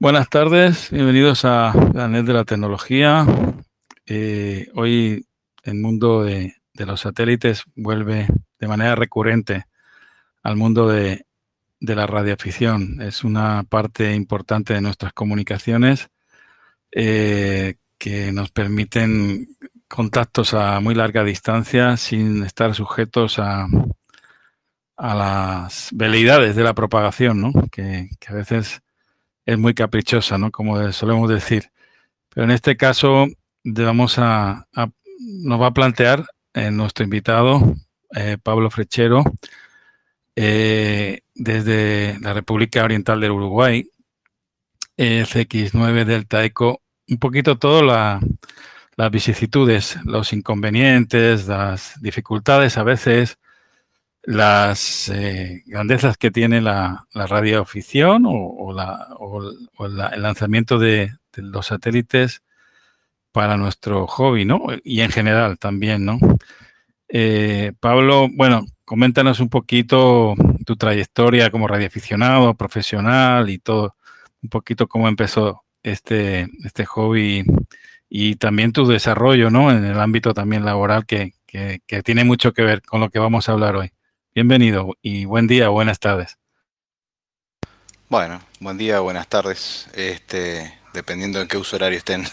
Buenas tardes, bienvenidos a la NET de la tecnología. Eh, hoy el mundo de, los satélites vuelve de manera recurrente al mundo de, la radioafición. Es una parte importante de nuestras comunicaciones eh, que nos permiten contactos a muy larga distancia sin estar sujetos a, las veleidades de la propagación, ¿no? que a veces es muy caprichosa, ¿no? Como solemos decir. Pero en este caso vamos a, nos va a plantear eh, nuestro invitado, eh, Pablo Frechero, eh, desde la República Oriental del Uruguay, CX9 Delta Eco, un poquito todo las vicisitudes, los inconvenientes, las dificultades a veces las eh, grandezas que tiene la, radioafición o, el lanzamiento de, los satélites para nuestro hobby, ¿no? Y en general también, ¿no? Eh, Pablo, bueno, coméntanos un poquito tu trayectoria como radioaficionado, profesional y todo, un poquito cómo empezó este, este hobby y también tu desarrollo, ¿no? En el ámbito también laboral que tiene mucho que ver con lo que vamos a hablar hoy. Bienvenido y buen día, buenas tardes. Bueno, buen día, buenas tardes, este, dependiendo en qué uso horario estén.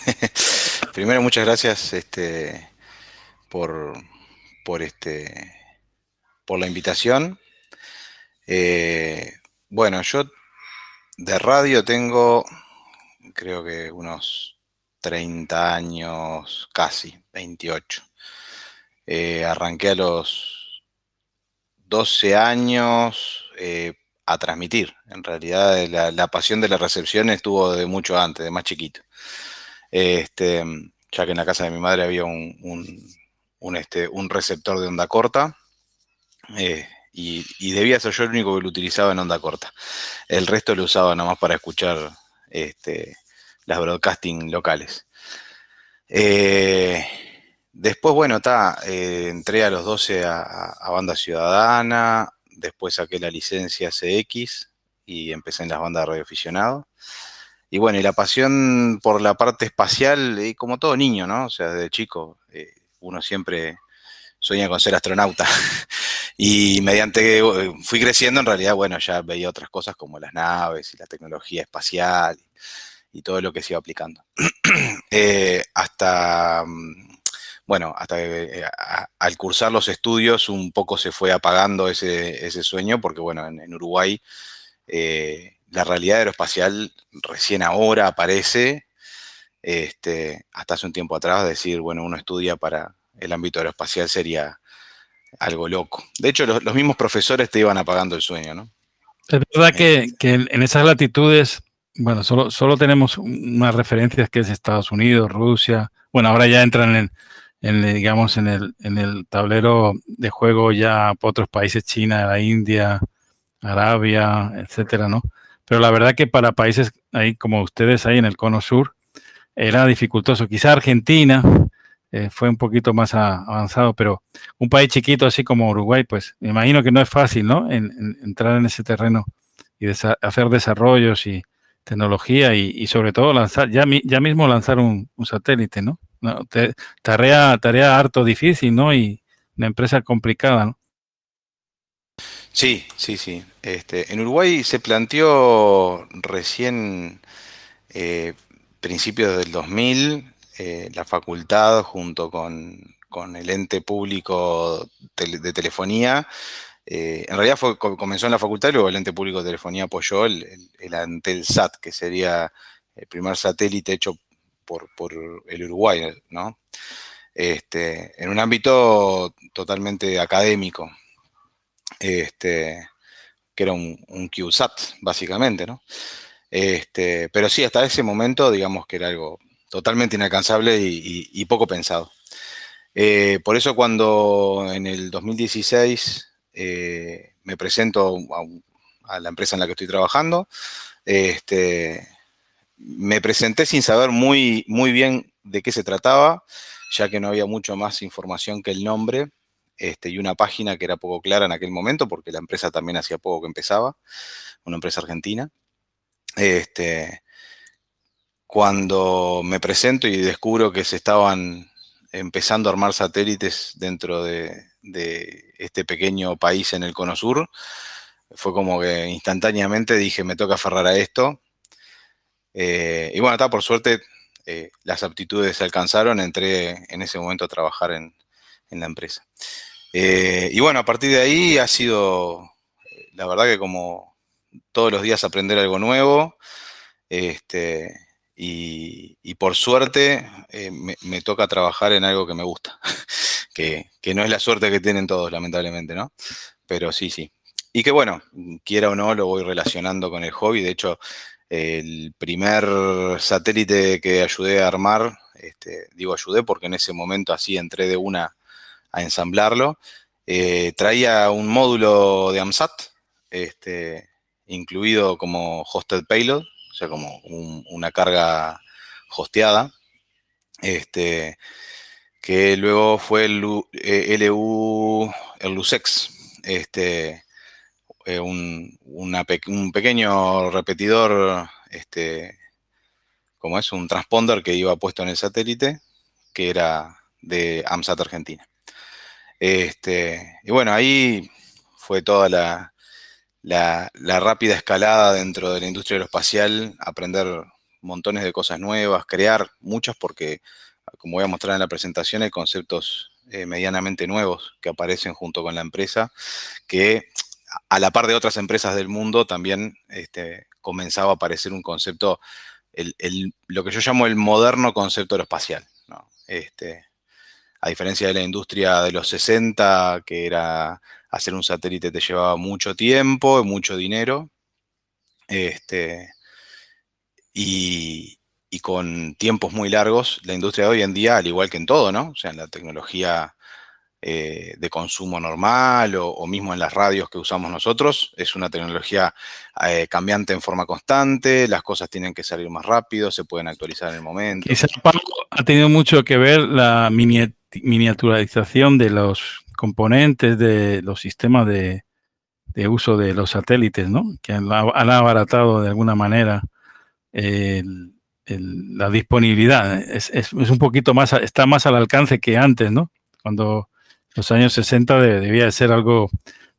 Primero, muchas gracias este, por, por, este, por la invitación. Eh, bueno, yo de radio tengo, creo que unos 30 años, casi, 28. Eh, arranqué a los 12 años eh, a transmitir. En realidad la, pasión de la recepción estuvo de mucho antes, de más chiquito. Este, ya que en la casa de mi madre había un, este, un receptor de onda corta. Eh, y, debía ser yo el único que lo utilizaba en onda corta. El resto lo usaba nada más para escuchar este, las broadcasting locales. Eh, Después, bueno, está, eh, entré a los 12 a, Banda Ciudadana, después saqué la licencia CX y empecé en las bandas de radioaficionado. Y bueno, y la pasión por la parte espacial, eh, como todo niño, ¿no? O sea, desde chico, eh, uno siempre sueña con ser astronauta. y mediante que fui creciendo, en realidad, bueno, ya veía otras cosas como las naves y la tecnología espacial y todo lo que se iba aplicando. hasta mm, bueno, hasta que eh, al cursar los estudios un poco se fue apagando ese, sueño, porque bueno, en, Uruguay eh, la realidad aeroespacial recién ahora aparece, este, hasta hace un tiempo atrás, decir, bueno, uno estudia para el ámbito aeroespacial sería algo loco. De hecho, los, mismos profesores te iban apagando el sueño, ¿no? Es verdad que, este en esas latitudes, bueno, solo, solo tenemos unas referencias que es Estados Unidos, Rusia, bueno, ahora ya entran en en, digamos, en el, en el tablero de juego ya otros países, China, la India, Arabia, etcétera, ¿no? Pero la verdad que para países ahí como ustedes ahí en el cono sur era dificultoso. Quizá Argentina eh, fue un poquito más avanzado, pero un país chiquito así como Uruguay, pues me imagino que no es fácil, ¿no? En, entrar en ese terreno y hacer desarrollos y tecnología y, sobre todo lanzar, ya, ya mismo lanzar un satélite, ¿no? Tarea, tarea harto difícil, ¿no? Y una empresa complicada. Sí, sí, sí. Este, en Uruguay se planteó recién eh, principios del 2000 eh, la facultad junto con, el ente público de telefonía. Eh, en realidad fue, comenzó en la facultad y luego el ente público de telefonía apoyó el, el, el Antelsat, que sería el primer satélite hecho por, el Uruguay, ¿no? Este, en un ámbito totalmente académico, este, que era un, un QSAT, básicamente, ¿no? Este, pero sí, hasta ese momento, digamos que era algo totalmente inalcanzable y, poco pensado. Eh, por eso cuando en el 2016 eh, me presento a, a, la empresa en la que estoy trabajando, este, me presenté sin saber muy, muy bien de qué se trataba, ya que no había mucho más información que el nombre este, y una página que era poco clara en aquel momento, porque la empresa también hacía poco que empezaba, una empresa argentina. Este, cuando me presento y descubro que se estaban empezando a armar satélites dentro de, este pequeño país en el Cono Sur, fue como que instantáneamente dije, me toca aferrar a esto. Eh, y bueno, está, por suerte eh, las aptitudes se alcanzaron, entré en ese momento a trabajar en, la empresa. Eh, y bueno, a partir de ahí ha sido, la verdad que como todos los días aprender algo nuevo, este, y, por suerte eh, me, toca trabajar en algo que me gusta, que, no es la suerte que tienen todos, lamentablemente, ¿no? Pero sí, sí. Y que bueno, quiera o no, lo voy relacionando con el hobby. De hecho, el primer satélite que ayudé a armar, este, digo ayudé porque en ese momento así entré de una a ensamblarlo, eh, traía un módulo de AMSAT, este, incluido como hosted payload, o sea, como una carga hosteada, este, que luego fue el LU, eh, el LUSEX, este, eh, un, un, pequeño repetidor, este, como es, un transponder que iba puesto en el satélite, que era de AMSAT Argentina. Este, y bueno, ahí fue toda la, la, rápida escalada dentro de la industria aeroespacial, aprender montones de cosas nuevas, crear muchas porque, como voy a mostrar en la presentación, hay conceptos eh, medianamente nuevos que aparecen junto con la empresa, que a la par de otras empresas del mundo también este, comenzaba a aparecer un concepto, lo que yo llamo el moderno concepto aeroespacial. Este, a diferencia de la industria de los 60, que era hacer un satélite te llevaba mucho tiempo y mucho dinero. Este, y, con tiempos muy largos, la industria de hoy en día, al igual que en todo, ¿no? O sea, en la tecnología eh, de consumo normal o, mismo en las radios que usamos nosotros, es una tecnología eh, cambiante en forma constante, las cosas tienen que salir más rápido, se pueden actualizar en el momento. Quizás ha tenido mucho que ver la miniaturización de los componentes de los sistemas de, uso de los satélites, ¿no? Que han, abaratado de alguna manera la disponibilidad. Es, un poquito más, está más al alcance que antes, ¿no? Cuando los años 60 debía de ser algo,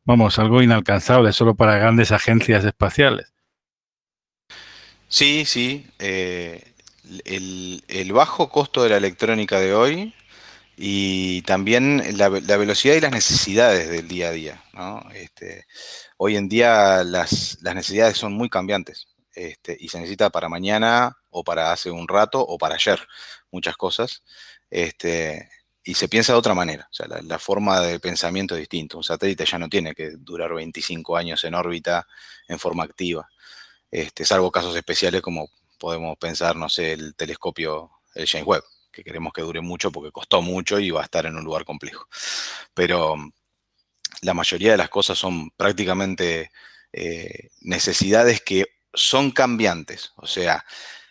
vamos, algo inalcanzable solo para grandes agencias espaciales. Sí, sí. Eh, el, bajo costo de la electrónica de hoy y también la, velocidad y las necesidades del día a día. Este, hoy en día las, necesidades son muy cambiantes este, y se necesita para mañana o para hace un rato o para ayer muchas cosas. Este, y se piensa de otra manera, o sea, la, forma de pensamiento es distinta. Un satélite ya no tiene que durar 25 años en órbita en forma activa, este, salvo casos especiales como podemos pensar, no sé, el telescopio, el James Webb que queremos que dure mucho porque costó mucho y va a estar en un lugar complejo. Pero mm, la mayoría de las cosas son prácticamente eh, necesidades que son cambiantes. O sea,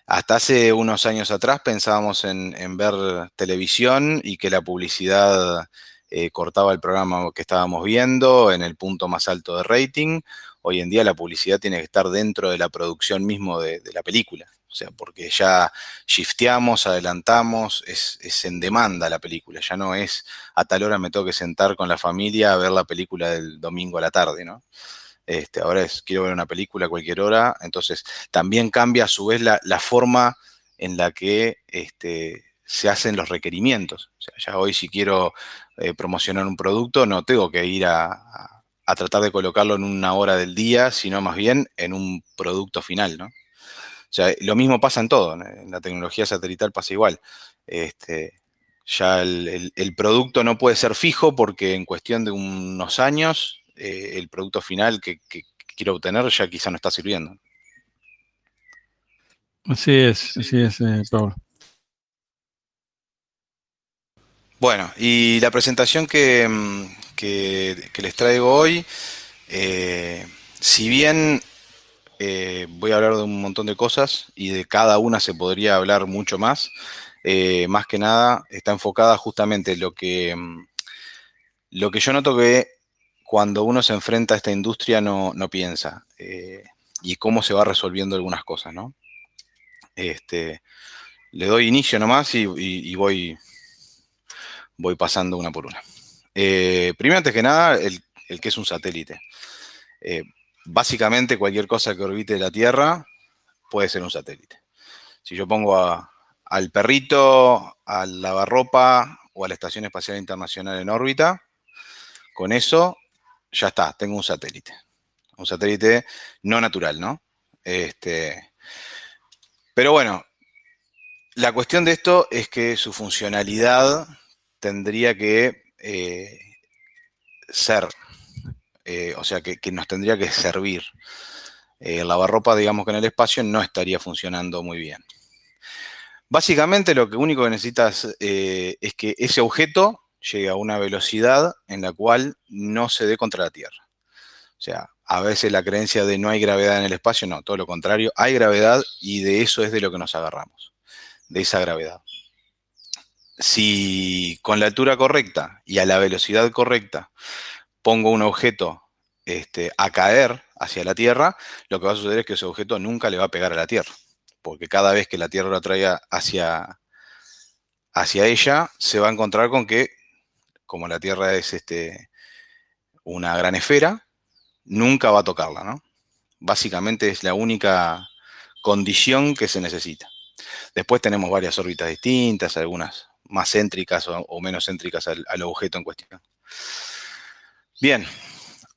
hasta hace unos años atrás pensábamos en, ver televisión y que la publicidad eh, cortaba el programa que estábamos viendo en el punto más alto de rating. Hoy en día la publicidad tiene que estar dentro de la producción mismo de la película. O sea, porque ya shifteamos, adelantamos, es, en demanda la película, ya no es a tal hora me tengo que sentar con la familia a ver la película del domingo a la tarde, ¿no? Este, ahora es, quiero ver una película a cualquier hora, entonces también cambia a su vez la, forma en la que este, se hacen los requerimientos. Ya hoy si quiero eh, promocionar un producto, no tengo que ir a, a tratar de colocarlo en una hora del día, sino más bien en un producto final, ¿no? O sea, lo mismo pasa en todo, en la tecnología satelital pasa igual. Este, ya el, producto no puede ser fijo porque en cuestión de unos años eh, el producto final que, quiero obtener ya quizá no está sirviendo. Así es, así es, eh, Pablo. Bueno, y la presentación que, mm, les traigo hoy, eh, si bien eh, voy a hablar de un montón de cosas y de cada una se podría hablar mucho más. Eh, más que nada está enfocada justamente en lo que, mm, lo que yo noto que cuando uno se enfrenta a esta industria no, piensa eh, y cómo se va resolviendo algunas cosas, ¿no? Este, le doy inicio nomás y, voy, voy pasando una por una. Eh, primero, antes que nada, el, que es un satélite. Eh, básicamente, cualquier cosa que orbite la Tierra puede ser un satélite. Si yo pongo al perrito, al lavarropa o a la Estación Espacial Internacional en órbita, con eso ya está, tengo un satélite. Un satélite no natural, ¿no? Este, pero bueno, la cuestión de esto es que su funcionalidad tendría que eh, ser, eh, o sea, que, nos tendría que servir. Eh, el lavarropa, digamos que en el espacio no estaría funcionando muy bien. Básicamente lo que único que necesitas es que ese objeto llegue a una velocidad en la cual no se dé contra la Tierra. O sea, a veces la creencia de no hay gravedad en el espacio, no, todo lo contrario, hay gravedad y de eso es de lo que nos agarramos, de esa gravedad. Si con la altura correcta y a la velocidad correcta pongo un objeto este, a caer hacia la Tierra, lo que va a suceder es que ese objeto nunca le va a pegar a la Tierra, porque cada vez que la Tierra lo traiga hacia, hacia ella, se va a encontrar con que, como la Tierra es este, una gran esfera, nunca va a tocarla, ¿no? Básicamente es la única condición que se necesita. Después tenemos varias órbitas distintas, algunas más céntricas o, menos céntricas al, objeto en cuestión. Bien,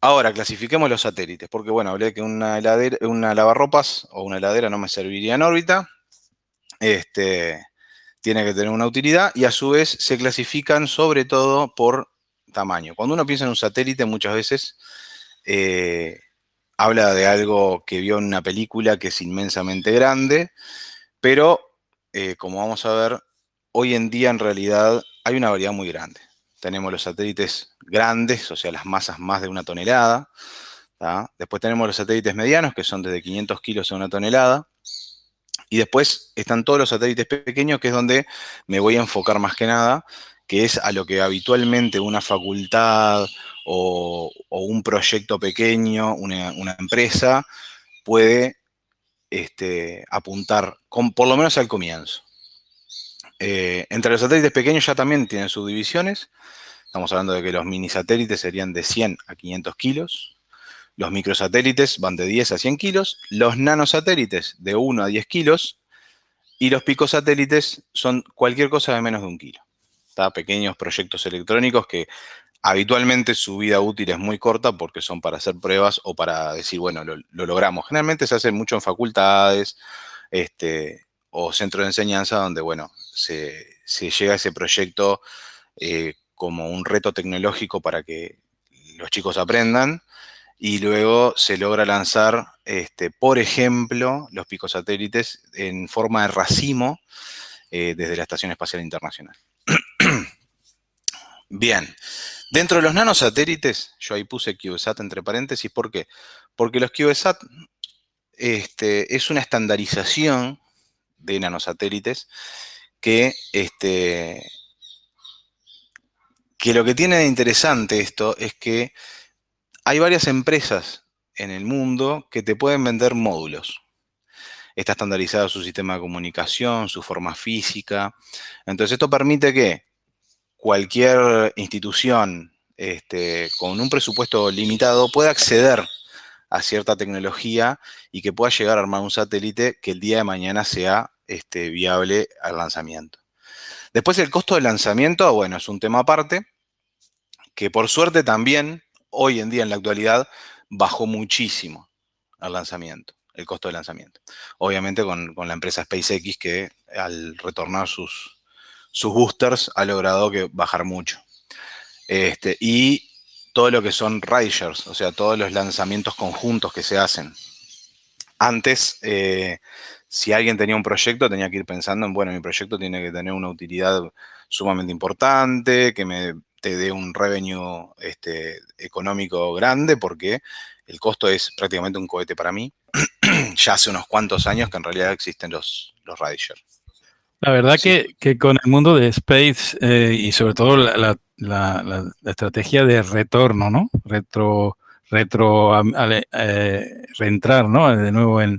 ahora clasifiquemos los satélites, porque bueno, hablé que una, heladera, una lavarropas o una heladera no me serviría en órbita. Este, tiene que tener una utilidad y a su vez se clasifican sobre todo por tamaño. Cuando uno piensa en un satélite muchas veces eh, habla de algo que vio en una película que es inmensamente grande, pero eh, como vamos a ver, hoy en día en realidad hay una variedad muy grande. Tenemos los satélites grandes, o sea, las masas más de una tonelada. Después tenemos los satélites medianos, que son desde 500 kilos a una tonelada. Y después están todos los satélites pequeños, que es donde me voy a enfocar más que nada, que es a lo que habitualmente una facultad o, un proyecto pequeño, una, empresa, puede este, apuntar, con, por lo menos al comienzo. Eh, entre los satélites pequeños ya también tienen subdivisiones. Estamos hablando de que los mini satélites serían de 100 a 500 kilos. Los microsatélites van de 10 a 100 kilos. Los nanosatélites de 1 a 10 kilos. Y los picosatélites son cualquier cosa de menos de un kilo. Pequeños proyectos electrónicos que habitualmente su vida útil es muy corta porque son para hacer pruebas o para decir, bueno, lo, logramos. Generalmente se hace mucho en facultades este, o centros de enseñanza donde, bueno, se, llega a ese proyecto eh, como un reto tecnológico para que los chicos aprendan y luego se logra lanzar, este, por ejemplo, los picosatélites en forma de racimo eh, desde la Estación Espacial Internacional. Bien, dentro de los nanosatélites, yo ahí puse CubeSat entre paréntesis, ¿por qué? Porque los CubeSat este, es una estandarización de nanosatélites que, este, que lo que tiene de interesante esto es que hay varias empresas en el mundo que te pueden vender módulos. Está estandarizado su sistema de comunicación, su forma física. Entonces esto permite que cualquier institución este, con un presupuesto limitado pueda acceder a cierta tecnología y que pueda llegar a armar un satélite que el día de mañana sea este, viable al lanzamiento. Después el costo de lanzamiento, bueno, es un tema aparte, que por suerte también, hoy en día en la actualidad, bajó muchísimo al lanzamiento, el costo de lanzamiento. Obviamente con la empresa SpaceX que al retornar sus, sus boosters ha logrado que bajar mucho. Este, y todo lo que son riders, o sea, todos los lanzamientos conjuntos que se hacen. Antes, eh, si alguien tenía un proyecto, tenía que ir pensando en, bueno, mi proyecto tiene que tener una utilidad sumamente importante, que me te dé un revenue este, económico grande, porque el costo es prácticamente un cohete para mí. ya hace unos cuantos años que en realidad existen los, los riders. La verdad que, con el mundo de Space eh, y sobre todo la, estrategia de retorno, ¿no? Retro, retro, eh, reentrar, ¿no? De nuevo en,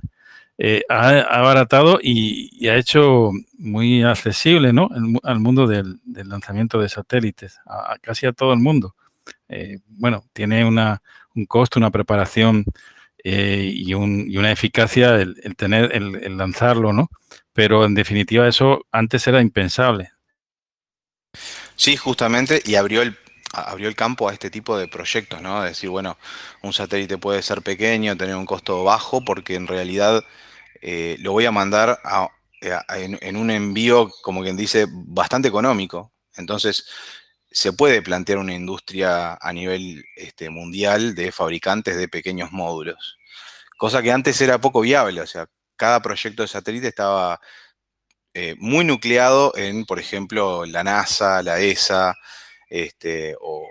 eh, ha, abaratado y, ha hecho muy accesible ¿no? al mundo del, lanzamiento de satélites, a, casi a todo el mundo. Eh, bueno, tiene una, un costo, una preparación eh, y, una eficacia el, tener, el, lanzarlo, ¿no? Pero en definitiva eso antes era impensable. Sí, justamente, y abrió el, abrió el campo a este tipo de proyectos, ¿no? decir, bueno, un satélite puede ser pequeño, tener un costo bajo, porque en realidad eh, lo voy a mandar en, un envío, como quien dice, bastante económico. Entonces, se puede plantear una industria a nivel este, mundial de fabricantes de pequeños módulos. Cosa que antes era poco viable, o sea, cada proyecto de satélite estaba eh, muy nucleado en, por ejemplo, la NASA, la ESA, este, o,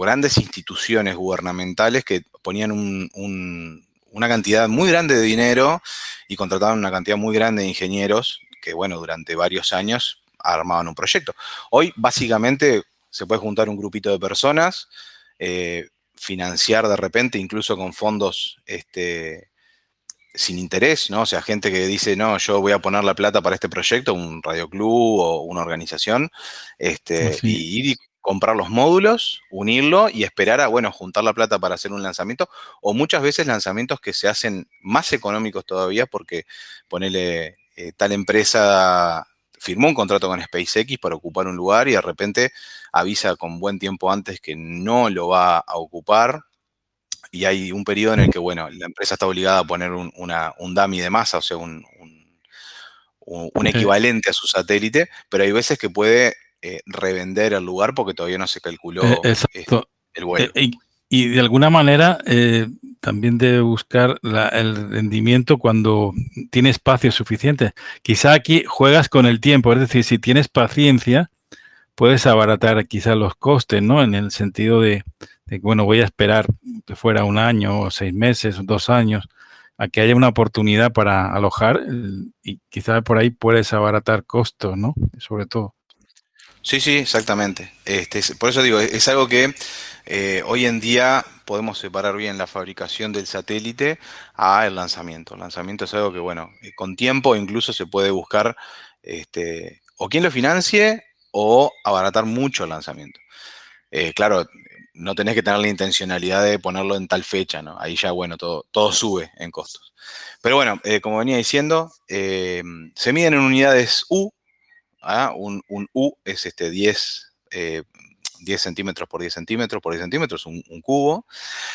grandes instituciones gubernamentales que ponían un, una cantidad muy grande de dinero y contrataban una cantidad muy grande de ingenieros que, bueno, durante varios años armaban un proyecto. Hoy, básicamente, se puede juntar un grupito de personas, eh, financiar de repente, incluso con fondos este, sin interés, ¿no? O sea, gente que dice, no, yo voy a poner la plata para este proyecto, un radioclub o una organización, este, y comprar los módulos, unirlo y esperar a, bueno, juntar la plata para hacer un lanzamiento, o muchas veces lanzamientos que se hacen más económicos todavía porque ponele eh, tal empresa firmó un contrato con SpaceX para ocupar un lugar y de repente avisa con buen tiempo antes que no lo va a ocupar. Y hay un periodo en el que, bueno, la empresa está obligada a poner un, dummy de masa, o sea, un, equivalente a su satélite, pero hay veces que puede eh, revender el lugar porque todavía no se calculó eh, este, el vuelo. Eh, y, de alguna manera también debe buscar el rendimiento cuando tiene espacio suficiente. Quizá aquí juegas con el tiempo, es decir, si tienes paciencia, puedes abaratar quizá los costes, ¿no? En el sentido de, bueno, voy a esperar que fuera un año o seis meses o dos años a que haya una oportunidad para alojar y quizá por ahí puedes abaratar costos, ¿no? Sobre todo. Sí, sí, exactamente. Este, por eso digo, es, algo que eh, hoy en día podemos separar bien la fabricación del satélite a el lanzamiento. El lanzamiento es algo que, bueno, eh, con tiempo incluso se puede buscar este, o quien lo financie o abaratar mucho el lanzamiento. Eh, claro, no tenés que tener la intencionalidad de ponerlo en tal fecha, ¿no? Ahí ya, bueno, todo, todo sube en costos. Pero bueno, como venía diciendo, se miden en unidades U, un, U es este 10, 10 eh, centímetros por 10 centímetros por 10 centímetros, un, cubo.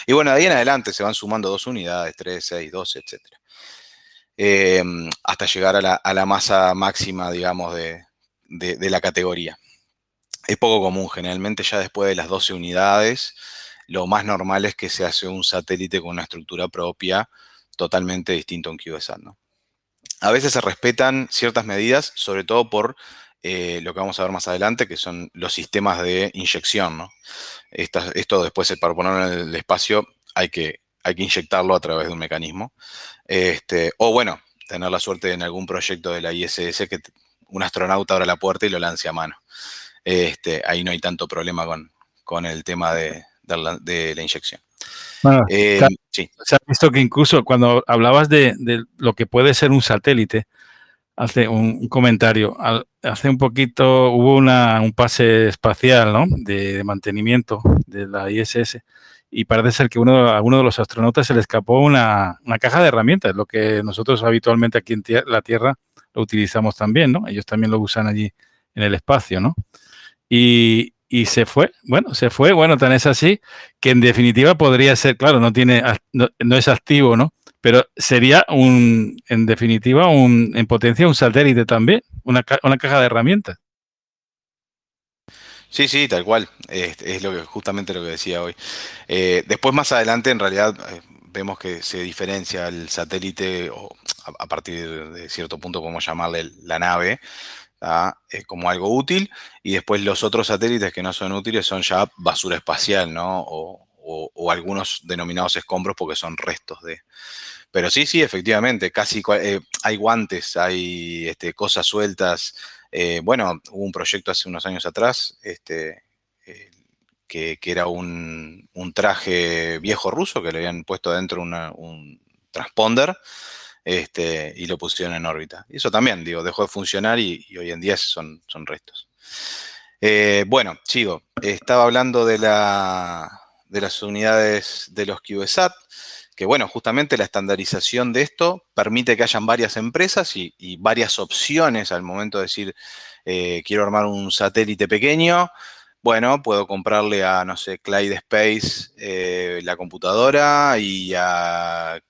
Y bueno, de ahí en adelante se van sumando dos unidades, 3, 6, 12, etc. hasta llegar a la, masa máxima, digamos, de, la categoría. Es poco común, generalmente ya después de las 12 unidades, lo más normal es que se hace un satélite con una estructura propia totalmente distinto a un ¿no? A veces se respetan ciertas medidas, sobre todo por eh, lo que vamos a ver más adelante, que son los sistemas de inyección. esto después, para ponerlo en el espacio, hay que, inyectarlo a través de un mecanismo. Este, o bueno, tener la suerte en algún proyecto de la ISS que un astronauta abra la puerta y lo lance a mano. Este, ahí no hay tanto problema con el tema de, la, inyección. Eh, se ha visto que incluso cuando hablabas de, lo que puede ser un satélite, hace un, comentario. hace un poquito hubo una, un pase espacial ¿no? de, mantenimiento de la ISS y parece ser que uno, a uno de los astronautas se le escapó una, una caja de herramientas, lo que nosotros habitualmente aquí en la Tierra lo utilizamos también, ¿no? Ellos también lo usan allí en el espacio, ¿no? Y, y se fue, bueno, se fue, bueno, tan es así que en definitiva podría ser, claro, no tiene, no, es activo, ¿no? Pero sería un, en definitiva, un, en potencia un satélite también, una, una caja de herramientas. Sí, sí, tal cual. Es, lo que justamente lo que decía hoy. Eh, después más adelante, en realidad, eh, vemos que se diferencia el satélite, o a, a partir de cierto punto podemos llamarle la nave, eh, como algo útil, y después los otros satélites que no son útiles son ya basura espacial, ¿no? O, algunos denominados escombros porque son restos de... Pero sí, sí, efectivamente, casi eh, hay guantes, hay este, cosas sueltas. Eh, bueno, hubo un proyecto hace unos años atrás, este, que, era un, traje viejo ruso que le habían puesto dentro un transponder este, y lo pusieron en órbita. Y eso también, digo, dejó de funcionar y, hoy en día son, son restos. Eh, bueno, sigo. Estaba hablando de, la, de las unidades de los QSAT, que bueno, justamente la estandarización de esto permite que hayan varias empresas y, varias opciones al momento de decir, eh, quiero armar un satélite pequeño, bueno, puedo comprarle a, no sé, Clyde Space eh, la computadora y a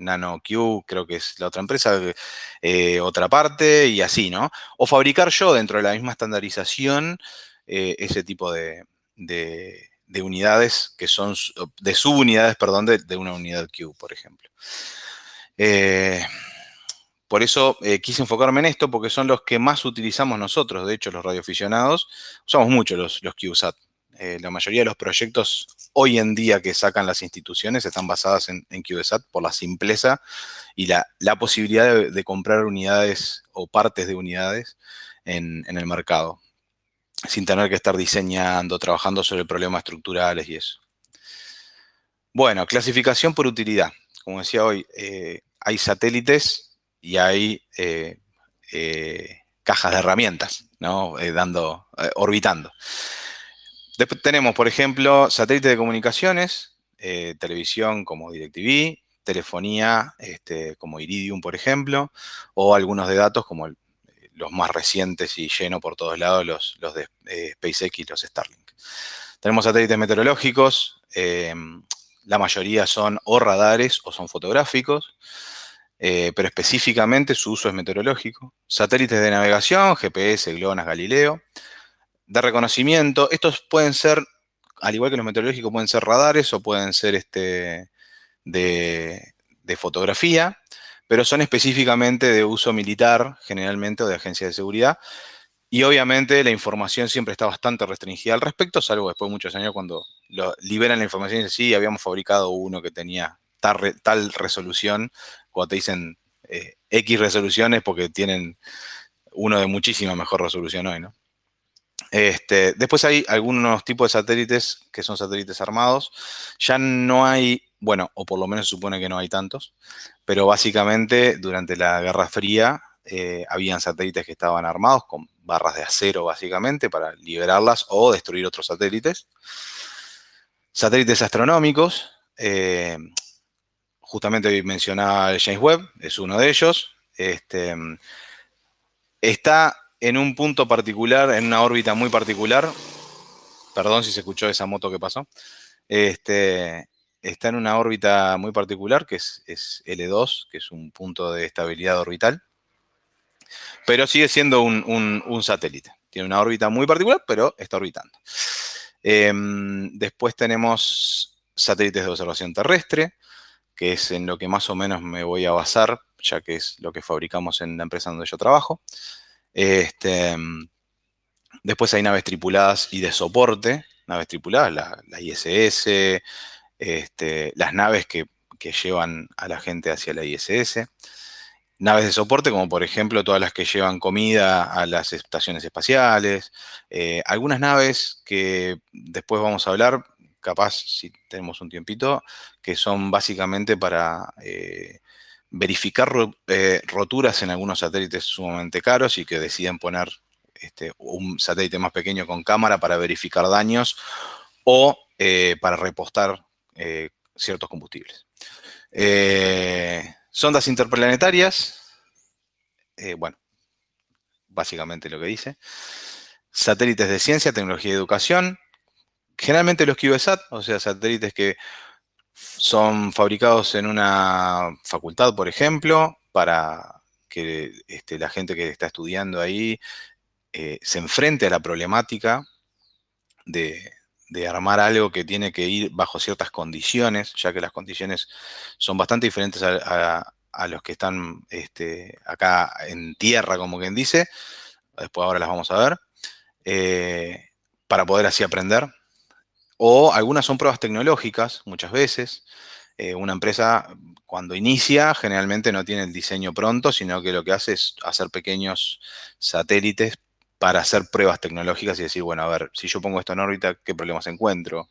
NanoQ, creo que es la otra empresa, eh, otra parte y así, ¿no? O fabricar yo dentro de la misma estandarización eh, ese tipo de, unidades que son, de subunidades, perdón, de, una unidad Q, por ejemplo. Eh, por eso quise enfocarme en esto, porque son los que más utilizamos nosotros, de hecho, los radioaficionados, usamos mucho los, los QSAT. La mayoría de los proyectos hoy en día que sacan las instituciones están basadas en, en por la simpleza y la, posibilidad de, comprar unidades o partes de unidades en, el mercado, sin tener que estar diseñando, trabajando sobre problemas estructurales y eso. Bueno, clasificación por utilidad. Como decía hoy, eh, hay satélites y hay eh, eh, cajas de herramientas, ¿no? dando, orbitando. Tenemos, por ejemplo, satélites de comunicaciones, eh, televisión como DirecTV, telefonía este, como Iridium, por ejemplo, o algunos de datos como los más recientes y lleno por todos lados, los, los de eh, SpaceX y los Starlink. Tenemos satélites meteorológicos, eh, la mayoría son o radares o son fotográficos, pero específicamente su uso es meteorológico. Satélites de navegación, GPS, GLONASS, Galileo de reconocimiento. Estos pueden ser, al igual que los meteorológicos, pueden ser radares o pueden ser este, de, fotografía, pero son específicamente de uso militar, generalmente, o de agencia de seguridad. Y obviamente la información siempre está bastante restringida al respecto, salvo después de muchos años cuando liberan la información y dicen, sí, habíamos fabricado uno que tenía tal, resolución, cuando te dicen eh, X resoluciones porque tienen uno de muchísima mejor resolución hoy, ¿no? Este, después hay algunos tipos de satélites que son satélites armados. Ya no hay, bueno, o por lo menos se supone que no hay tantos, pero básicamente durante la Guerra Fría eh, habían satélites que estaban armados con barras de acero básicamente para liberarlas o destruir otros satélites. Satélites astronómicos, eh, justamente hoy mencionaba el James Webb, es uno de ellos. Este, está en un punto particular, en una órbita muy particular. Perdón si se escuchó esa moto que pasó. Este, está en una órbita muy particular, que es, L2, que es un punto de estabilidad orbital. Pero sigue siendo un, satélite. Tiene una órbita muy particular, pero está orbitando. Em, después tenemos satélites de observación terrestre, que es en lo que más o menos me voy a basar, ya que es lo que fabricamos en la empresa donde yo trabajo. Este, después hay naves tripuladas y de soporte, naves tripuladas, la, ISS, este, las naves que, llevan a la gente hacia la ISS. Naves de soporte, como por ejemplo todas las que llevan comida a las estaciones espaciales. Eh, algunas naves que después vamos a hablar, capaz si tenemos un tiempito, que son básicamente para eh, verificar eh, roturas en algunos satélites sumamente caros y que deciden poner este, un satélite más pequeño con cámara para verificar daños o eh, para repostar eh, ciertos combustibles. sondas interplanetarias, bueno, básicamente lo que dice. Satélites de ciencia, tecnología y educación. Generalmente los CubeSat, o sea, satélites que son fabricados en una facultad, por ejemplo, para que este, la gente que está estudiando ahí eh, se enfrente a la problemática de, armar algo que tiene que ir bajo ciertas condiciones, ya que las condiciones son bastante diferentes a, los que están este, acá en tierra, como quien dice. Después ahora las vamos a ver. Eh, para poder así aprender. O algunas son pruebas tecnológicas, muchas veces. Eh, una empresa cuando inicia generalmente no tiene el diseño pronto, sino que lo que hace es hacer pequeños satélites para hacer pruebas tecnológicas y decir, bueno, a ver, si yo pongo esto en órbita, ¿qué problemas encuentro?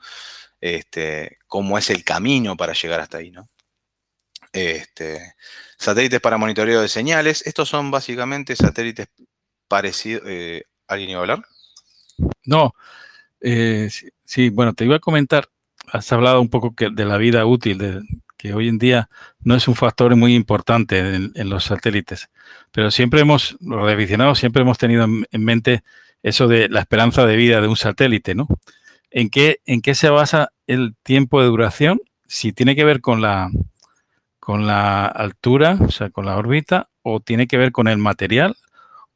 Este, ¿Cómo es el camino para llegar hasta ahí? ¿no? Este, satélites para monitoreo de señales. Estos son básicamente satélites parecidos. Eh, ¿Alguien iba a hablar? No, eh, sí, bueno, te iba a comentar, has hablado un poco de la vida útil, de, que hoy en día no es un factor muy importante en, los satélites, pero siempre hemos, los revisionados siempre hemos tenido en, mente eso de la esperanza de vida de un satélite, ¿no? ¿En qué, ¿En qué se basa el tiempo de duración? Si tiene que ver con la, con la altura, o sea, con la órbita, o tiene que ver con el material,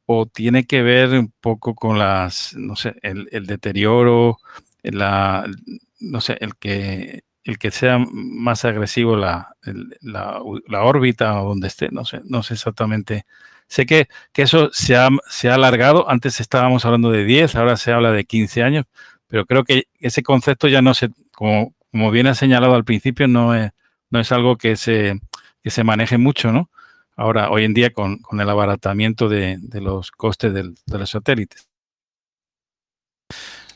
o tiene que ver un poco con las, no sé, el, deterioro, la, no sé, el que, el que sea más agresivo la, la, órbita o donde esté, no sé, no sé exactamente. Sé que, que eso se ha, se ha alargado, antes estábamos hablando de 10, ahora se habla de 15 años, pero creo que ese concepto ya no se, como, como bien ha señalado al principio, no es, no es algo que se, se maneje mucho, ¿no? Ahora, hoy en día, con, el abaratamiento de, los costes de los satélites.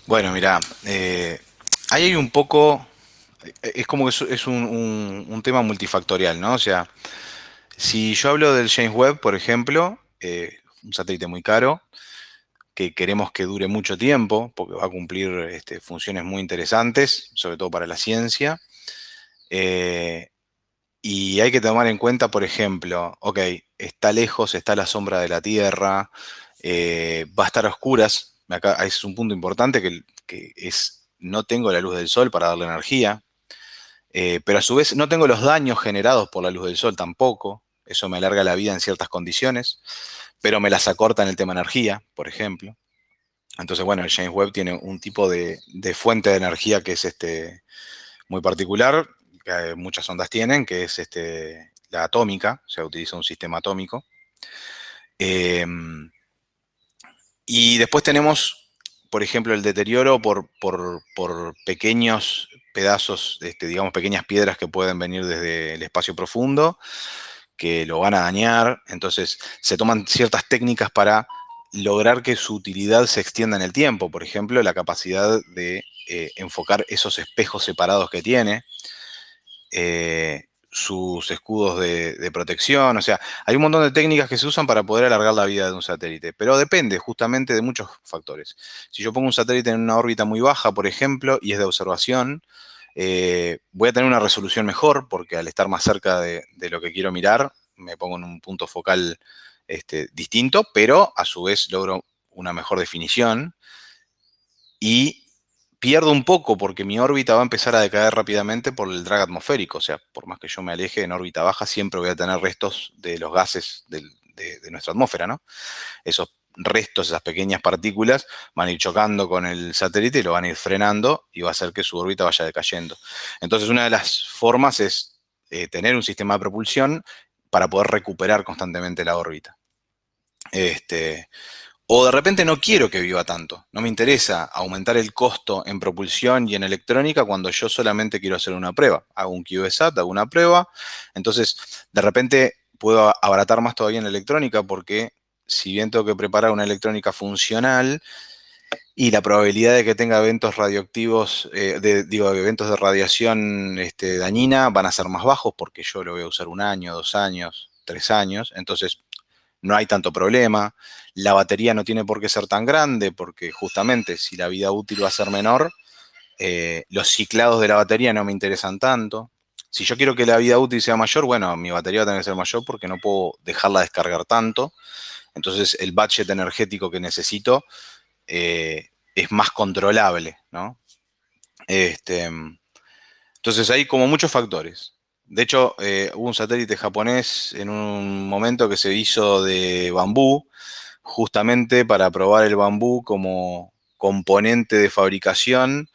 Bueno, mira, eh, ahí hay un poco, es como que es, un, tema multifactorial, ¿no? O sea, si yo hablo del James Webb, por ejemplo, eh, un satélite muy caro, que queremos que dure mucho tiempo, porque va a cumplir este, funciones muy interesantes, sobre todo para la ciencia. Eh, y hay que tomar en cuenta, por ejemplo, ok, está lejos, está la sombra de la Tierra, va a estar a oscuras. Es un punto importante que, es, no tengo la luz del sol para darle energía, eh, pero a su vez no tengo los daños generados por la luz del sol tampoco. Eso me alarga la vida en ciertas condiciones, pero me las acorta en el tema energía, por ejemplo. Entonces, bueno, el James Webb tiene un tipo de, fuente de energía que es este, muy particular, que muchas ondas tienen, que es este, la atómica, o sea, utiliza un sistema atómico. Em, y después tenemos, por ejemplo, el deterioro por, pequeños pedazos, este, digamos, pequeñas piedras que pueden venir desde el espacio profundo, que lo van a dañar. Entonces, se toman ciertas técnicas para lograr que su utilidad se extienda en el tiempo. Por ejemplo, la capacidad de eh, enfocar esos espejos separados que tiene. Eh, sus escudos de, protección, o sea, hay un montón de técnicas que se usan para poder alargar la vida de un satélite, pero depende justamente de muchos factores. Si yo pongo un satélite en una órbita muy baja, por ejemplo, y es de observación, eh, voy a tener una resolución mejor porque al estar más cerca de, lo que quiero mirar, me pongo en un punto focal este, distinto, pero a su vez logro una mejor definición y pierdo un poco porque mi órbita va a empezar a decaer rápidamente por el drag atmosférico. O sea, por más que yo me aleje en órbita baja, siempre voy a tener restos de los gases de, nuestra atmósfera, ¿no? Esos restos, esas pequeñas partículas, van a ir chocando con el satélite y lo van a ir frenando y va a hacer que su órbita vaya decayendo. Entonces, una de las formas es eh, tener un sistema de propulsión para poder recuperar constantemente la órbita. Este, o de repente no quiero que viva tanto. No me interesa aumentar el costo en propulsión y en electrónica cuando yo solamente quiero hacer una prueba. Hago un QSAT, hago una prueba. Entonces, de repente puedo abaratar más todavía en electrónica porque si bien tengo que preparar una electrónica funcional y la probabilidad de que tenga eventos radioactivos, eh, de, digo, eventos de radiación este, dañina van a ser más bajos porque yo lo voy a usar un año, dos años, tres años. Entonces, no hay tanto problema. La batería no tiene por qué ser tan grande porque justamente si la vida útil va a ser menor, eh, los ciclados de la batería no me interesan tanto. Si yo quiero que la vida útil sea mayor, bueno, mi batería va a tener que ser mayor porque no puedo dejarla descargar tanto. Entonces el budget energético que necesito eh, es más controlable, ¿no? Este, entonces hay como muchos factores. De hecho, eh, hubo un satélite japonés en un momento que se hizo de bambú, justamente para probar el bambú como componente de fabricación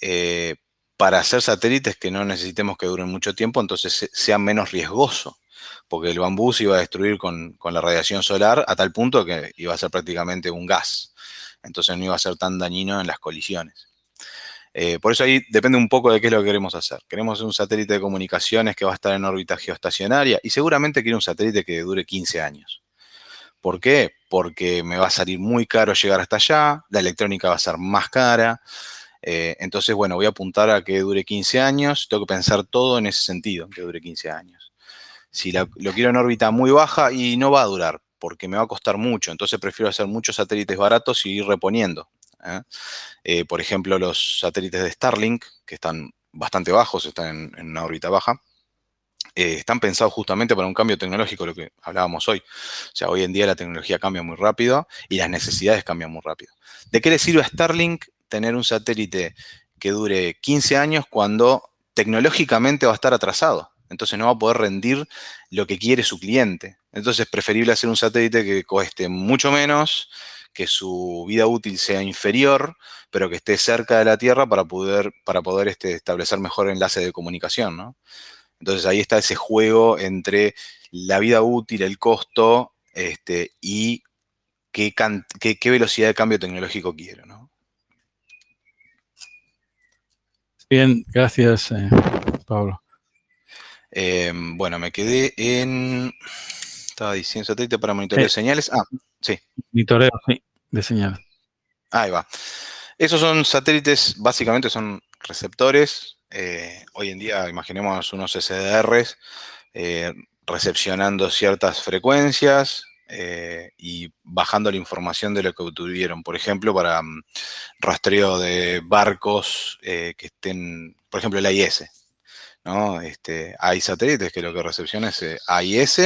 eh, para hacer satélites que no necesitemos que duren mucho tiempo, entonces sean menos riesgoso, porque el bambú se iba a destruir con, con la radiación solar a tal punto que iba a ser prácticamente un gas, entonces no iba a ser tan dañino en las colisiones. Eh, por eso ahí depende un poco de qué es lo que queremos hacer. Queremos un satélite de comunicaciones que va a estar en órbita geoestacionaria y seguramente quiero un satélite que dure 15 años. ¿Por qué? Porque me va a salir muy caro llegar hasta allá, la electrónica va a ser más cara. Eh, entonces, bueno, voy a apuntar a que dure 15 años, tengo que pensar todo en ese sentido, que dure 15 años. Si lo quiero en órbita muy baja y no va a durar, porque me va a costar mucho. Entonces prefiero hacer muchos satélites baratos y ir reponiendo. ¿Eh? Eh, por ejemplo, los satélites de Starlink, que están bastante bajos, están en, una órbita baja, eh, están pensados justamente para un cambio tecnológico, lo que hablábamos hoy. O sea, hoy en día la tecnología cambia muy rápido y las necesidades cambian muy rápido. ¿De qué le sirve a Starlink tener un satélite que dure 15 años cuando tecnológicamente va a estar atrasado? Entonces no va a poder rendir lo que quiere su cliente. Entonces es preferible hacer un satélite que cueste mucho menos, que su vida útil sea inferior, pero que esté cerca de la Tierra para poder, para poder este, establecer mejor enlace de comunicación. Entonces ahí está ese juego entre la vida útil, el costo este, y qué, velocidad de cambio tecnológico quiero. Bien, gracias, eh, Pablo. Em, bueno, me quedé en. Estaba diciendo satélite para monitorear señales. Ah, sí. Monitoreo, sí, de. Ahí va. Esos son satélites, básicamente son receptores. Eh, hoy en día, imaginemos unos SDRs eh, recepcionando ciertas frecuencias eh, y bajando la información de lo que obtuvieron. Por ejemplo, para mm, rastreo de barcos que estén, por ejemplo, el AIS. Este, hay satélites que lo que recepcionan es eh, AIS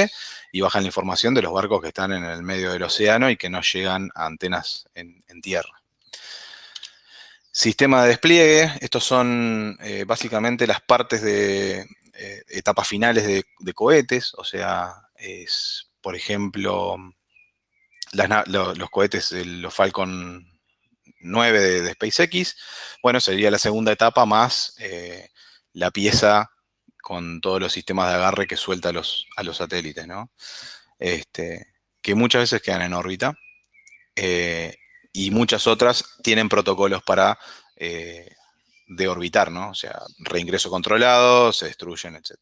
y bajan la información de los barcos que están en el medio del océano y que no llegan a antenas en, tierra. Sistema de despliegue, estos son eh, básicamente las partes de eh, etapas finales de, cohetes, o sea, es, por ejemplo, los, cohetes, los Falcon 9 de, SpaceX, bueno, sería la segunda etapa más la pieza con todos los sistemas de agarre que suelta a los, a los satélites, ¿no? Este, que muchas veces quedan en órbita eh, y muchas otras tienen protocolos para eh, deorbitar, ¿no? O sea, reingreso controlado, se destruyen, etc.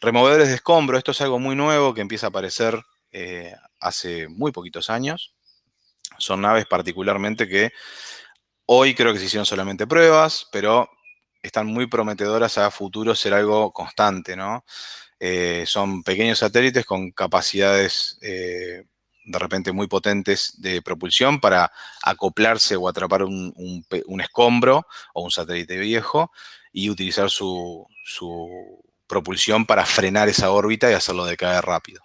Removedores de escombro, esto es algo muy nuevo que empieza a aparecer eh, hace muy poquitos años. Son naves particularmente que hoy creo que se hicieron solamente pruebas, pero están muy prometedoras a futuro ser algo constante, ¿no? Eh, son pequeños satélites con capacidades eh, de repente muy potentes de propulsión para acoplarse o atrapar un, escombro o un satélite viejo y utilizar su, propulsión para frenar esa órbita y hacerlo decaer rápido.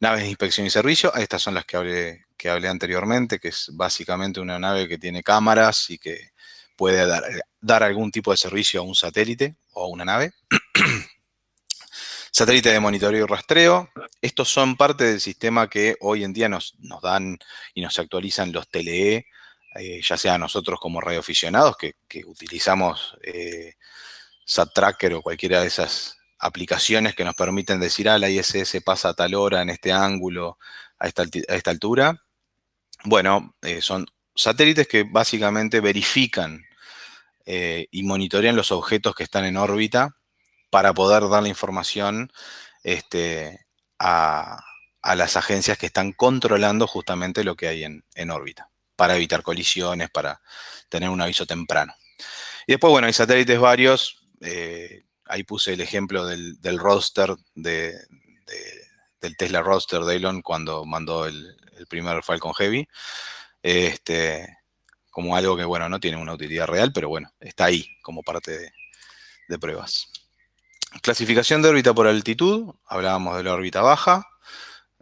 Naves de inspección y servicio, estas son las que hablé, que hablé anteriormente, que es básicamente una nave que tiene cámaras y que puede dar, algún tipo de servicio a un satélite o a una nave. satélite de monitoreo y rastreo. Estos son parte del sistema que hoy en día nos, dan y nos actualizan los TLE, eh, ya sea nosotros como radioaficionados que, que utilizamos eh, SatTracker o cualquiera de esas aplicaciones que nos permiten decir, ah, la ISS pasa a tal hora en este ángulo, a esta, a esta altura. Bueno, eh, son satélites que básicamente verifican eh, y monitorean los objetos que están en órbita para poder dar la información este, a, las agencias que están controlando justamente lo que hay en, órbita, para evitar colisiones, para tener un aviso temprano. Y después, bueno, hay satélites varios. Eh, ahí puse el ejemplo del, roster de, del Tesla Roadster de Elon cuando mandó el, el primer Falcon Heavy. Este, como algo que, bueno, no tiene una utilidad real, pero bueno, está ahí como parte de, pruebas. Clasificación de órbita por altitud, hablábamos de la órbita baja,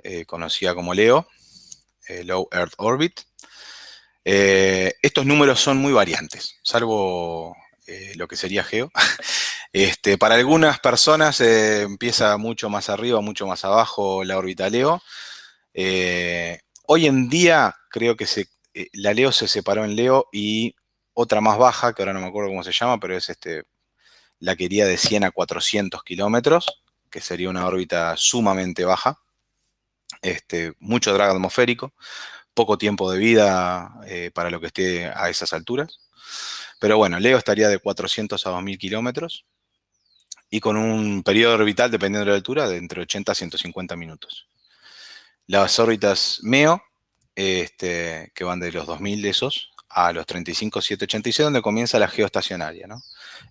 eh, conocida como LEO, eh, Low Earth Orbit. Eh, estos números son muy variantes, salvo lo que sería GEO. Este, para algunas personas empieza mucho más arriba, mucho más abajo la órbita LEO. hoy en día creo que se eh, la Leo se separó en Leo y otra más baja, que ahora no me acuerdo cómo se llama, pero es este, la que iría de 100 a 400 kilómetros, que sería una órbita sumamente baja, este, mucho drag atmosférico, poco tiempo de vida eh, para lo que esté a esas alturas. Pero bueno, Leo estaría de 400 a 2000 kilómetros y con un periodo orbital, dependiendo de la altura, de entre 80 a 150 minutos. Las órbitas MEO este, que van de los 2000 de esos a los 35,786, donde comienza la geoestacionaria. ¿no?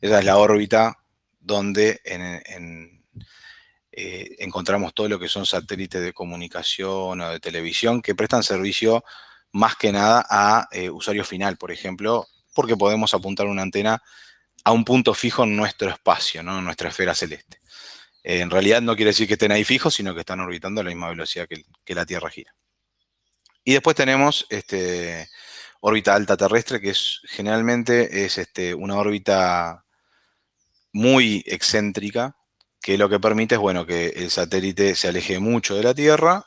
Esa es la órbita donde en, eh, encontramos todo lo que son satélites de comunicación o de televisión que prestan servicio más que nada a eh, usuario final, por ejemplo, porque podemos apuntar una antena a un punto fijo en nuestro espacio, ¿no? en nuestra esfera celeste. en realidad no quiere decir que estén ahí fijos, sino que están orbitando a la misma velocidad que, la Tierra gira. Y después tenemos este, órbita alta terrestre, que es, generalmente es este, una órbita muy excéntrica, que lo que permite es bueno, que el satélite se aleje mucho de la Tierra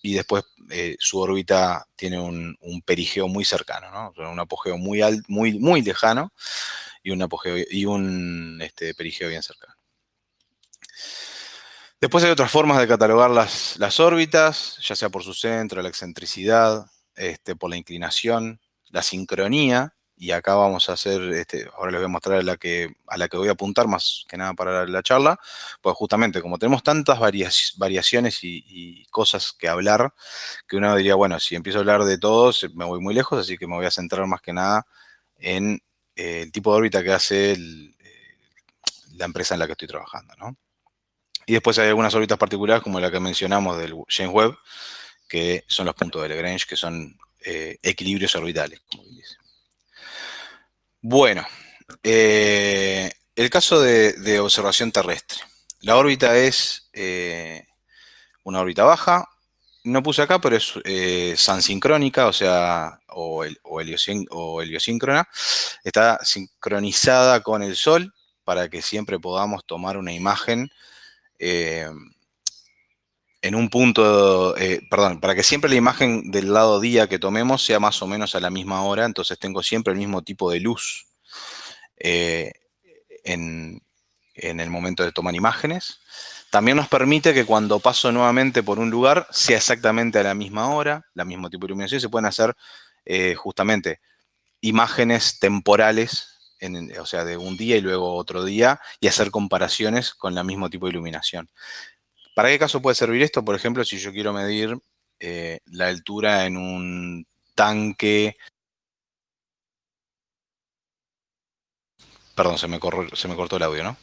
y después eh, su órbita tiene un, perigeo muy cercano, ¿no? un apogeo muy, muy, muy lejano y un, apogeo, y un este, perigeo bien cercano. Después hay otras formas de catalogar las, órbitas, ya sea por su centro, la excentricidad, este, por la inclinación, la sincronía, y acá vamos a hacer, este, ahora les voy a mostrar a la, que, a la que voy a apuntar más que nada para la charla, pues justamente como tenemos tantas variaciones y, cosas que hablar, que uno diría, bueno, si empiezo a hablar de todos, me voy muy lejos, así que me voy a centrar más que nada en eh, el tipo de órbita que hace eh, la empresa en la que estoy trabajando, ¿no? Y después hay algunas órbitas particulares, como la que mencionamos del James Webb, que son los puntos de Lagrange, que son eh, equilibrios orbitales, como dice. Bueno, eh, el caso de, observación terrestre. La órbita es eh, una órbita baja. No puse acá, pero es eh, o sea, o, heliosíncrona. Está sincronizada con el Sol para que siempre podamos tomar una imagen en un punto, perdón, para que siempre la imagen del lado día que tomemos sea más o menos a la misma hora, entonces tengo siempre el mismo tipo de luz eh, en, el momento de tomar imágenes. También nos permite que cuando paso nuevamente por un lugar sea exactamente a la misma hora, la mismo tipo de iluminación, se pueden hacer eh, justamente imágenes temporales, o sea, de un día y luego otro día, y hacer comparaciones con el mismo tipo de iluminación. ¿Para qué caso puede servir esto? Por ejemplo, si yo quiero medir eh, la altura en un tanque Perdón, se me, se me cortó el audio, ¿no?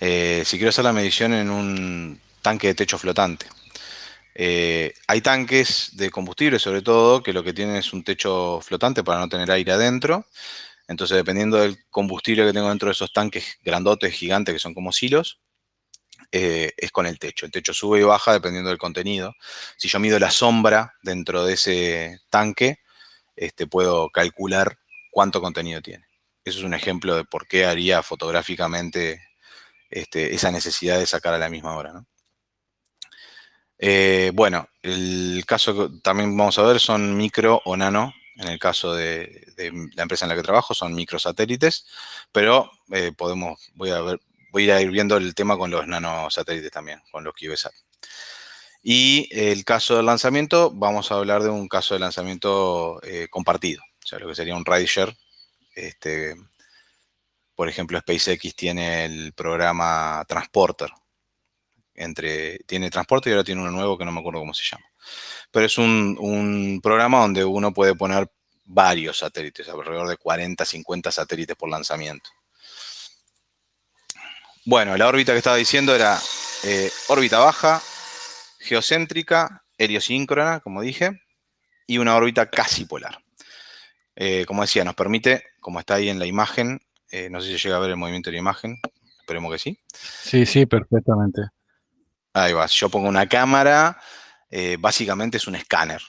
Eh, si quiero hacer la medición en un tanque de techo flotante. Eh, hay tanques de combustible, sobre todo, que lo que tienen es un techo flotante para no tener aire adentro. Entonces, dependiendo del combustible que tengo dentro de esos tanques grandotes, gigantes, que son como silos, eh, es con el techo. El techo sube y baja dependiendo del contenido. Si yo mido la sombra dentro de ese tanque, este, puedo calcular cuánto contenido tiene. Eso es un ejemplo de por qué haría fotográficamente este, esa necesidad de sacar a la misma hora. Eh, bueno, el caso que también vamos a ver son micro o nano. En el caso de, la empresa en la que trabajo son microsatélites, pero eh, podemos, voy a, ver, voy a ir viendo el tema con los nanosatélites también, con los CubeSat. Y el caso del lanzamiento, vamos a hablar de un caso de lanzamiento eh, compartido, o sea, lo que sería un rideshare este, por ejemplo, SpaceX tiene el programa Transporter. Entre, tiene Transporter y ahora tiene uno nuevo que no me acuerdo cómo se llama. Pero es un, programa donde uno puede poner varios satélites, alrededor de 40, 50 satélites por lanzamiento. Bueno, la órbita que estaba diciendo era eh, órbita baja, geocéntrica, heliosíncrona, como dije, y una órbita casi polar. Eh, como decía, nos permite, como está ahí en la imagen, eh, no sé si llega a ver el movimiento de la imagen, esperemos que sí. Sí, sí, perfectamente. Ahí va, yo pongo una cámara, eh, básicamente es un escáner.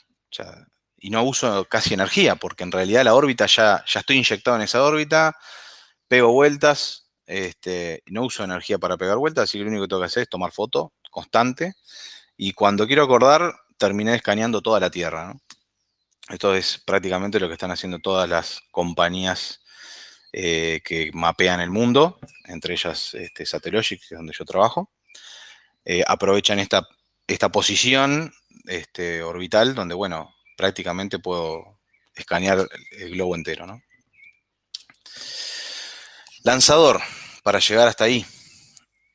y no uso casi energía, porque en realidad la órbita ya, ya estoy inyectado en esa órbita, pego vueltas, este, no uso energía para pegar vueltas, así que lo único que tengo que hacer es tomar foto constante. Y cuando quiero acordar, terminé escaneando toda la Tierra. Esto es prácticamente lo que están haciendo todas las compañías eh, que mapean el mundo, entre ellas este, Satellogic, que es donde yo trabajo. Eh, aprovechan esta, esta posición este, orbital donde, bueno, prácticamente puedo escanear el globo entero, ¿no? Lanzador, para llegar hasta ahí.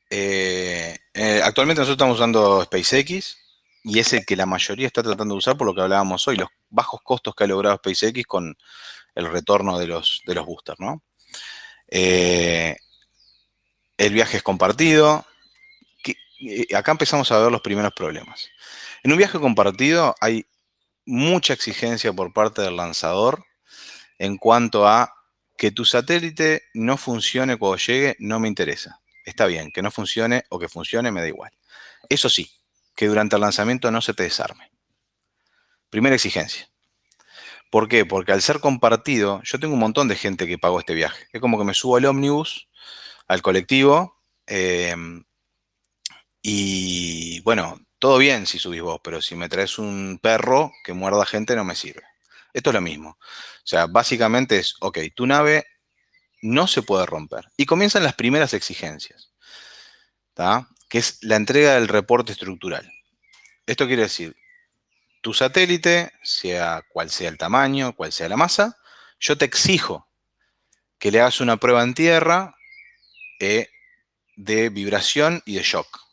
Eh, actualmente nosotros estamos usando SpaceX, y es el que la mayoría está tratando de usar por lo que hablábamos hoy, los bajos costos que ha logrado SpaceX con el retorno de los, de los boosters, ¿no? Eh, el viaje es compartido. Acá empezamos a ver los primeros problemas. En un viaje compartido hay mucha exigencia por parte del lanzador en cuanto a que tu satélite no funcione cuando llegue, no me interesa. Está bien, que no funcione o que funcione me da igual. Eso sí, que durante el lanzamiento no se te desarme. Primera exigencia. ¿Por qué? Porque al ser compartido, yo tengo un montón de gente que pagó este viaje. Es como que me subo al ómnibus, al colectivo, em, y bueno, todo bien si subís vos, pero si me traes un perro que muerda gente no me sirve. Esto es lo mismo. O sea, básicamente es, ok, tu nave no se puede romper. Y comienzan las primeras exigencias, que es la entrega del reporte estructural. Esto quiere decir, tu satélite, sea cual sea el tamaño, cual sea la masa, yo te exijo que le hagas una prueba en tierra eh, de vibración y de shock.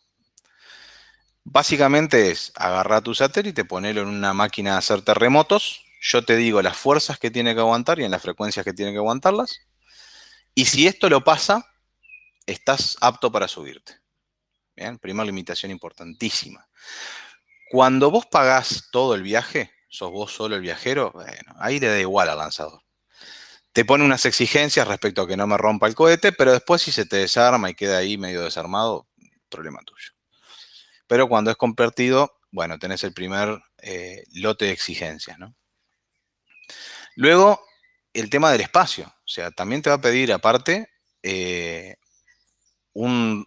Básicamente es agarrar tu satélite, ponerlo en una máquina de hacer terremotos, yo te digo las fuerzas que tiene que aguantar y en las frecuencias que tiene que aguantarlas, y si esto lo pasa, estás apto para subirte. Bien, primera limitación importantísima. Cuando vos pagás todo el viaje, sos vos solo el viajero, bueno, ahí le da igual al lanzador. Te pone unas exigencias respecto a que no me rompa el cohete, pero después si se te desarma y queda ahí medio desarmado, problema tuyo. Pero cuando es compartido, bueno, tenés el primer eh, lote de exigencias, ¿no? Luego, el tema del espacio. O sea, también te va a pedir aparte eh, un,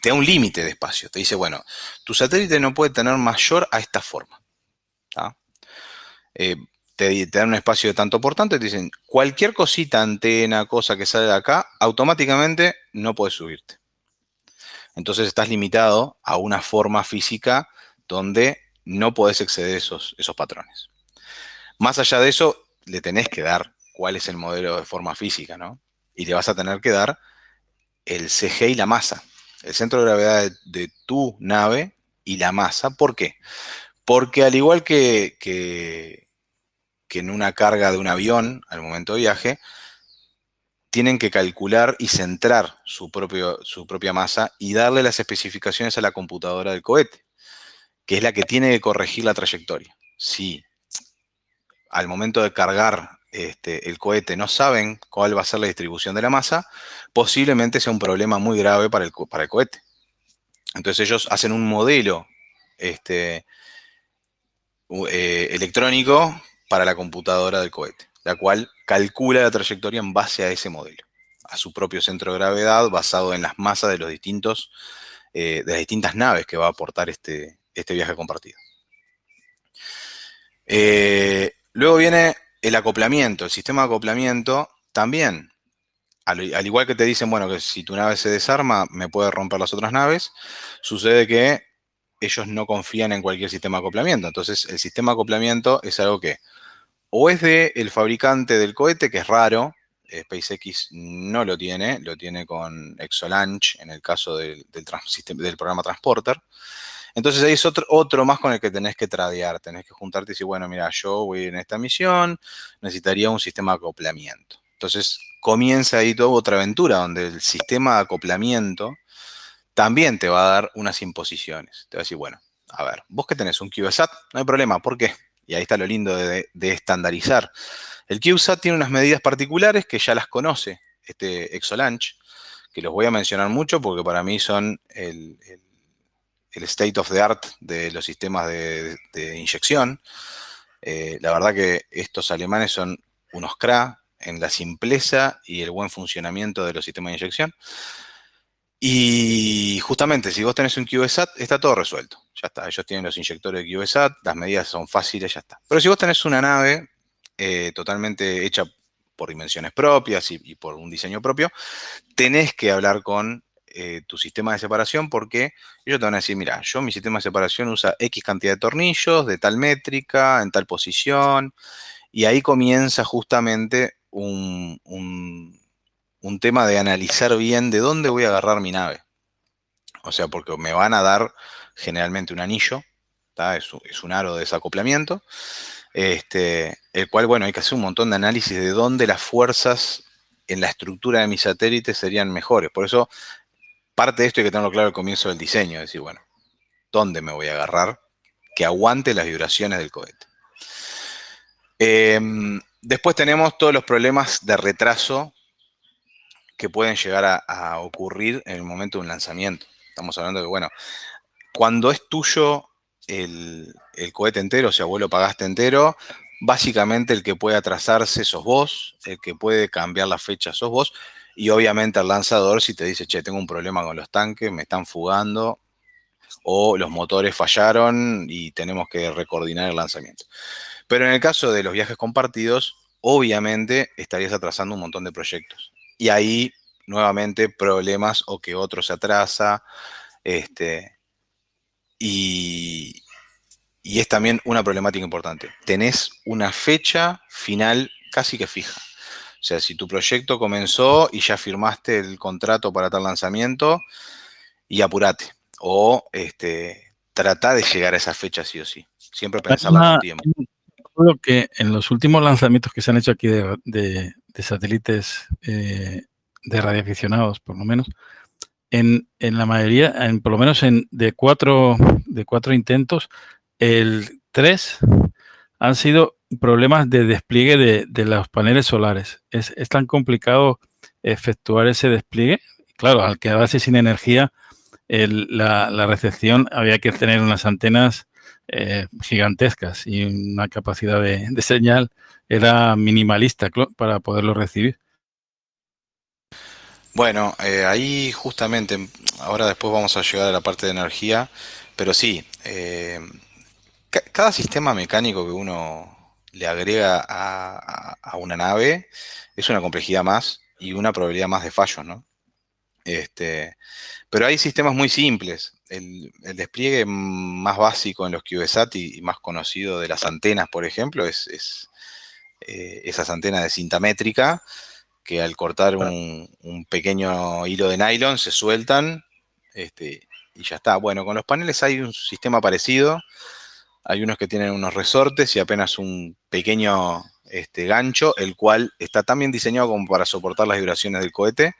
te da un límite de espacio. Te dice, bueno, tu satélite no puede tener mayor a esta forma. Eh, te, dan un espacio de tanto por tanto y te dicen, cualquier cosita, antena, cosa que sale de acá, automáticamente no puedes subirte. Entonces estás limitado a una forma física donde no podés exceder esos, patrones. Más allá de eso, le tenés que dar cuál es el modelo de forma física, ¿no? Y le vas a tener que dar el CG y la masa, el centro de gravedad de, tu nave y la masa. ¿Por qué? Porque al igual que, que, en una carga de un avión al momento de viaje, tienen que calcular y centrar su, propio, su propia masa y darle las especificaciones a la computadora del cohete, que es la que tiene que corregir la trayectoria. Si al momento de cargar este, el cohete no saben cuál va a ser la distribución de la masa, posiblemente sea un problema muy grave para el, para el cohete. Entonces ellos hacen un modelo este, eh, electrónico para la computadora del cohete, la cual calcula la trayectoria en base a ese modelo, a su propio centro de gravedad basado en las masas de los distintos, eh, de las distintas naves que va a aportar este, este viaje compartido. Eh, Luego viene el acoplamiento. El sistema de acoplamiento también, al, igual que te dicen, bueno, que si tu nave se desarma, me puede romper las otras naves, sucede que ellos no confían en cualquier sistema de acoplamiento. Entonces, el sistema de acoplamiento es algo que o es de el fabricante del cohete, que es raro, eh, SpaceX no lo tiene, lo tiene con Exolaunch en el caso del, del programa Transporter, entonces ahí es otro, más con el que tenés que tradear, tenés que juntarte y decir, bueno, mira, yo voy en esta misión, necesitaría un sistema de acoplamiento. Entonces comienza ahí toda otra aventura donde el sistema de acoplamiento también te va a dar unas imposiciones. Te va a decir, bueno, a ver, vos que tenés un CubeSat, no hay problema, ¿por qué? Y ahí está lo lindo de, estandarizar. El CubeSat tiene unas medidas particulares que ya las conoce este Exolaunch, que los voy a mencionar mucho porque para mí son el el state of the art de los sistemas de, inyección. Eh, la verdad que estos alemanes son unos CRA en la simpleza y el buen funcionamiento de los sistemas de inyección. Y justamente, si vos tenés un QSAT, está todo resuelto. Ya está, ellos tienen los inyectores de QSAT, las medidas son fáciles, ya está. Pero si vos tenés una nave eh, totalmente hecha por dimensiones propias y, por un diseño propio, tenés que hablar con eh, tu sistema de separación porque ellos te van a decir, mira, yo mi sistema de separación usa X cantidad de tornillos, de tal métrica, en tal posición, y ahí comienza justamente un, tema de analizar bien de dónde voy a agarrar mi nave. O sea, porque me van a dar generalmente un anillo, es, un aro de desacoplamiento, este, el cual, bueno, hay que hacer un montón de análisis de dónde las fuerzas en la estructura de mi satélite serían mejores. Por eso parte de esto hay que tenerlo claro al comienzo del diseño, es decir, bueno, ¿dónde me voy a agarrar? Que aguante las vibraciones del cohete. Em, después tenemos todos los problemas de retraso que pueden llegar a, ocurrir en el momento de un lanzamiento. Estamos hablando de bueno, cuando es tuyo el, cohete entero, o sea, vos lo pagaste entero, básicamente el que puede atrasarse sos vos, el que puede cambiar la fecha sos vos, y obviamente el lanzador si te dice, che, tengo un problema con los tanques, me están fugando, o los motores fallaron y tenemos que recoordinar el lanzamiento. Pero en el caso de los viajes compartidos, obviamente estarías atrasando un montón de proyectos. Y ahí, nuevamente, problemas o que otro se atrasa. Este, y, y es también una problemática importante. Tenés una fecha final casi que fija. O sea, si tu proyecto comenzó y ya firmaste el contrato para tal lanzamiento, y apurate. O este, trata de llegar a esa fecha sí o sí. Siempre pensarla con tiempo. Creo que en los últimos lanzamientos que se han hecho aquí de, satélites eh, de radioaficionados, por lo menos, en, la mayoría, en, por lo menos en, de, cuatro, de cuatro intentos, el 3 han sido problemas de despliegue de, los paneles solares. Es, tan complicado efectuar ese despliegue. Claro, al quedarse sin energía, la, recepción había que tener unas antenas eh, gigantescas y una capacidad de, señal era minimalista para poderlo recibir. Bueno, eh, ahí justamente, ahora después vamos a llegar a la parte de energía, pero sí, eh, cada sistema mecánico que uno le agrega a, una nave es una complejidad más y una probabilidad más de fallos, ¿no? Este, pero hay sistemas muy simples. El, despliegue más básico en los CubeSat y, y, más conocido de las antenas, por ejemplo, es, eh, esas antenas de cinta métrica que al cortar un, pequeño hilo de nylon se sueltan este, y ya está. Bueno, con los paneles hay un sistema parecido hay unos que tienen unos resortes y apenas un pequeño este, gancho, el cual está también diseñado como para soportar las vibraciones del cohete,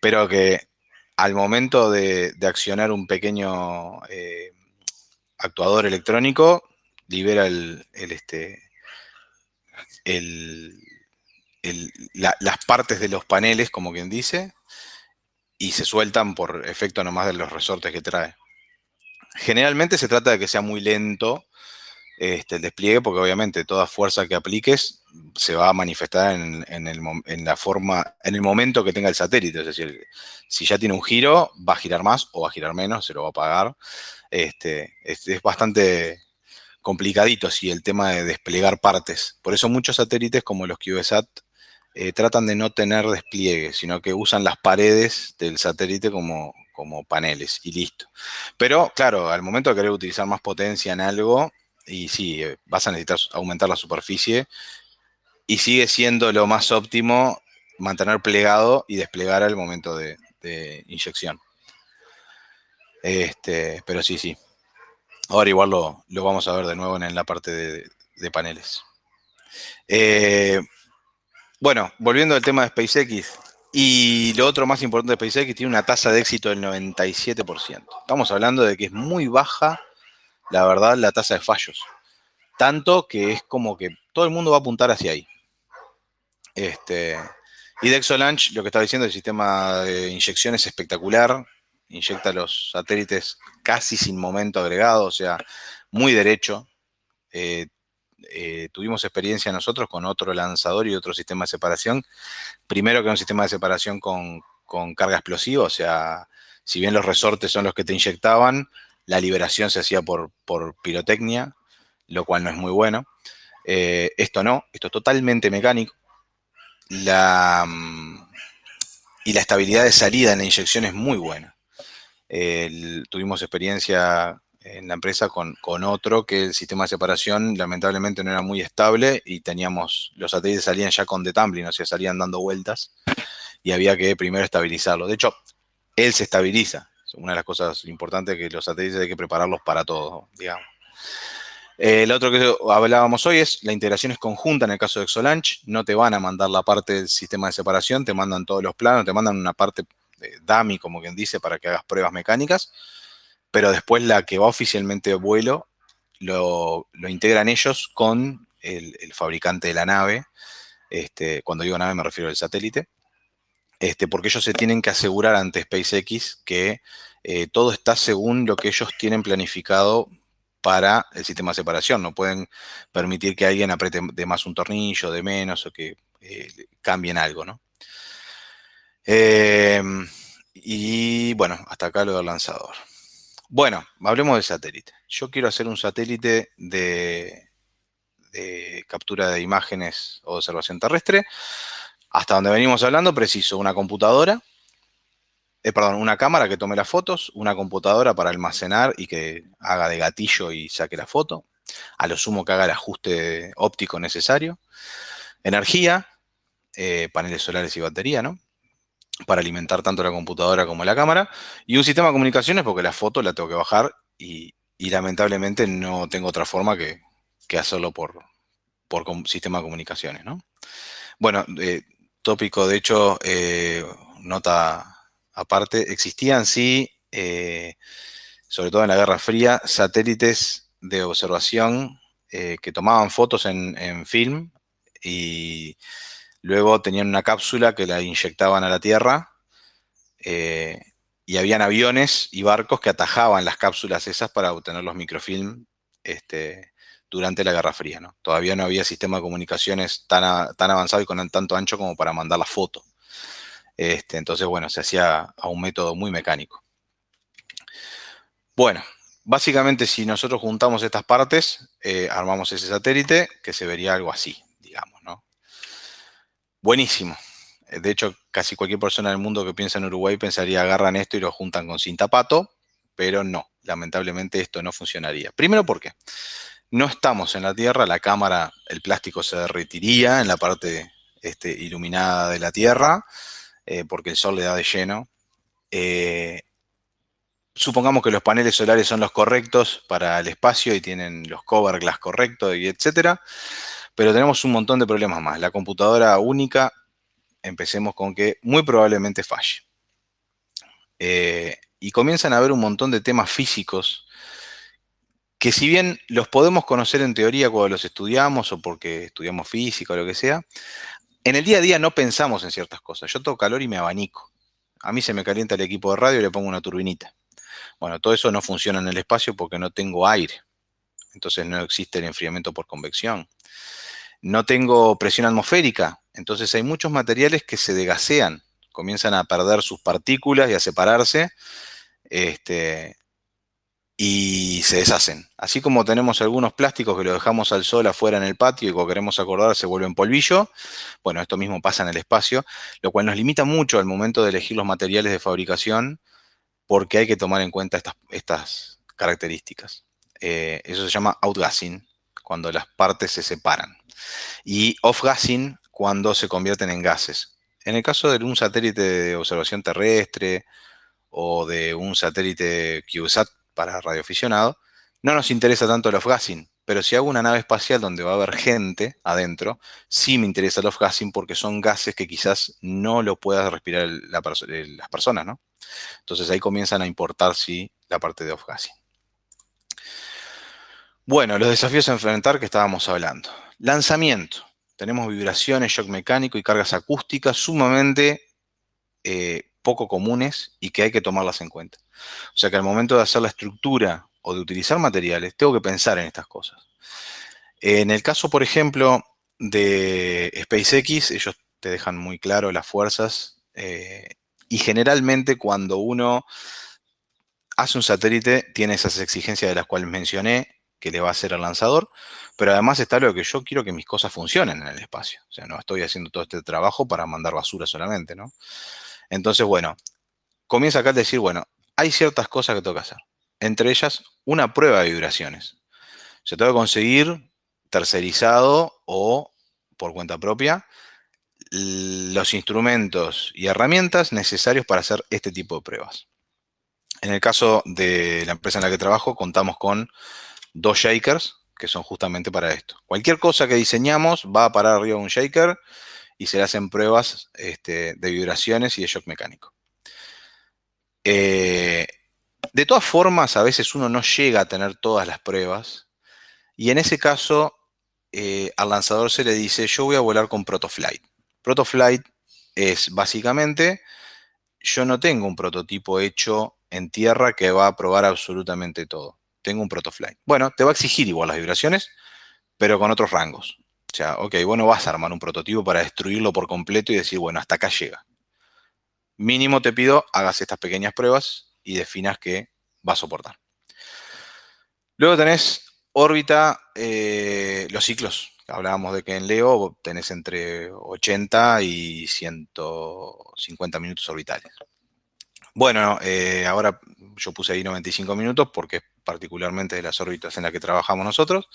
pero que al momento de, accionar un pequeño eh, actuador electrónico, libera el, este, las partes de los paneles, como quien dice, y se sueltan por efecto nomás de los resortes que trae. Generalmente se trata de que sea muy lento este, el despliegue, porque obviamente toda fuerza que apliques se va a manifestar en, la forma, en el momento que tenga el satélite. Es decir, si ya tiene un giro, va a girar más o va a girar menos, se lo va a pagar. Este, es, bastante complicadito si el tema de desplegar partes. Por eso muchos satélites como los CubeSat eh, tratan de no tener despliegue, sino que usan las paredes del satélite como, como paneles y listo. Pero claro, al momento de querer utilizar más potencia en algo, y sí, eh, vas a necesitar aumentar la superficie y sigue siendo lo más óptimo mantener plegado y desplegar al momento de, inyección. Este, pero sí, sí. Ahora igual lo, vamos a ver de nuevo en, la parte de, paneles. Eh, bueno, volviendo al tema de SpaceX, y lo otro más importante de SpaceX, tiene una tasa de éxito del 97%. Estamos hablando de que es muy baja, la verdad, la tasa de fallos. Tanto que es como que todo el mundo va a apuntar hacia ahí. Este, y Dexolaunch, lo que estaba diciendo, el sistema de inyección es espectacular. Inyecta los satélites casi sin momento agregado, o sea, muy derecho. Eh, eh, tuvimos experiencia nosotros con otro lanzador y otro sistema de separación. Primero que un sistema de separación con, carga explosiva, o sea, si bien los resortes son los que te inyectaban, la liberación se hacía por, pirotecnia, lo cual no es muy bueno. Eh, esto no, esto es totalmente mecánico. La, mm, y la estabilidad de salida en la inyección es muy buena. tuvimos experiencia en la empresa con, otro que el sistema de separación lamentablemente no era muy estable y teníamos, los satélites salían ya con detumbling, o sea, salían dando vueltas y había que primero estabilizarlo. De hecho, él se estabiliza. Una de las cosas importantes que los satélites hay que prepararlos para todo, digamos. El otro que hablábamos hoy es la integración es conjunta en el caso de Exolanch. No te van a mandar la parte del sistema de separación, te mandan todos los planos, te mandan una parte dummy, como quien dice, para que hagas pruebas mecánicas, pero después la que va oficialmente de vuelo lo, integran ellos con el, fabricante de la nave. Este, cuando digo nave me refiero al satélite. Este, porque ellos se tienen que asegurar ante SpaceX que eh, todo está según lo que ellos tienen planificado para el sistema de separación. No pueden permitir que alguien apriete de más un tornillo, de menos, o que eh, cambien algo, ¿no? Em, y bueno, hasta acá lo del lanzador. Bueno, hablemos del satélite. Yo quiero hacer un satélite de, captura de imágenes o observación terrestre. Hasta donde venimos hablando, preciso una computadora, eh, perdón, una cámara que tome las fotos, una computadora para almacenar y que haga de gatillo y saque la foto, a lo sumo que haga el ajuste óptico necesario, energía, eh, paneles solares y batería, ¿no? Para alimentar tanto la computadora como la cámara, y un sistema de comunicaciones porque la foto la tengo que bajar y, lamentablemente no tengo otra forma que, hacerlo por, por sistema de comunicaciones, ¿no? Bueno, eh, tópico, de hecho, nota aparte, existían sí, sobre todo en la Guerra Fría, satélites de observación que tomaban fotos en, film y Luego tenían una cápsula que la inyectaban a la Tierra eh, y habían aviones y barcos que atajaban las cápsulas esas para obtener los microfilm este, durante la Guerra Fría. ¿no? Todavía no había sistema de comunicaciones tan, tan avanzado y con tanto ancho como para mandar la foto. Este, entonces, bueno, se hacía a un método muy mecánico. Bueno, básicamente si nosotros juntamos estas partes, eh, armamos ese satélite que se vería algo así. Buenísimo. Eh, de hecho, casi cualquier persona del mundo que piensa en Uruguay pensaría agarran esto y lo juntan con cinta pato, pero no, lamentablemente esto no funcionaría. Primero porque no estamos en la Tierra, la cámara, el plástico se derretiría en la parte este, iluminada de la Tierra, eh, porque el sol le da de lleno. Eh, supongamos que los paneles solares son los correctos para el espacio y tienen los cover glass correctos y etcétera. Pero tenemos un montón de problemas más. La computadora única, empecemos con que muy probablemente falle. Eh, y comienzan a haber un montón de temas físicos que si bien los podemos conocer en teoría cuando los estudiamos o porque estudiamos física o lo que sea, en el día a día no pensamos en ciertas cosas. Yo tengo calor y me abanico. A mí se me calienta el equipo de radio y le pongo una turbinita. Bueno, todo eso no funciona en el espacio porque no tengo aire. Entonces no existe el enfriamiento por convección no tengo presión atmosférica, entonces hay muchos materiales que se degasean, comienzan a perder sus partículas y a separarse este, y se deshacen. Así como tenemos algunos plásticos que los dejamos al sol afuera en el patio y cuando queremos acordar se vuelven polvillo, bueno, esto mismo pasa en el espacio, lo cual nos limita mucho al momento de elegir los materiales de fabricación porque hay que tomar en cuenta estas, características. Eh, eso se llama outgassing, cuando las partes se separan y off-gassing cuando se convierten en gases. En el caso de un satélite de observación terrestre o de un satélite CubeSat para radioaficionado, no nos interesa tanto el off-gassing, pero si hago una nave espacial donde va a haber gente adentro, sí me interesa el off-gassing porque son gases que quizás no lo puedan respirar las personas, ¿no? Entonces ahí comienzan a importar, sí, la parte de off-gassing. Bueno, los desafíos a enfrentar que estábamos hablando. Lanzamiento. Tenemos vibraciones, shock mecánico y cargas acústicas sumamente eh, poco comunes y que hay que tomarlas en cuenta. O sea que al momento de hacer la estructura o de utilizar materiales, tengo que pensar en estas cosas. En el caso, por ejemplo, de SpaceX, ellos te dejan muy claro las fuerzas eh, y generalmente cuando uno hace un satélite tiene esas exigencias de las cuales mencioné que le va a hacer al lanzador, pero además está lo que yo quiero que mis cosas funcionen en el espacio. O sea, no estoy haciendo todo este trabajo para mandar basura solamente, ¿no? Entonces, bueno, comienza acá a decir, bueno, hay ciertas cosas que tengo que hacer. Entre ellas, una prueba de vibraciones. Se tengo que conseguir tercerizado o por cuenta propia los instrumentos y herramientas necesarios para hacer este tipo de pruebas. En el caso de la empresa en la que trabajo, contamos con dos shakers que son justamente para esto. Cualquier cosa que diseñamos va a parar arriba de un shaker y se le hacen pruebas este, de vibraciones y de shock mecánico. Eh, de todas formas, a veces uno no llega a tener todas las pruebas y en ese caso eh, al lanzador se le dice, yo voy a volar con Protoflight. Protoflight es básicamente, yo no tengo un prototipo hecho en tierra que va a probar absolutamente todo. Tengo un Protoflight. Bueno, te va a exigir igual las vibraciones, pero con otros rangos. O sea, ok, bueno, vas a armar un prototipo para destruirlo por completo y decir, bueno, hasta acá llega. Mínimo te pido, hagas estas pequeñas pruebas y definas que va a soportar. Luego tenés órbita, eh, los ciclos. Hablábamos de que en Leo tenés entre 80 y 150 minutos orbitales. Bueno, eh, ahora yo puse ahí 95 minutos porque es particularmente de las órbitas en las que trabajamos nosotros.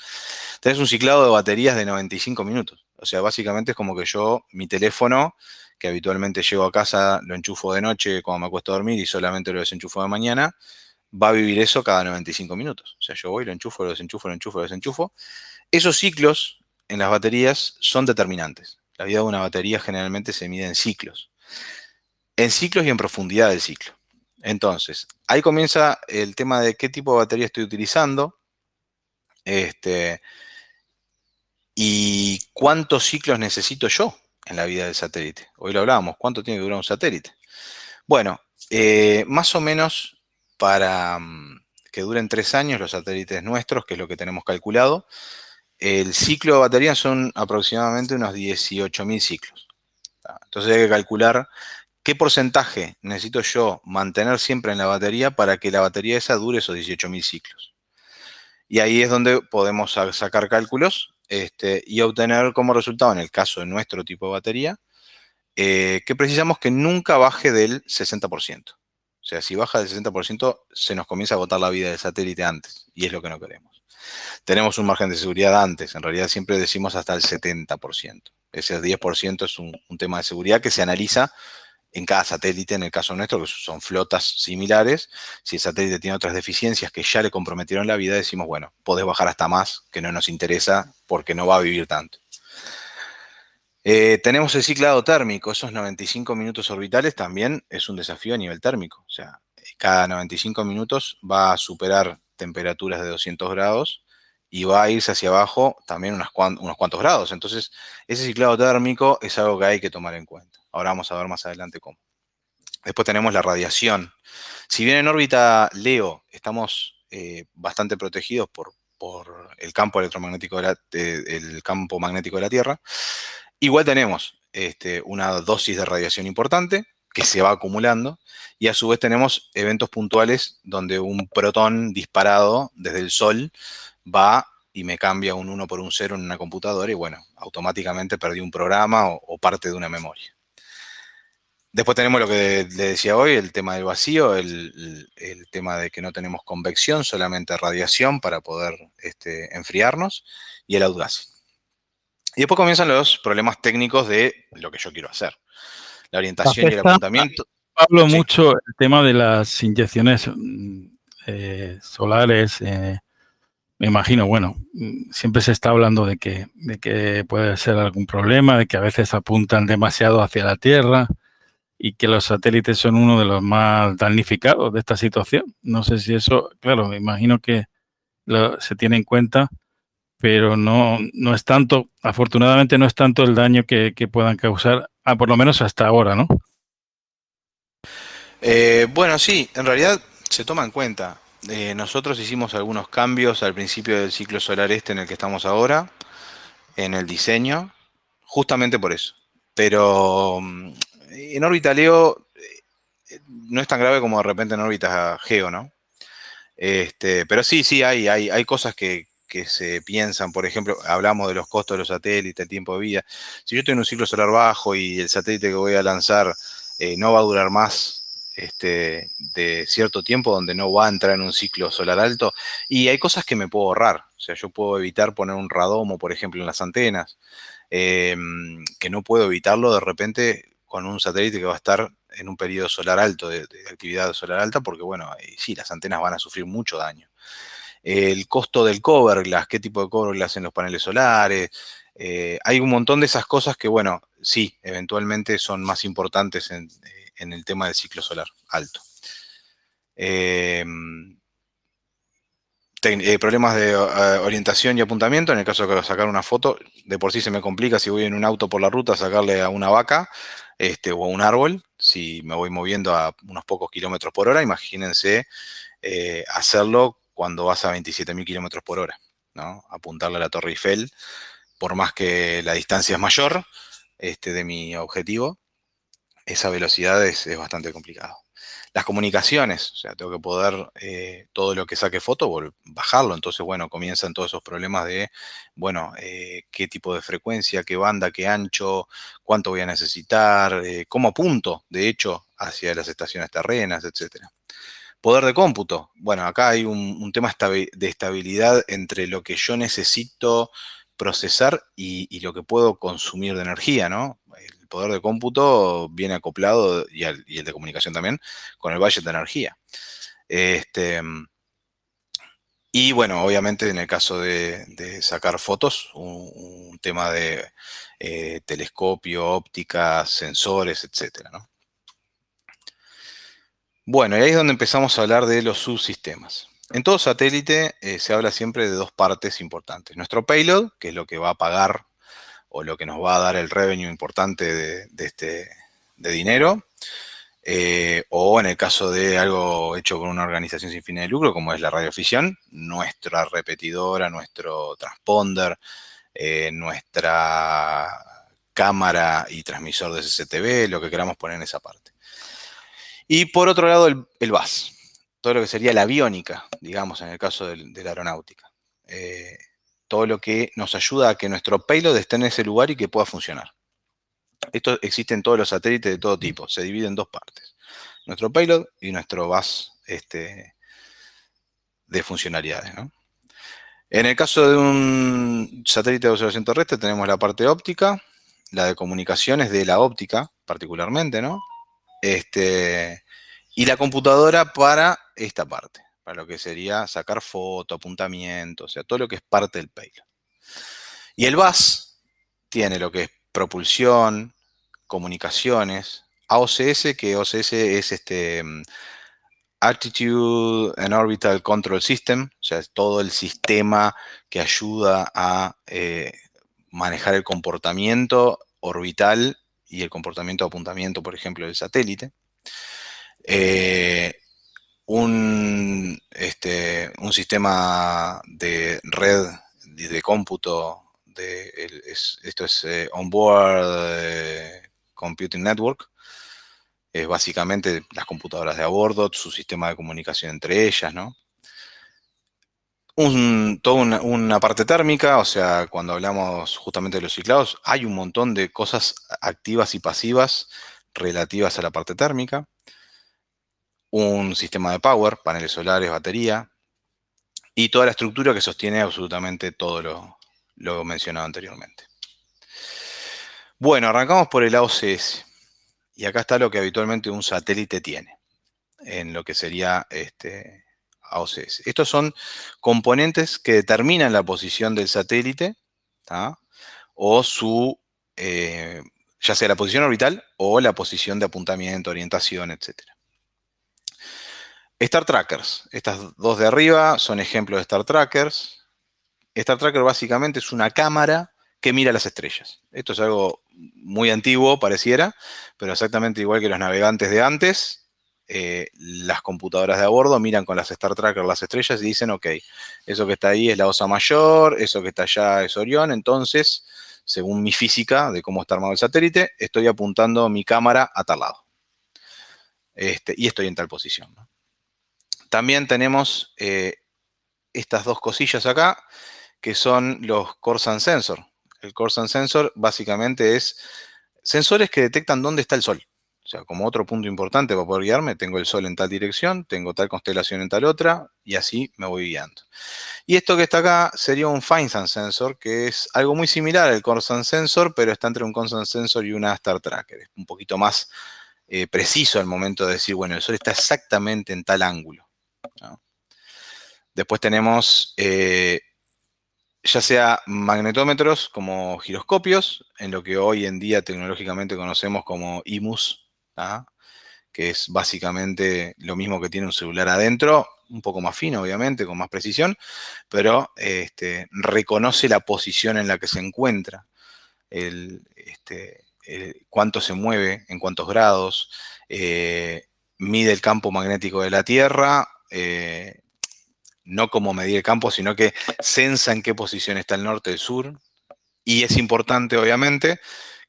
Tenés un ciclado de baterías de 95 minutos. O sea, básicamente es como que yo, mi teléfono, que habitualmente llego a casa, lo enchufo de noche cuando me acuesto a dormir y solamente lo desenchufo de mañana, va a vivir eso cada 95 minutos. O sea, yo voy, lo enchufo, lo desenchufo, lo enchufo, lo desenchufo. Esos ciclos en las baterías son determinantes. La vida de una batería generalmente se mide en ciclos en ciclos y en profundidad del ciclo. Entonces, ahí comienza el tema de qué tipo de batería estoy utilizando este, y cuántos ciclos necesito yo en la vida del satélite. Hoy lo hablábamos, ¿cuánto tiene que durar un satélite? Bueno, eh, más o menos para mm, que duren tres años los satélites nuestros, que es lo que tenemos calculado, el ciclo de batería son aproximadamente unos 18.000 ciclos. Entonces hay que calcular ¿Qué porcentaje necesito yo mantener siempre en la batería para que la batería esa dure esos 18.000 ciclos? Y ahí es donde podemos sacar cálculos este, y obtener como resultado, en el caso de nuestro tipo de batería, eh, que precisamos que nunca baje del 60%. O sea, si baja del 60%, se nos comienza a agotar la vida del satélite antes, y es lo que no queremos. Tenemos un margen de seguridad antes, en realidad siempre decimos hasta el 70%. Ese 10% es un, un tema de seguridad que se analiza en cada satélite, en el caso nuestro, que son flotas similares, si el satélite tiene otras deficiencias que ya le comprometieron la vida, decimos, bueno, podés bajar hasta más, que no nos interesa porque no va a vivir tanto. Eh, tenemos el ciclado térmico, esos 95 minutos orbitales también es un desafío a nivel térmico. O sea, cada 95 minutos va a superar temperaturas de 200 grados y va a irse hacia abajo también unos cuantos grados. Entonces, ese ciclado térmico es algo que hay que tomar en cuenta. Ahora vamos a ver más adelante cómo. Después tenemos la radiación. Si bien en órbita Leo estamos eh, bastante protegidos por, el campo electromagnético de campo magnético de la Tierra, igual tenemos este, una dosis de radiación importante que se va acumulando y a su vez tenemos eventos puntuales donde un protón disparado desde el Sol va y me cambia un 1 por un 0 en una computadora y bueno, automáticamente perdí un programa o parte de una memoria. Después tenemos lo que le decía hoy, el tema del vacío, el, tema de que no tenemos convección, solamente radiación para poder este, enfriarnos, y el outgassing. Y después comienzan los problemas técnicos de lo que yo quiero hacer. La orientación y el apuntamiento. Hablo mucho el tema de las inyecciones mm, eh, solares. Eh, me imagino, bueno, mm, siempre se está hablando de que, de que puede ser algún problema, de que a veces apuntan demasiado hacia la Tierra y que los satélites son uno de los más damnificados de esta situación. No sé si eso, claro, me imagino que se tiene en cuenta, pero no, no es tanto, afortunadamente no es tanto el daño que, puedan causar, ah, por lo menos hasta ahora, ¿no? Eh, bueno, sí, en realidad se toma en cuenta. Eh, nosotros hicimos algunos cambios al principio del ciclo solar este en el que estamos ahora, en el diseño, justamente por eso. Pero mm, en órbita Leo eh, no es tan grave como de repente en órbita Geo, ¿no? Este, pero sí, sí, hay, hay, hay cosas que, se piensan, por ejemplo, hablamos de los costos de los satélites, el tiempo de vida. Si yo tengo un ciclo solar bajo y el satélite que voy a lanzar eh, no va a durar más este, de cierto tiempo, donde no va a entrar en un ciclo solar alto, y hay cosas que me puedo ahorrar. O sea, yo puedo evitar poner un radomo, por ejemplo, en las antenas, em, que no puedo evitarlo de repente con un satélite que va a estar en un periodo solar alto, de, actividad solar alta, porque bueno, sí, las antenas van a sufrir mucho daño. El costo del cover glass, qué tipo de cover glass en los paneles solares, eh, hay un montón de esas cosas que, bueno, sí, eventualmente son más importantes en, el tema del ciclo solar alto. eh, problemas de orientación y apuntamiento, en el caso de sacar una foto, de por sí se me complica si voy en un auto por la ruta sacarle a una vaca este, o a un árbol, si me voy moviendo a unos pocos kilómetros por hora, imagínense eh, hacerlo cuando vas a 27.000 kilómetros por hora, ¿no? apuntarle a la Torre Eiffel, por más que la distancia es mayor este, de mi objetivo, esa velocidad es bastante complicado. Las comunicaciones, o sea, tengo que poder eh, todo lo que saque foto, bajarlo. Entonces, bueno, comienzan todos esos problemas de, bueno, eh, qué tipo de frecuencia, qué banda, qué ancho, cuánto voy a necesitar, eh, cómo apunto, de hecho, hacia las estaciones terrenas, etcétera. Poder de cómputo. Bueno, acá hay un, tema de estabilidad entre lo que yo necesito procesar y, lo que puedo consumir de energía, ¿no? Poder de cómputo viene acoplado, y, el de comunicación también, con el budget de energía. Este, y bueno, obviamente en el caso de, sacar fotos, un, tema de eh, telescopio, óptica, sensores, etc. Bueno, y ahí es donde empezamos a hablar de los subsistemas. En todo satélite eh, se habla siempre de dos partes importantes. Nuestro payload, que es lo que va a pagar o lo que nos va a dar el revenue importante de, este, de dinero, eh, o en el caso de algo hecho por una organización sin fines de lucro, como es la radioficción, nuestra repetidora, nuestro transponder, eh, nuestra cámara y transmisor de CCTV, lo que queramos poner en esa parte. Y por otro lado, el, el VAS, todo lo que sería la aviónica, digamos, en el caso de, la aeronáutica. Eh, todo lo que nos ayuda a que nuestro payload esté en ese lugar y que pueda funcionar. Esto existe en todos los satélites de todo tipo, se divide en dos partes. Nuestro payload y nuestro bus este, de funcionalidades. En el caso de un satélite de observación terrestre tenemos la parte óptica, la de comunicaciones de la óptica particularmente, ¿no? Este, y la computadora para esta parte lo que sería sacar foto, apuntamiento, o sea, todo lo que es parte del payload. Y el bus tiene lo que es propulsión, comunicaciones, AOCS, que OCS es este mm, Attitude and Orbital Control System, o sea, es todo el sistema que ayuda a eh, manejar el comportamiento orbital y el comportamiento de apuntamiento, por ejemplo, del satélite. Eh, un, este, un sistema de red de cómputo, de, esto es eh, Onboard eh, Computing Network, es básicamente las computadoras de a bordo, su sistema de comunicación entre ellas, ¿no? toda una, parte térmica, o sea, cuando hablamos justamente de los ciclados, hay un montón de cosas activas y pasivas relativas a la parte térmica un sistema de power, paneles solares, batería, y toda la estructura que sostiene absolutamente todo lo, mencionado anteriormente. Bueno, arrancamos por el AOCS. Y acá está lo que habitualmente un satélite tiene, en lo que sería este AOCS. Estos son componentes que determinan la posición del satélite, o su, eh, ya sea la posición orbital o la posición de apuntamiento, orientación, etcétera. Star Trackers. Estas dos de arriba son ejemplos de Star Trackers. Star Tracker básicamente es una cámara que mira las estrellas. Esto es algo muy antiguo, pareciera, pero exactamente igual que los navegantes de antes, eh, las computadoras de a bordo miran con las Star Tracker las estrellas y dicen, ok, eso que está ahí es la Osa Mayor, eso que está allá es Orión, entonces, según mi física de cómo está armado el satélite, estoy apuntando mi cámara a tal lado. Este, y estoy en tal posición. ¿no? También tenemos eh, estas dos cosillas acá, que son los Corsan Sensor. El Corsan Sensor básicamente es sensores que detectan dónde está el Sol. O sea, como otro punto importante para poder guiarme, tengo el Sol en tal dirección, tengo tal constelación en tal otra, y así me voy guiando. Y esto que está acá sería un FineSan Sensor, que es algo muy similar al Corsan Sensor, pero está entre un Corsan Sensor y una Star Tracker. Es un poquito más eh, preciso al momento de decir, bueno, el Sol está exactamente en tal ángulo. Después tenemos eh, ya sea magnetómetros como giroscopios, en lo que hoy en día tecnológicamente conocemos como IMUS, que es básicamente lo mismo que tiene un celular adentro, un poco más fino, obviamente, con más precisión, pero este, reconoce la posición en la que se encuentra, este, cuánto se mueve, en cuántos grados, eh, mide el campo magnético de la Tierra, eh, no como medir el campo, sino que sensa en qué posición está el norte, el sur, y es importante, obviamente,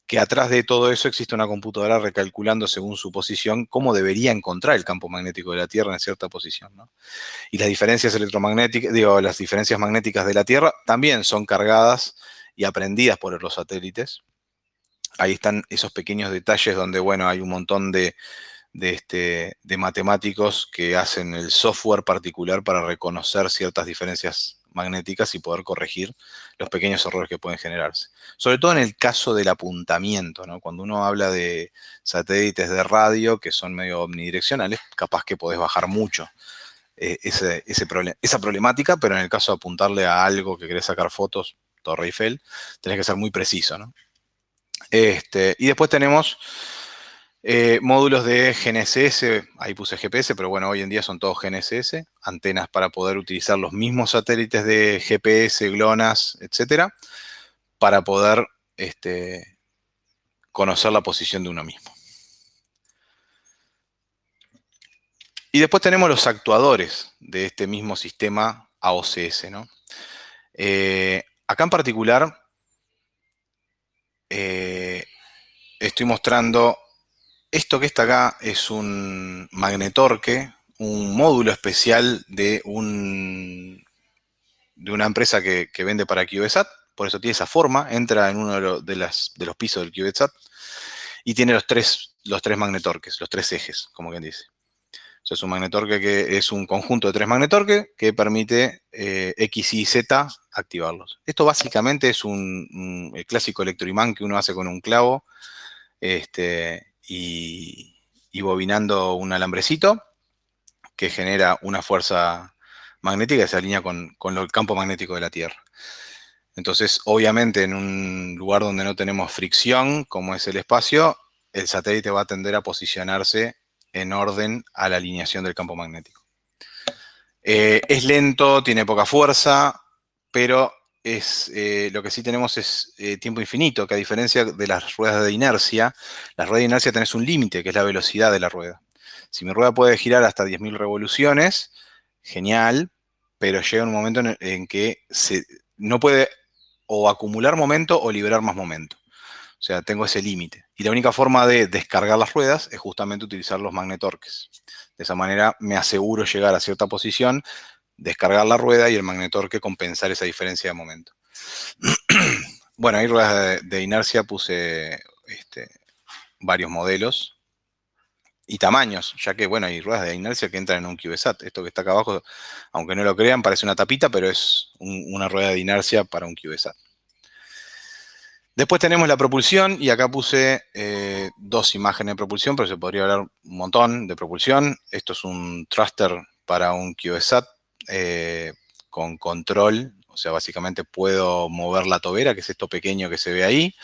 que atrás de todo eso existe una computadora recalculando según su posición cómo debería encontrar el campo magnético de la Tierra en cierta posición. Y las diferencias electromagnéticas, digo, las diferencias magnéticas de la Tierra también son cargadas y aprendidas por los satélites. Ahí están esos pequeños detalles donde, bueno, hay un montón de, de, este, de matemáticos que hacen el software particular para reconocer ciertas diferencias magnéticas y poder corregir los pequeños errores que pueden generarse. Sobre todo en el caso del apuntamiento, ¿no? Cuando uno habla de satélites de radio que son medio omnidireccionales, capaz que podés bajar mucho eh, ese, esa problemática, pero en el caso de apuntarle a algo que querés sacar fotos, Torre Eiffel, tenés que ser muy preciso, ¿no? Este, y después tenemos eh, módulos de GNSS, ahí puse GPS, pero bueno, hoy en día son todos GNSS, antenas para poder utilizar los mismos satélites de GPS, GLONASS, etcétera, para poder este, conocer la posición de uno mismo. Y después tenemos los actuadores de este mismo sistema AOCS. ¿no? Eh, acá en particular eh, estoy mostrando esto que está acá es un magnetorque, un módulo especial de, un, de una empresa que, vende para CubeSat, por eso tiene esa forma, entra en uno de, los pisos del CubeSat y tiene los tres, magnetorques, los tres ejes, como quien dice. Es un magnetorque que es un conjunto de tres magnetorques que permite eh, X, Y, Z activarlos. Esto básicamente es un, el clásico electroimán que uno hace con un clavo, este, y, bobinando un alambrecito que genera una fuerza magnética que se alinea con, el campo magnético de la Tierra. Entonces, obviamente, en un lugar donde no tenemos fricción, como es el espacio, el satélite va a tender a posicionarse en orden a la alineación del campo magnético. Eh, es lento, tiene poca fuerza, pero es, eh, lo que sí tenemos es eh, tiempo infinito, que a diferencia de las ruedas de inercia, las ruedas de inercia tenés un límite, que es la velocidad de la rueda. Si mi rueda puede girar hasta 10.000 revoluciones, genial, pero llega un momento en, que no puede o acumular momento o liberar más momento. O sea, tengo ese límite. Y la única forma de descargar las ruedas es justamente utilizar los magnetorques. De esa manera me aseguro llegar a cierta posición descargar la rueda y el magnetorque compensar esa diferencia de momento. bueno, ahí ruedas de, inercia puse este, varios modelos y tamaños, ya que, bueno, hay ruedas de inercia que entran en un CubeSat. Esto que está acá abajo, aunque no lo crean, parece una tapita, pero es una rueda de inercia para un CubeSat. Después tenemos la propulsión y acá puse eh, dos imágenes de propulsión, pero se podría hablar un montón de propulsión. Esto es un thruster para un CubeSat eh, con control, o sea, básicamente puedo mover la tobera, que es esto pequeño que se ve ahí,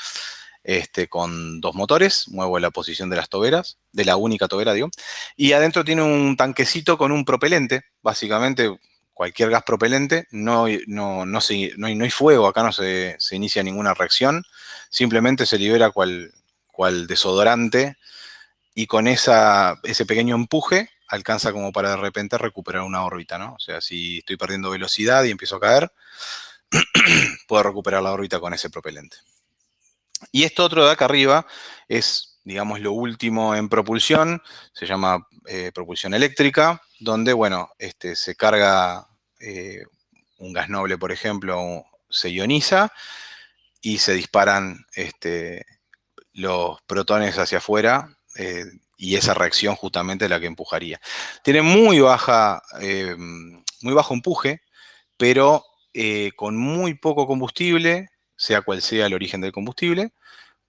este, con dos motores, muevo la posición de las toberas, de la única tobera, digo, y adentro tiene un tanquecito con un propelente, básicamente cualquier gas propelente, no, no, no, hay, fuego, acá no se, inicia ninguna reacción, simplemente se libera cual, cual desodorante y con esa, ese pequeño empuje alcanza como para de repente recuperar una órbita, ¿no? O sea, si estoy perdiendo velocidad y empiezo a caer, puedo recuperar la órbita con ese propelente. Y esto otro de acá arriba es, digamos, lo último en propulsión, se llama eh, propulsión eléctrica, donde, bueno, este, se carga eh, un gas noble, por ejemplo, se ioniza y se disparan este, los protones hacia afuera eh, y esa reacción justamente es la que empujaría. Tiene muy, baja, eh, muy bajo empuje, pero eh, con muy poco combustible, sea cual sea el origen del combustible,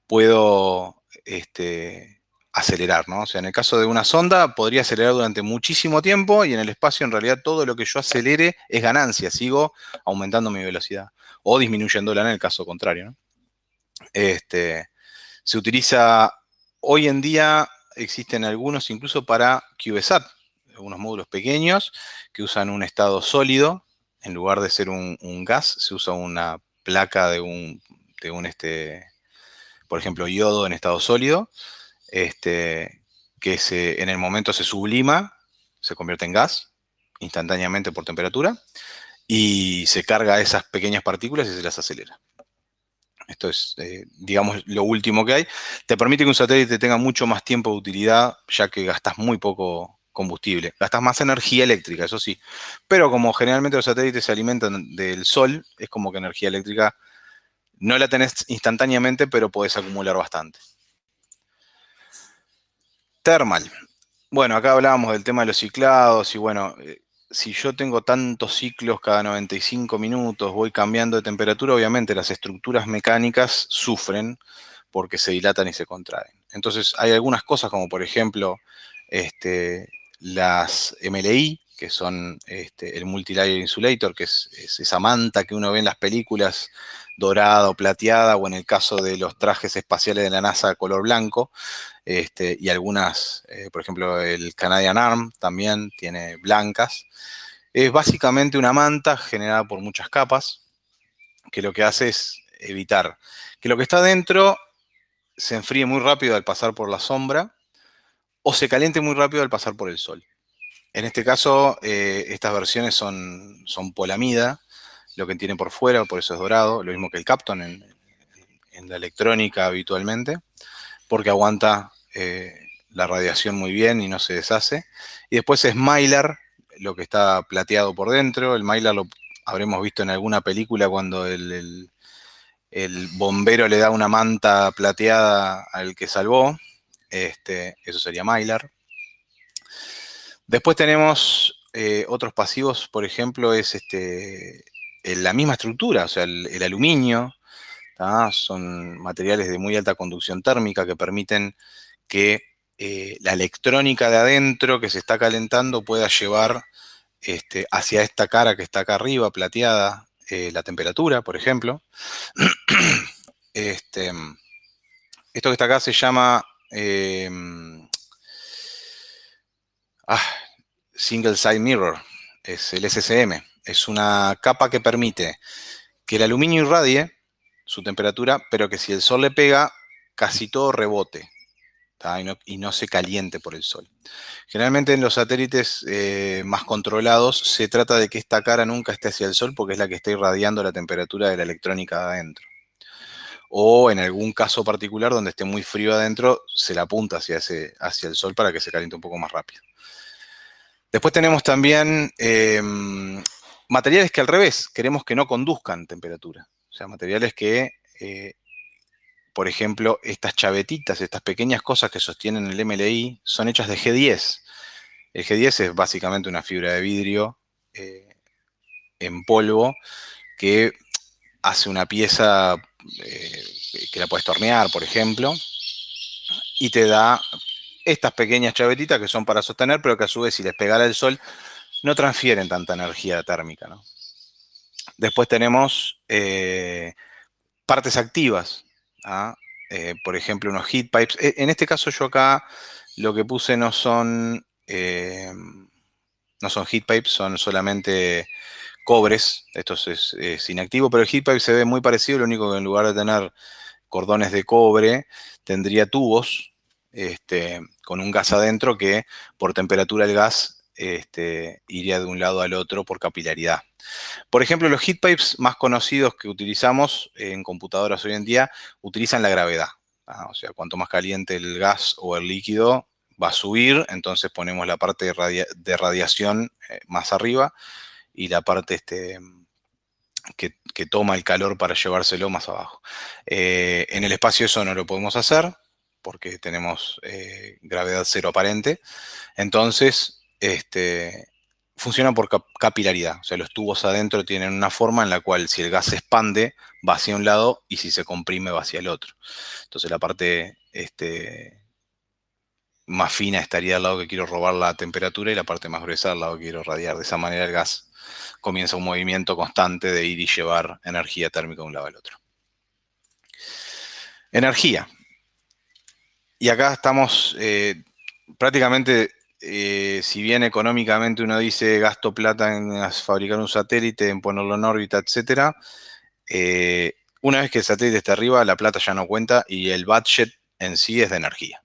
puedo este, acelerar, ¿no? O sea, en el caso de una sonda, podría acelerar durante muchísimo tiempo y en el espacio, en realidad, todo lo que yo acelere es ganancia, sigo aumentando mi velocidad o disminuyéndola en el caso contrario, Este, se utiliza hoy en día existen algunos incluso para CubeSat, algunos módulos pequeños que usan un estado sólido, en lugar de ser un, gas, se usa una placa de un, de un este, por ejemplo, yodo en estado sólido, este, que se, en el momento se sublima, se convierte en gas instantáneamente por temperatura, y se carga esas pequeñas partículas y se las acelera. Esto es, eh, digamos, lo último que hay. Te permite que un satélite tenga mucho más tiempo de utilidad, ya que gastas muy poco combustible. Gastas más energía eléctrica, eso sí. Pero como generalmente los satélites se alimentan del sol, es como que energía eléctrica no la tenés instantáneamente, pero podés acumular bastante. Thermal. Bueno, acá hablábamos del tema de los ciclados y bueno, eh, si yo tengo tantos ciclos cada 95 minutos, voy cambiando de temperatura, obviamente las estructuras mecánicas sufren porque se dilatan y se contraen. Entonces hay algunas cosas como por ejemplo este, las MLI, que son este, el Multilayer Insulator, que es, esa manta que uno ve en las películas dorada o plateada, o en el caso de los trajes espaciales de la NASA color blanco, este, y algunas, eh, por ejemplo, el Canadian Arm también tiene blancas. Es básicamente una manta generada por muchas capas, que lo que hace es evitar que lo que está dentro se enfríe muy rápido al pasar por la sombra o se caliente muy rápido al pasar por el sol. En este caso, eh, estas versiones son, son polamida, lo que tiene por fuera, por eso es dorado, lo mismo que el Capton en, en la electrónica habitualmente, porque aguanta eh, la radiación muy bien y no se deshace. Y después es Mylar, lo que está plateado por dentro. El Mylar lo habremos visto en alguna película cuando el, bombero le da una manta plateada al que salvó. Este, eso sería Mylar. Después tenemos eh, otros pasivos, por ejemplo, es este, la misma estructura, o sea, el, aluminio. Son materiales de muy alta conducción térmica que permiten que eh, la electrónica de adentro que se está calentando pueda llevar este, hacia esta cara que está acá arriba, plateada, eh, la temperatura, por ejemplo. Este, esto que está acá se llama em, ah, Single Side Mirror, es el SSM. Es una capa que permite que el aluminio irradie su temperatura, pero que si el sol le pega, casi todo rebote y, no, se caliente por el sol. Generalmente en los satélites eh, más controlados se trata de que esta cara nunca esté hacia el sol porque es la que está irradiando la temperatura de la electrónica de adentro. O en algún caso particular donde esté muy frío adentro, se la apunta hacia, hacia el sol para que se caliente un poco más rápido. Después tenemos también em, materiales que al revés, queremos que no conduzcan temperatura. O sea, materiales que eh, por ejemplo, estas chavetitas, estas pequeñas cosas que sostienen el MLI, son hechas de G10. El G10 es básicamente una fibra de vidrio eh, en polvo que hace una pieza eh, que la puedes tornear, por ejemplo, y te da estas pequeñas chavetitas que son para sostener, pero que a su vez si les pegara el sol no transfieren tanta energía térmica. Después tenemos eh, partes activas. Eh, por ejemplo, unos heat pipes. E, en este caso yo acá lo que puse no son, eh, no son heat pipes, son solamente cobres. Esto es, inactivo, pero el heat pipe se ve muy parecido, lo único que en lugar de tener cordones de cobre, tendría tubos este, con un gas adentro que por temperatura el gas este, iría de un lado al otro por capilaridad. Por ejemplo, los heat pipes más conocidos que utilizamos en computadoras hoy en día utilizan la gravedad. O sea, cuanto más caliente el gas o el líquido va a subir, entonces ponemos la parte de, radiación eh, más arriba y la parte este, que, toma el calor para llevárselo más abajo. Eh, en el espacio eso no lo podemos hacer porque tenemos eh, gravedad cero aparente. Entonces, este, por capilaridad. O sea, los tubos adentro tienen una forma en la cual si el gas se expande, va hacia un lado y si se comprime, va hacia el otro. Entonces la parte este, más fina estaría al lado que quiero robar la temperatura y la parte más gruesa al lado que quiero radiar. De esa manera el gas comienza un movimiento constante de ir y llevar energía térmica de un lado al otro. Energía. Y acá estamos, eh, prácticamente, eh, si bien económicamente uno dice gasto plata en fabricar un satélite, en ponerlo en órbita, etcétera, eh, una vez que el satélite está arriba, la plata ya no cuenta y el budget en sí es de energía.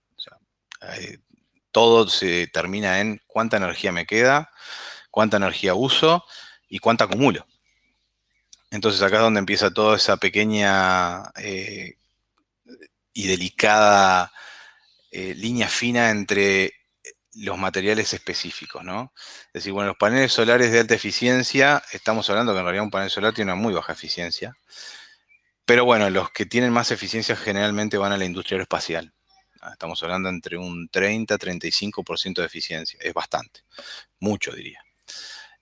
todo se termina en cuánta energía me queda, cuánta energía uso y cuánta acumulo. Entonces acá es donde empieza toda esa pequeña eh, y delicada eh, línea fina entre los materiales específicos, ¿no? Es decir, bueno, los paneles solares de alta eficiencia, estamos hablando que en realidad un panel solar tiene una muy baja eficiencia, pero bueno, los que tienen más eficiencia generalmente van a la industria aeroespacial. Estamos hablando entre un 30-35% de eficiencia, es bastante, mucho diría.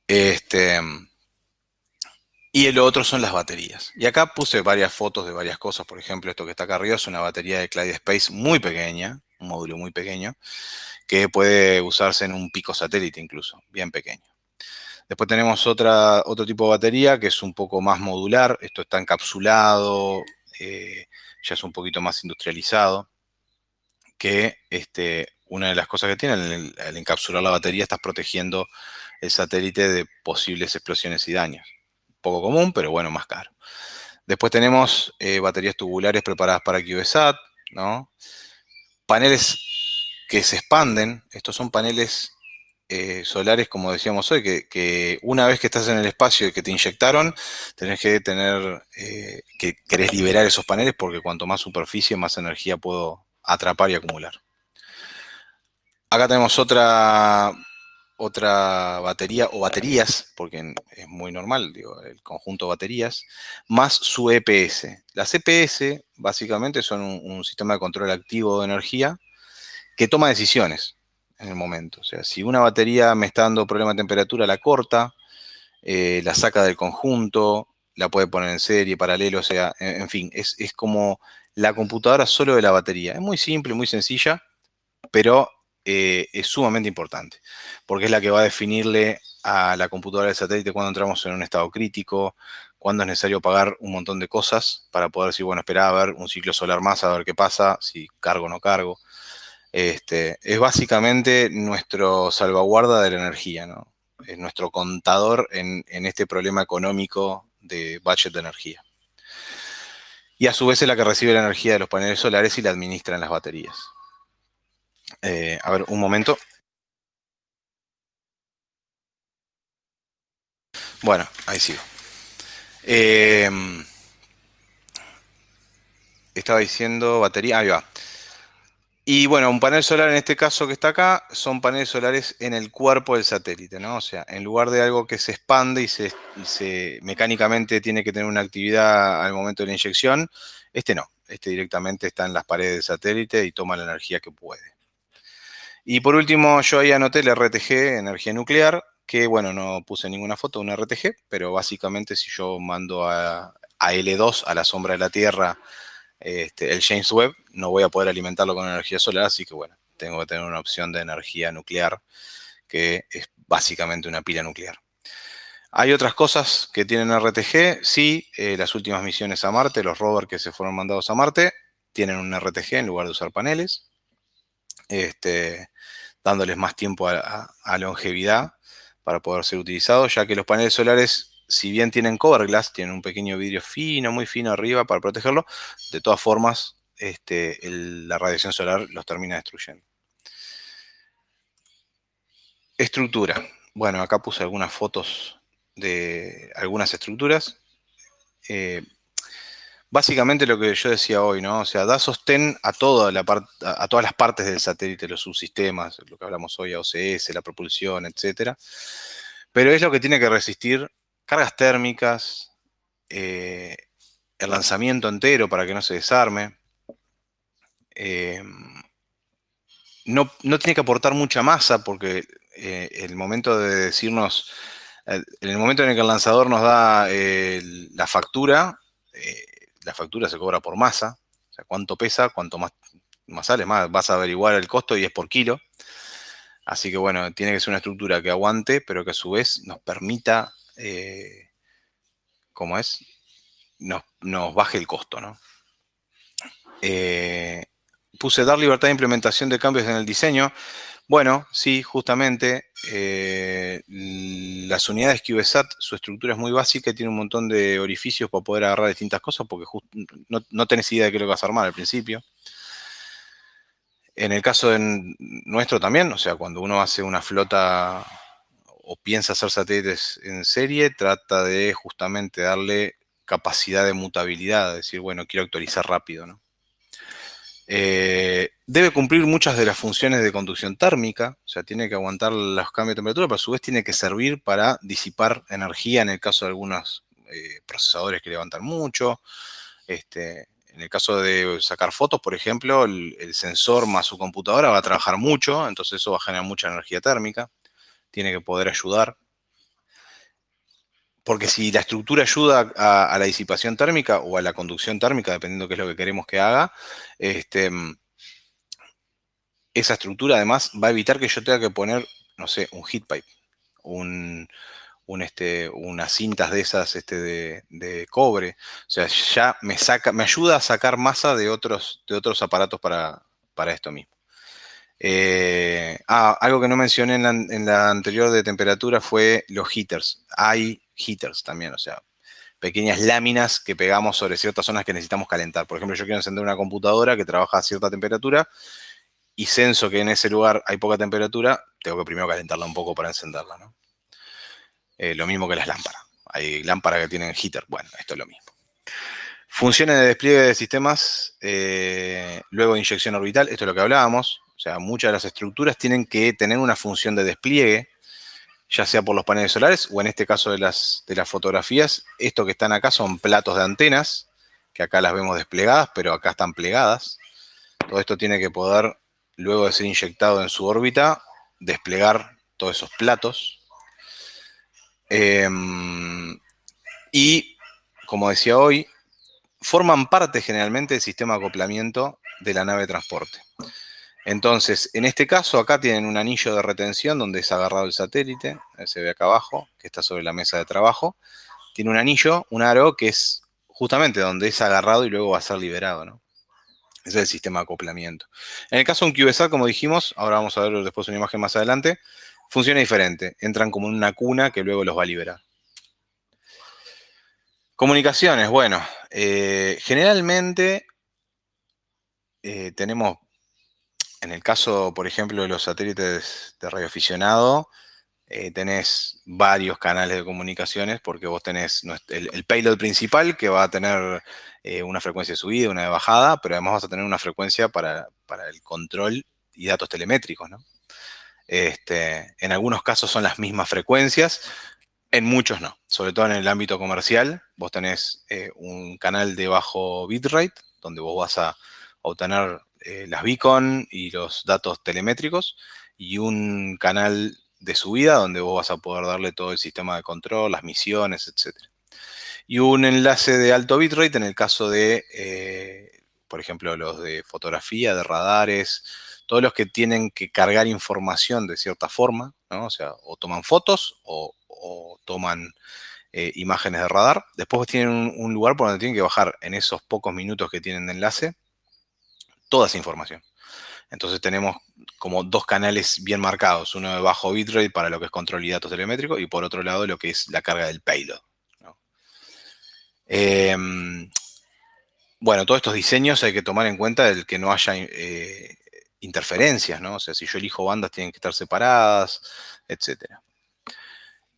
Este, y el otro son las baterías. Y acá puse varias fotos de varias cosas. Por ejemplo, esto que está acá arriba es una batería de Clyde Space muy pequeña, un módulo muy pequeño, que puede usarse en un pico satélite incluso, bien pequeño. Después tenemos otra, otro tipo de batería que es un poco más modular. Esto está encapsulado, eh, ya es un poquito más industrializado. Que este, una de las cosas que tiene al encapsular la batería, estás protegiendo el satélite de posibles explosiones y daños poco común, pero bueno, más caro. Después tenemos eh, baterías tubulares preparadas para QVSAT, ¿no? Paneles que se expanden, estos son paneles eh, solares, como decíamos hoy, que, una vez que estás en el espacio y que te inyectaron, tenés que tener, eh, que querés liberar esos paneles porque cuanto más superficie, más energía puedo atrapar y acumular. Acá tenemos otra otra batería o baterías, porque es muy normal, el conjunto de baterías, más su EPS. Las EPS básicamente son un, sistema de control activo de energía que toma decisiones en el momento. O sea, si una batería me está dando problema de temperatura, la corta, eh, la saca del conjunto, la puede poner en serie, paralelo, o sea, en, fin, es, es como la computadora solo de la batería. Es muy simple, muy sencilla, pero eh, es sumamente importante, porque es la que va a definirle a la computadora del satélite cuando entramos en un estado crítico, cuando es necesario pagar un montón de cosas para poder decir, bueno, espera a ver un ciclo solar más, a ver qué pasa, si cargo o no cargo. Este, es básicamente nuestro salvaguarda de la energía. Es nuestro contador en, en este problema económico de budget de energía. Y a su vez es la que recibe la energía de los paneles solares y la administra en las baterías. Eh, a ver, un momento. Bueno, ahí sigo. Em, estaba diciendo batería, ahí va. Y bueno, un panel solar en este caso que está acá, son paneles solares en el cuerpo del satélite, ¿no? O sea, en lugar de algo que se expande y se, se mecánicamente tiene que tener una actividad al momento de la inyección, este no. Este directamente está en las paredes del satélite y toma la energía que puede. Y por último, yo ahí anoté el RTG, energía nuclear, que bueno, no puse ninguna foto un RTG, pero básicamente si yo mando a, L2 a la sombra de la Tierra este, el James Webb, no voy a poder alimentarlo con energía solar, así que bueno, tengo que tener una opción de energía nuclear, que es básicamente una pila nuclear. Hay otras cosas que tienen RTG, sí, eh, las últimas misiones a Marte, los rovers que se fueron mandados a Marte, tienen un RTG en lugar de usar paneles este, dándoles más tiempo a, longevidad para poder ser utilizados, ya que los paneles solares, si bien tienen cover glass, tienen un pequeño vidrio fino, muy fino arriba para protegerlo, de todas formas, este, la radiación solar los termina destruyendo. Estructura. Bueno, acá puse algunas fotos de algunas estructuras. Eh, básicamente lo que yo decía hoy, ¿no? O sea, da sostén a, toda la a, todas las partes del satélite, los subsistemas, lo que hablamos hoy, OCS, la propulsión, etcétera. Pero es lo que tiene que resistir cargas térmicas, eh, el lanzamiento entero para que no se desarme. Eh, no, tiene que aportar mucha masa porque eh, el momento de decirnos, en el momento en el que el lanzador nos da la factura, la factura se cobra por masa, o sea, cuánto pesa, cuánto más, más sale, más vas a averiguar el costo y es por kilo. Así que bueno, tiene que ser una estructura que aguante, pero que a su vez nos permita, eh, ¿cómo es? Nos, baje el costo, ¿no? Eh, puse dar libertad de implementación de cambios en el diseño. Bueno, sí, justamente. Eh, las unidades CubeSat, su estructura es muy básica y tiene un montón de orificios para poder agarrar distintas cosas porque no, no, tenés idea de qué es lo que vas a armar al principio. En el caso de nuestro también, o sea, cuando uno hace una flota o piensa hacer satélites en serie, trata de justamente darle capacidad de mutabilidad, decir, bueno, quiero actualizar rápido, ¿no? Eh, debe cumplir muchas de las funciones de conducción térmica, o sea, tiene que aguantar los cambios de temperatura, pero a su vez tiene que servir para disipar energía en el caso de algunos eh, procesadores que levantan mucho. Este, en el caso de sacar fotos, por ejemplo, el, sensor más su computadora va a trabajar mucho, entonces eso va a generar mucha energía térmica. Tiene que poder ayudar porque si la estructura ayuda a, la disipación térmica o a la conducción térmica, dependiendo qué es lo que queremos que haga, este, esa estructura además va a evitar que yo tenga que poner, no sé, un heat pipe, este, unas cintas de esas este, de, cobre. O sea, ya me, ayuda a sacar masa de otros, aparatos para, para esto mismo. Eh, ah, algo que no mencioné en la, en la, anterior de temperatura fue los heaters. Hay heaters también, o sea, pequeñas láminas que pegamos sobre ciertas zonas que necesitamos calentar. Por ejemplo, yo quiero encender una computadora que trabaja a cierta temperatura y censo que en ese lugar hay poca temperatura, tengo que primero calentarla un poco para encenderla. ¿no? Eh, lo mismo que las lámparas. Hay lámparas que tienen heater. Bueno, esto es lo mismo. Funciones de despliegue de sistemas, eh, luego inyección orbital, esto es lo que hablábamos. O sea, muchas de las estructuras tienen que tener una función de despliegue ya sea por los paneles solares o en este caso de las, de las fotografías, esto que están acá son platos de antenas, que acá las vemos desplegadas, pero acá están plegadas. Todo esto tiene que poder, luego de ser inyectado en su órbita, desplegar todos esos platos. Em, y, como decía hoy, forman parte generalmente del sistema de acoplamiento de la nave de transporte. Entonces, en este caso, acá tienen un anillo de retención donde es agarrado el satélite, se ve acá abajo, que está sobre la mesa de trabajo. Tiene un anillo, un aro, que es justamente donde es agarrado y luego va a ser liberado, ¿no? Ese es el sistema de acoplamiento. En el caso de un CubeSat, como dijimos, ahora vamos a ver después una imagen más adelante, funciona diferente. Entran como en una cuna que luego los va a liberar. Comunicaciones, bueno, eh, generalmente eh, tenemos en el caso, por ejemplo, de los satélites de radioaficionado, eh, tenés varios canales de comunicaciones porque vos tenés el, payload principal que va a tener eh, una frecuencia de subida, una de bajada, pero además vas a tener una frecuencia para, el control y datos telemétricos. Este, en algunos casos son las mismas frecuencias, en muchos no, sobre todo en el ámbito comercial. Vos tenés eh, un canal de bajo bitrate donde vos vas a obtener eh, las beacon y los datos telemétricos y un canal de subida donde vos vas a poder darle todo el sistema de control, las misiones, etc. Y un enlace de alto bitrate en el caso de, eh, por ejemplo, los de fotografía, de radares, todos los que tienen que cargar información de cierta forma. O sea, o toman fotos o, toman eh, imágenes de radar. Después tienen un, un, lugar por donde tienen que bajar en esos pocos minutos que tienen de enlace toda esa información. Entonces tenemos como dos canales bien marcados, uno de bajo bitrate para lo que es control y datos telemétricos y por otro lado lo que es la carga del payload. Em, bueno, todos estos diseños hay que tomar en cuenta el que no haya eh, interferencias, ¿no? O sea, si yo elijo bandas tienen que estar separadas, etc.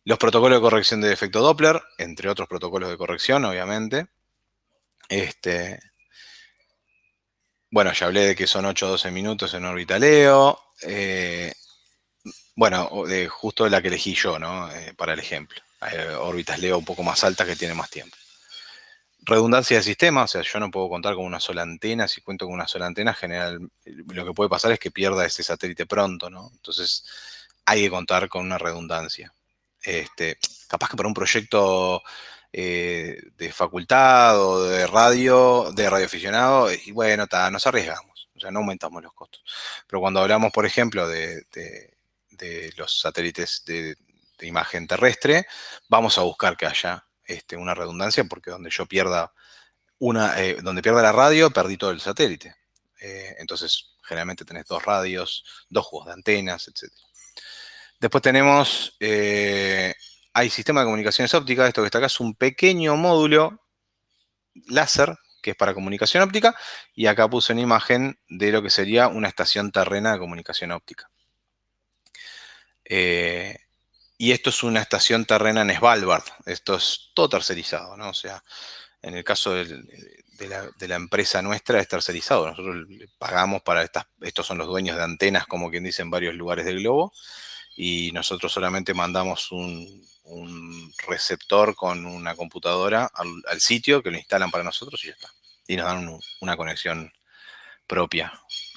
Los protocolos de corrección de efecto Doppler, entre otros protocolos de corrección, obviamente. Este, bueno, ya hablé de que son 8 o 12 minutos en órbita Leo. Eh, bueno, de justo la que elegí yo, ¿no? Eh, para el ejemplo. Hay órbitas Leo un poco más altas que tienen más tiempo. Redundancia de sistema, o sea, yo no puedo contar con una sola antena. Si cuento con una sola antena, general, lo que puede pasar es que pierda ese satélite pronto, ¿no? Entonces, hay que contar con una redundancia. Este, capaz que para un proyecto eh, de facultad o de radio, de radioaficionado, y bueno, nos arriesgamos, o sea, no aumentamos los costos. Pero cuando hablamos, por ejemplo, de, los satélites de, imagen terrestre, vamos a buscar que haya este, una redundancia, porque donde yo pierda una, eh, donde pierda la radio, perdí todo el satélite. Eh, entonces, Generalmente tenés dos radios, dos juegos de antenas, etc. Después tenemos, hay sistema de comunicaciones ópticas, esto que está acá es un pequeño módulo láser que es para comunicación óptica, y acá puse una imagen de lo que sería una estación terrena de comunicación óptica. Eh, y esto es una estación terrena en Svalbard, esto es todo tercerizado, ¿no? O sea, en el caso de, la, empresa nuestra es tercerizado, nosotros pagamos para estas, estos son los dueños de antenas, como quien dice, en varios lugares del globo, y nosotros solamente mandamos un, receptor con una computadora al, sitio que lo instalan para nosotros y ya está. Y nos dan una conexión propia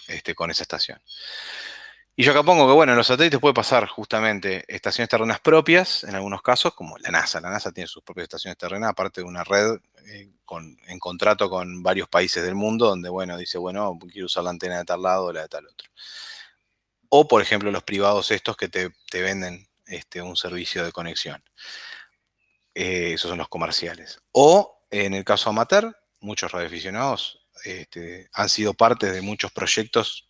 este, con esa estación. Y yo acá pongo que, bueno, en los satélites puede pasar justamente estaciones terrenas propias, en algunos casos, como la NASA. La NASA tiene sus propias estaciones terrenas, aparte de una red eh, en contrato con varios países del mundo, donde, bueno, dice, bueno, quiero usar la antena de tal lado o la de tal otro. O, por ejemplo, los privados estos que te, venden este, un servicio de conexión. Eh, esos son los comerciales. O, en el caso amateur, muchos radioaficionados este, han sido parte de muchos proyectos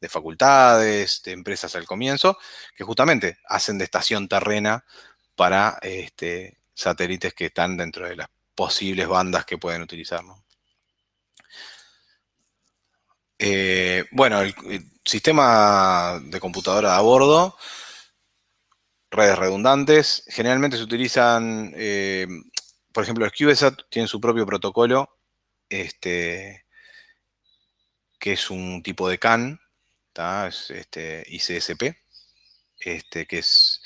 de facultades, de empresas al comienzo, que justamente hacen de estación terrena para este, satélites que están dentro de las posibles bandas que pueden utilizar. Eh, bueno, el, sistema de computadora a bordo, redes redundantes, generalmente se utilizan, eh, por ejemplo, el CubeSat tiene su propio protocolo, este, que es un tipo de CAN, es este, ICSP, este, que es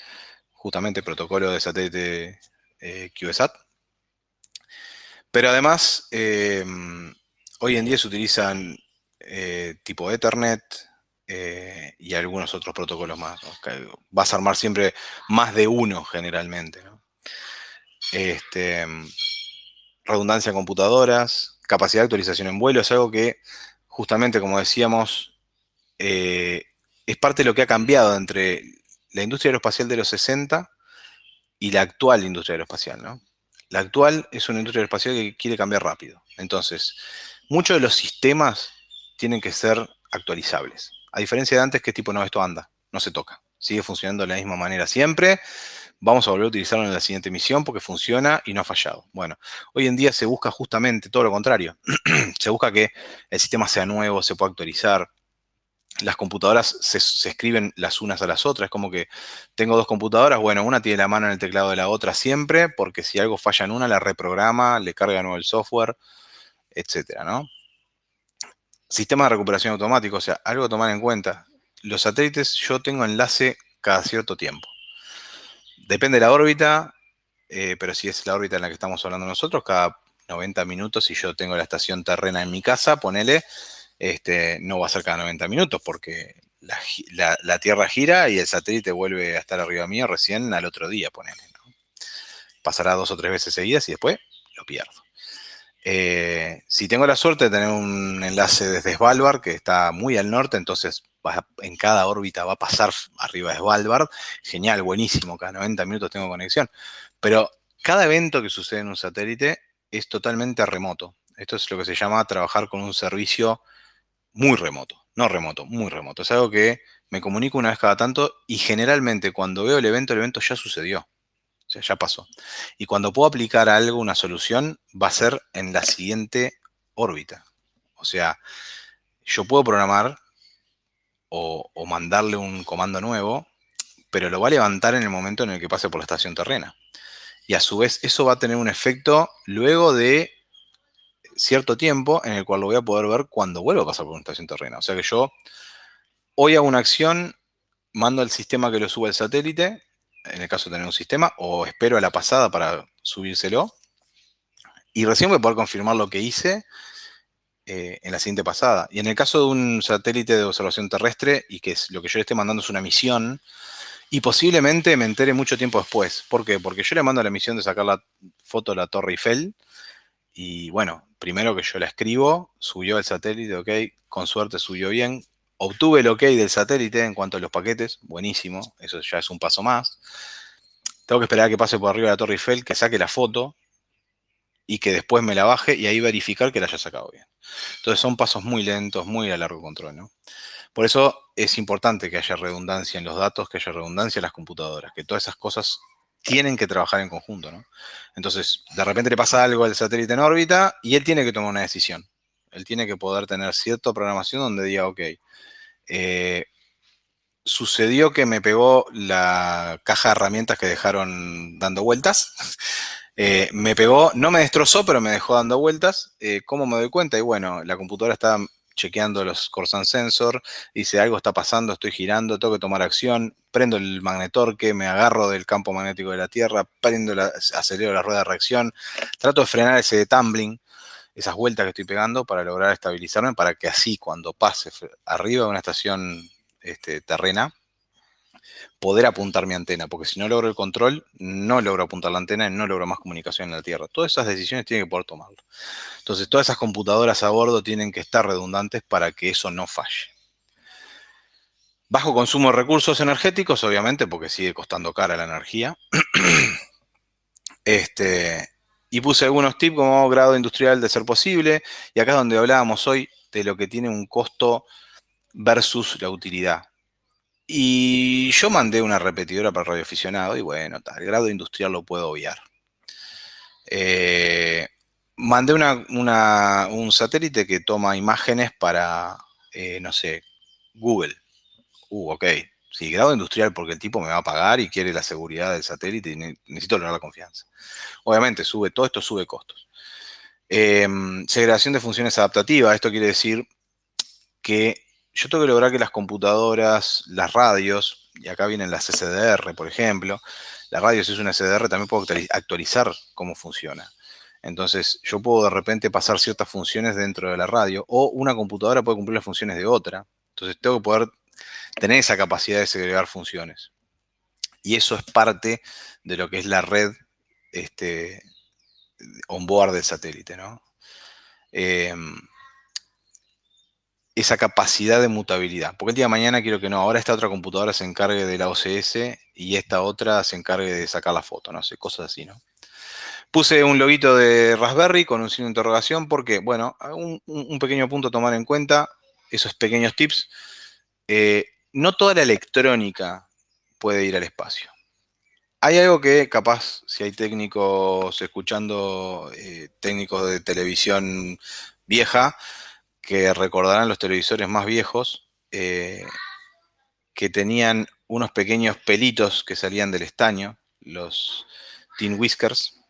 justamente protocolo de satélite eh, CubeSat. Pero además, em, hoy en día se utilizan eh, tipo Ethernet eh, y algunos otros protocolos más. Vas a armar siempre más de uno generalmente. Este, redundancia en computadoras, capacidad de actualización en vuelo, es algo que justamente, como decíamos, eh, es parte de lo que ha cambiado entre la industria aeroespacial de los 60 y la actual industria aeroespacial. La actual es una industria aeroespacial que quiere cambiar rápido. Entonces, muchos de los sistemas tienen que ser actualizables. A diferencia de antes, que tipo, no, esto anda, no se toca. Sigue funcionando de la misma manera siempre. Vamos a volver a utilizarlo en la siguiente misión porque funciona y no ha fallado. Bueno, hoy en día se busca justamente todo lo contrario. se busca que el sistema sea nuevo, se pueda actualizar. Las computadoras se, escriben las unas a las otras. Es como que tengo dos computadoras, bueno, una tiene la mano en el teclado de la otra siempre, porque si algo falla en una, la reprograma, le carga nuevo el software, etcétera, ¿no? Sistema de recuperación automático, o sea, algo a tomar en cuenta. Los satélites yo tengo enlace cada cierto tiempo. Depende de la órbita, eh, pero si es la órbita en la que estamos hablando nosotros, cada 90 minutos, si yo tengo la estación terrena en mi casa, ponele, este, no va a ser cada 90 minutos porque la, Tierra gira y el satélite vuelve a estar arriba mío recién al otro día, ponele. Pasará dos o tres veces seguidas y después lo pierdo. Eh, si tengo la suerte de tener un enlace desde Svalbard, que está muy al norte, entonces en cada órbita va a pasar arriba de Svalbard. Genial, buenísimo, cada 90 minutos tengo conexión. Pero cada evento que sucede en un satélite es totalmente remoto. Esto es lo que se llama trabajar con un servicio muy remoto. No remoto, muy remoto. Es algo que me comunico una vez cada tanto y generalmente cuando veo el evento, el evento ya sucedió. O sea, ya pasó. Y cuando puedo aplicar algo, una solución, va a ser en la siguiente órbita. O sea, yo puedo programar o, mandarle un comando nuevo, pero lo va a levantar en el momento en el que pase por la estación terrena. Y a su vez, eso va a tener un efecto luego de cierto tiempo en el cual lo voy a poder ver cuando vuelva a pasar por una estación terrena. O sea que yo hoy hago una acción, mando al sistema que lo suba el satélite, en el caso de tener un sistema, o espero a la pasada para subírselo. Y recién voy a poder confirmar lo que hice eh, en la siguiente pasada. Y en el caso de un satélite de observación terrestre, y que es lo que yo le esté mandando es una misión, y posiblemente me entere mucho tiempo después. ¿Por qué? Porque yo le mando la misión de sacar la foto de la Torre Eiffel, y bueno, primero que yo la escribo, subió el satélite, ok, con suerte subió bien, Obtuve el ok del satélite en cuanto a los paquetes, buenísimo, eso ya es un paso más. Tengo que esperar a que pase por arriba de la Torre Eiffel, que saque la foto. y que después me la baje y ahí verificar que la haya sacado bien. Entonces son pasos muy lentos, muy a largo control, ¿no? Por eso es importante que haya redundancia en los datos, que haya redundancia en las computadoras, que todas esas cosas tienen que trabajar en conjunto, ¿no? Entonces, de repente le pasa algo al satélite en órbita y él tiene que tomar una decisión. Él tiene que poder tener cierta programación donde diga, ok, eh, sucedió que me pegó la caja de herramientas que dejaron dando vueltas. Eh, me pegó, no me destrozó, pero me dejó dando vueltas. Eh, ¿Cómo me doy cuenta? Y bueno, la computadora está chequeando los Corsan Sensor, dice algo está pasando, estoy girando, tengo que tomar acción, prendo el magnetorque, me agarro del campo magnético de la Tierra, prendo la, acelero la rueda de reacción, trato de frenar ese tumbling, esas vueltas que estoy pegando para lograr estabilizarme, para que así cuando pase arriba de una estación este, terrena, poder apuntar mi antena, porque si no logro el control, no logro apuntar la antena y no logro más comunicación en la Tierra. Todas esas decisiones tienen que poder tomarlo. Entonces, todas esas computadoras a bordo tienen que estar redundantes para que eso no falle. Bajo consumo de recursos energéticos, obviamente, porque sigue costando cara la energía. este, y puse algunos tips como grado industrial de ser posible. Y acá es donde hablábamos hoy de lo que tiene un costo versus la utilidad. Y yo mandé una repetidora para radioaficionado y bueno, tal, el grado industrial lo puedo obviar. Eh, mandé un satélite que toma imágenes para, eh, no sé, Google. Uh, ok. Sí, grado industrial porque el tipo me va a pagar y quiere la seguridad del satélite y necesito lograr la confianza. Obviamente, sube todo esto, sube costos. Em, segregación de funciones adaptativas. Esto quiere decir que yo tengo que lograr que las computadoras, las radios, y acá vienen las SDR, por ejemplo, las radios es una SDR, también puedo actualizar cómo funciona. Entonces, yo puedo de repente pasar ciertas funciones dentro de la radio, o una computadora puede cumplir las funciones de otra. Entonces, tengo que poder tener esa capacidad de segregar funciones. Y eso es parte de lo que es la red este, on-board del satélite, ¿no? Em, esa capacidad de mutabilidad. Porque el día de mañana quiero que no, ahora esta otra computadora se encargue de la OCS y esta otra se encargue de sacar la foto, no sé, cosas así, ¿no? Puse un loguito de Raspberry con un signo de interrogación porque, bueno, un, pequeño punto a tomar en cuenta, esos pequeños tips. Eh, no toda la electrónica puede ir al espacio. Hay algo que capaz, si hay técnicos escuchando, eh, técnicos de televisión vieja, que recordarán los televisores más viejos, eh, que tenían unos pequeños pelitos que salían del estaño, los tin whiskers,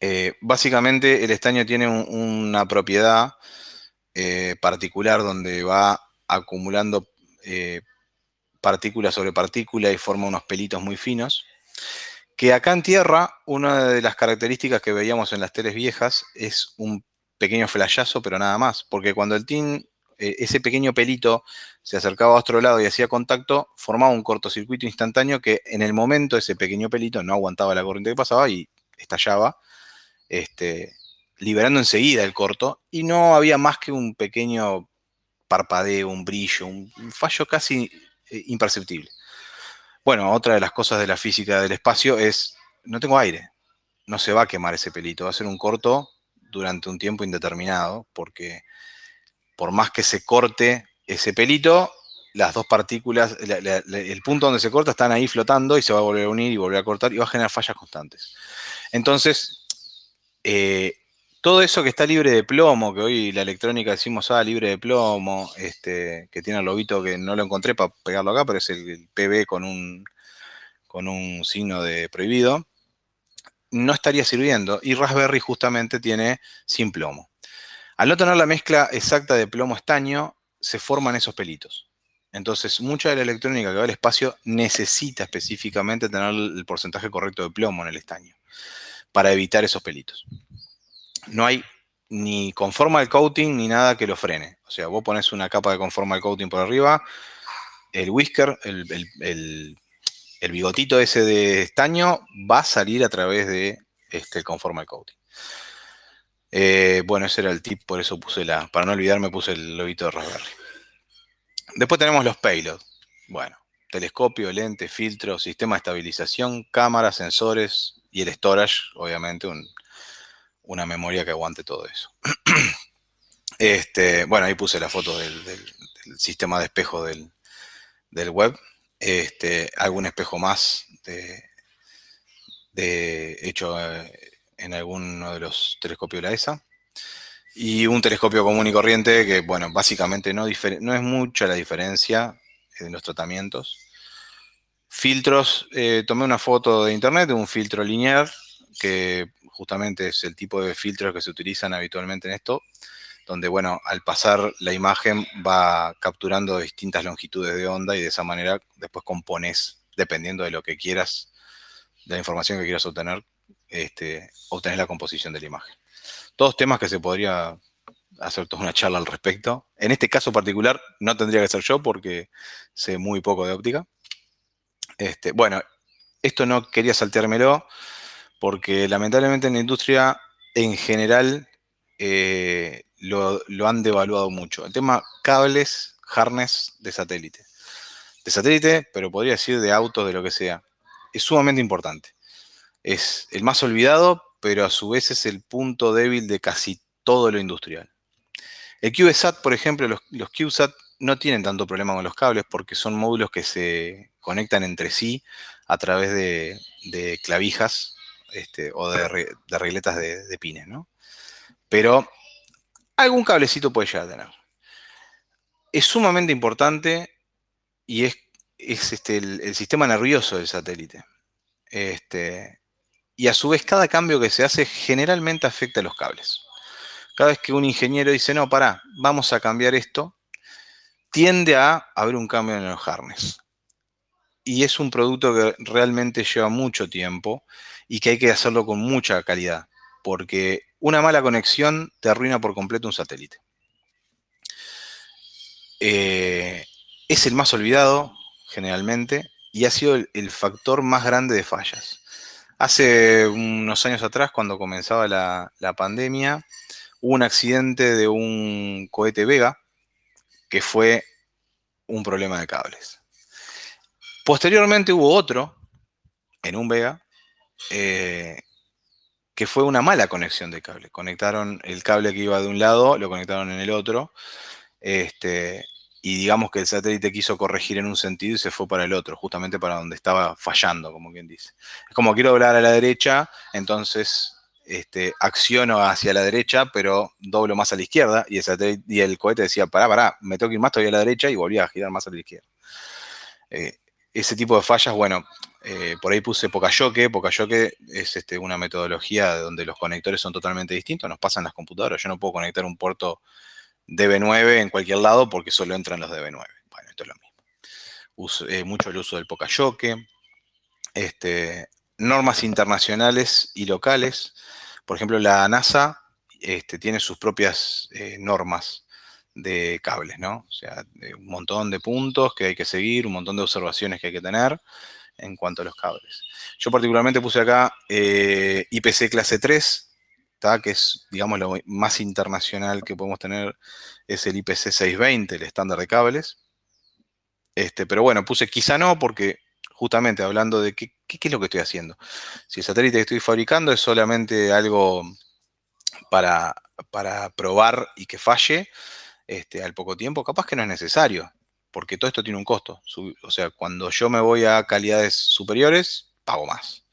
eh, básicamente el estaño tiene una propiedad particular donde va acumulando eh, partícula sobre partícula y forma unos pelitos muy finos. Que acá en tierra, una de las características que veíamos en las teles viejas es un pequeño flashazo, pero nada más. Porque cuando el tin, ese pequeño pelito se acercaba a otro lado y hacía contacto, formaba un cortocircuito instantáneo que en el momento ese pequeño pelito no aguantaba la corriente que pasaba y estallaba este, liberando enseguida el corto, y no había más que un pequeño parpadeo, un brillo, un, fallo casi eh, imperceptible. Bueno, otra de las cosas de la física del espacio es, no tengo aire, no se va a quemar ese pelito, va a ser un corto durante un tiempo indeterminado, porque por más que se corte ese pelito, las dos partículas, el punto donde se corta están ahí flotando y se va a volver a unir y volver a cortar y va a generar fallas constantes. Entonces, eh, todo eso que está libre de plomo, que hoy la electrónica decimos, ah, libre de plomo, este, que tiene el lobito que no lo encontré para pegarlo acá, pero es el, PB con un, con un signo de prohibido, no estaría sirviendo. Y Raspberry justamente tiene sin plomo. Al no tener la mezcla exacta de plomo-estaño, se forman esos pelitos. Entonces, mucha de la electrónica que va al espacio necesita específicamente tener el porcentaje correcto de plomo en el estaño para evitar esos pelitos. No hay ni conformal coating ni nada que lo frene. O sea, vos pones una capa de conformal coating por arriba, el whisker, el, bigotito ese de estaño va a salir a través de este, el conformal coating. Eh, bueno, ese era el tip, por eso puse la, para no olvidarme puse el lobito de Raspberry. Después tenemos los payloads. Bueno, telescopio, lente, filtro, sistema de estabilización, cámara, sensores, y el storage, obviamente, un, una memoria que aguante todo eso. Este, bueno, ahí puse la foto del, sistema de espejo del, web. Este, algún espejo más de, hecho eh, en alguno de los telescopios de la ESA. Y un telescopio común y corriente que, bueno, básicamente no, no es mucha la diferencia en los tratamientos. Filtros, eh, tomé una foto de internet de un filtro lineal, que justamente es el tipo de filtros que se utilizan habitualmente en esto, donde, bueno, al pasar la imagen va capturando distintas longitudes de onda y de esa manera después compones, dependiendo de lo que quieras, de la información que quieras obtener, este, obtenés la composición de la imagen. Todos temas que se podría hacer toda una charla al respecto. En este caso particular no tendría que ser yo porque sé muy poco de óptica. Este, bueno, esto no quería salteármelo porque lamentablemente en la industria en general eh, lo, han devaluado mucho. El tema cables, harness de satélite. De satélite, pero podría decir de autos, de lo que sea. Es sumamente importante. Es el más olvidado, pero a su vez es el punto débil de casi todo lo industrial. El CubeSat, por ejemplo, los, los CubeSat no tienen tanto problema con los cables porque son módulos que se conectan entre sí a través de, clavijas este, o de, regletas de, pines, ¿no? Pero algún cablecito puede llegar a tener. Es sumamente importante y es, este, el, sistema nervioso del satélite. Este, y a su vez cada cambio que se hace generalmente afecta a los cables. Cada vez que un ingeniero dice, no, pará, vamos a cambiar esto, tiende a haber un cambio en los harness. Y es un producto que realmente lleva mucho tiempo y que hay que hacerlo con mucha calidad, porque una mala conexión te arruina por completo un satélite. Eh, es el más olvidado, generalmente, y ha sido el factor más grande de fallas. Hace unos años atrás, cuando comenzaba la, pandemia, hubo un accidente de un cohete Vega que fue un problema de cables. Posteriormente hubo otro en un Vega eh, que fue una mala conexión de cable. Conectaron el cable que iba de un lado, lo conectaron en el otro. Este, y digamos que el satélite quiso corregir en un sentido y se fue para el otro, justamente para donde estaba fallando, como quien dice. Es como quiero doblar a la derecha, entonces este, acciono hacia la derecha, pero doblo más a la izquierda, y el, y el cohete decía, pará, pará, me tengo que ir más todavía a la derecha, y volvía a girar más a la izquierda. Eh, ese tipo de fallas, bueno, eh, por ahí puse Pocayoke. Pocayoke es este, una metodología donde los conectores son totalmente distintos, nos pasan las computadoras. Yo no puedo conectar un puerto DB9 en cualquier lado porque solo entran los DB9. Bueno, esto es lo mismo. Eh, mucho el uso del Pocayoke. Este, normas internacionales y locales. Por ejemplo, la NASA este, tiene sus propias eh, normas de cables, ¿no? O sea, un montón de puntos que hay que seguir, un montón de observaciones que hay que tener en cuanto a los cables. Yo particularmente puse acá eh, IPC clase 3, que es, digamos, lo más internacional que podemos tener, es el IPC 620, el estándar de cables. Este, pero bueno, puse quizá no, porque justamente hablando de qué, es lo que estoy haciendo. Si el satélite que estoy fabricando es solamente algo para, para probar y que falle este, al poco tiempo, capaz que no es necesario, porque todo esto tiene un costo. O sea, cuando yo me voy a calidades superiores, pago más.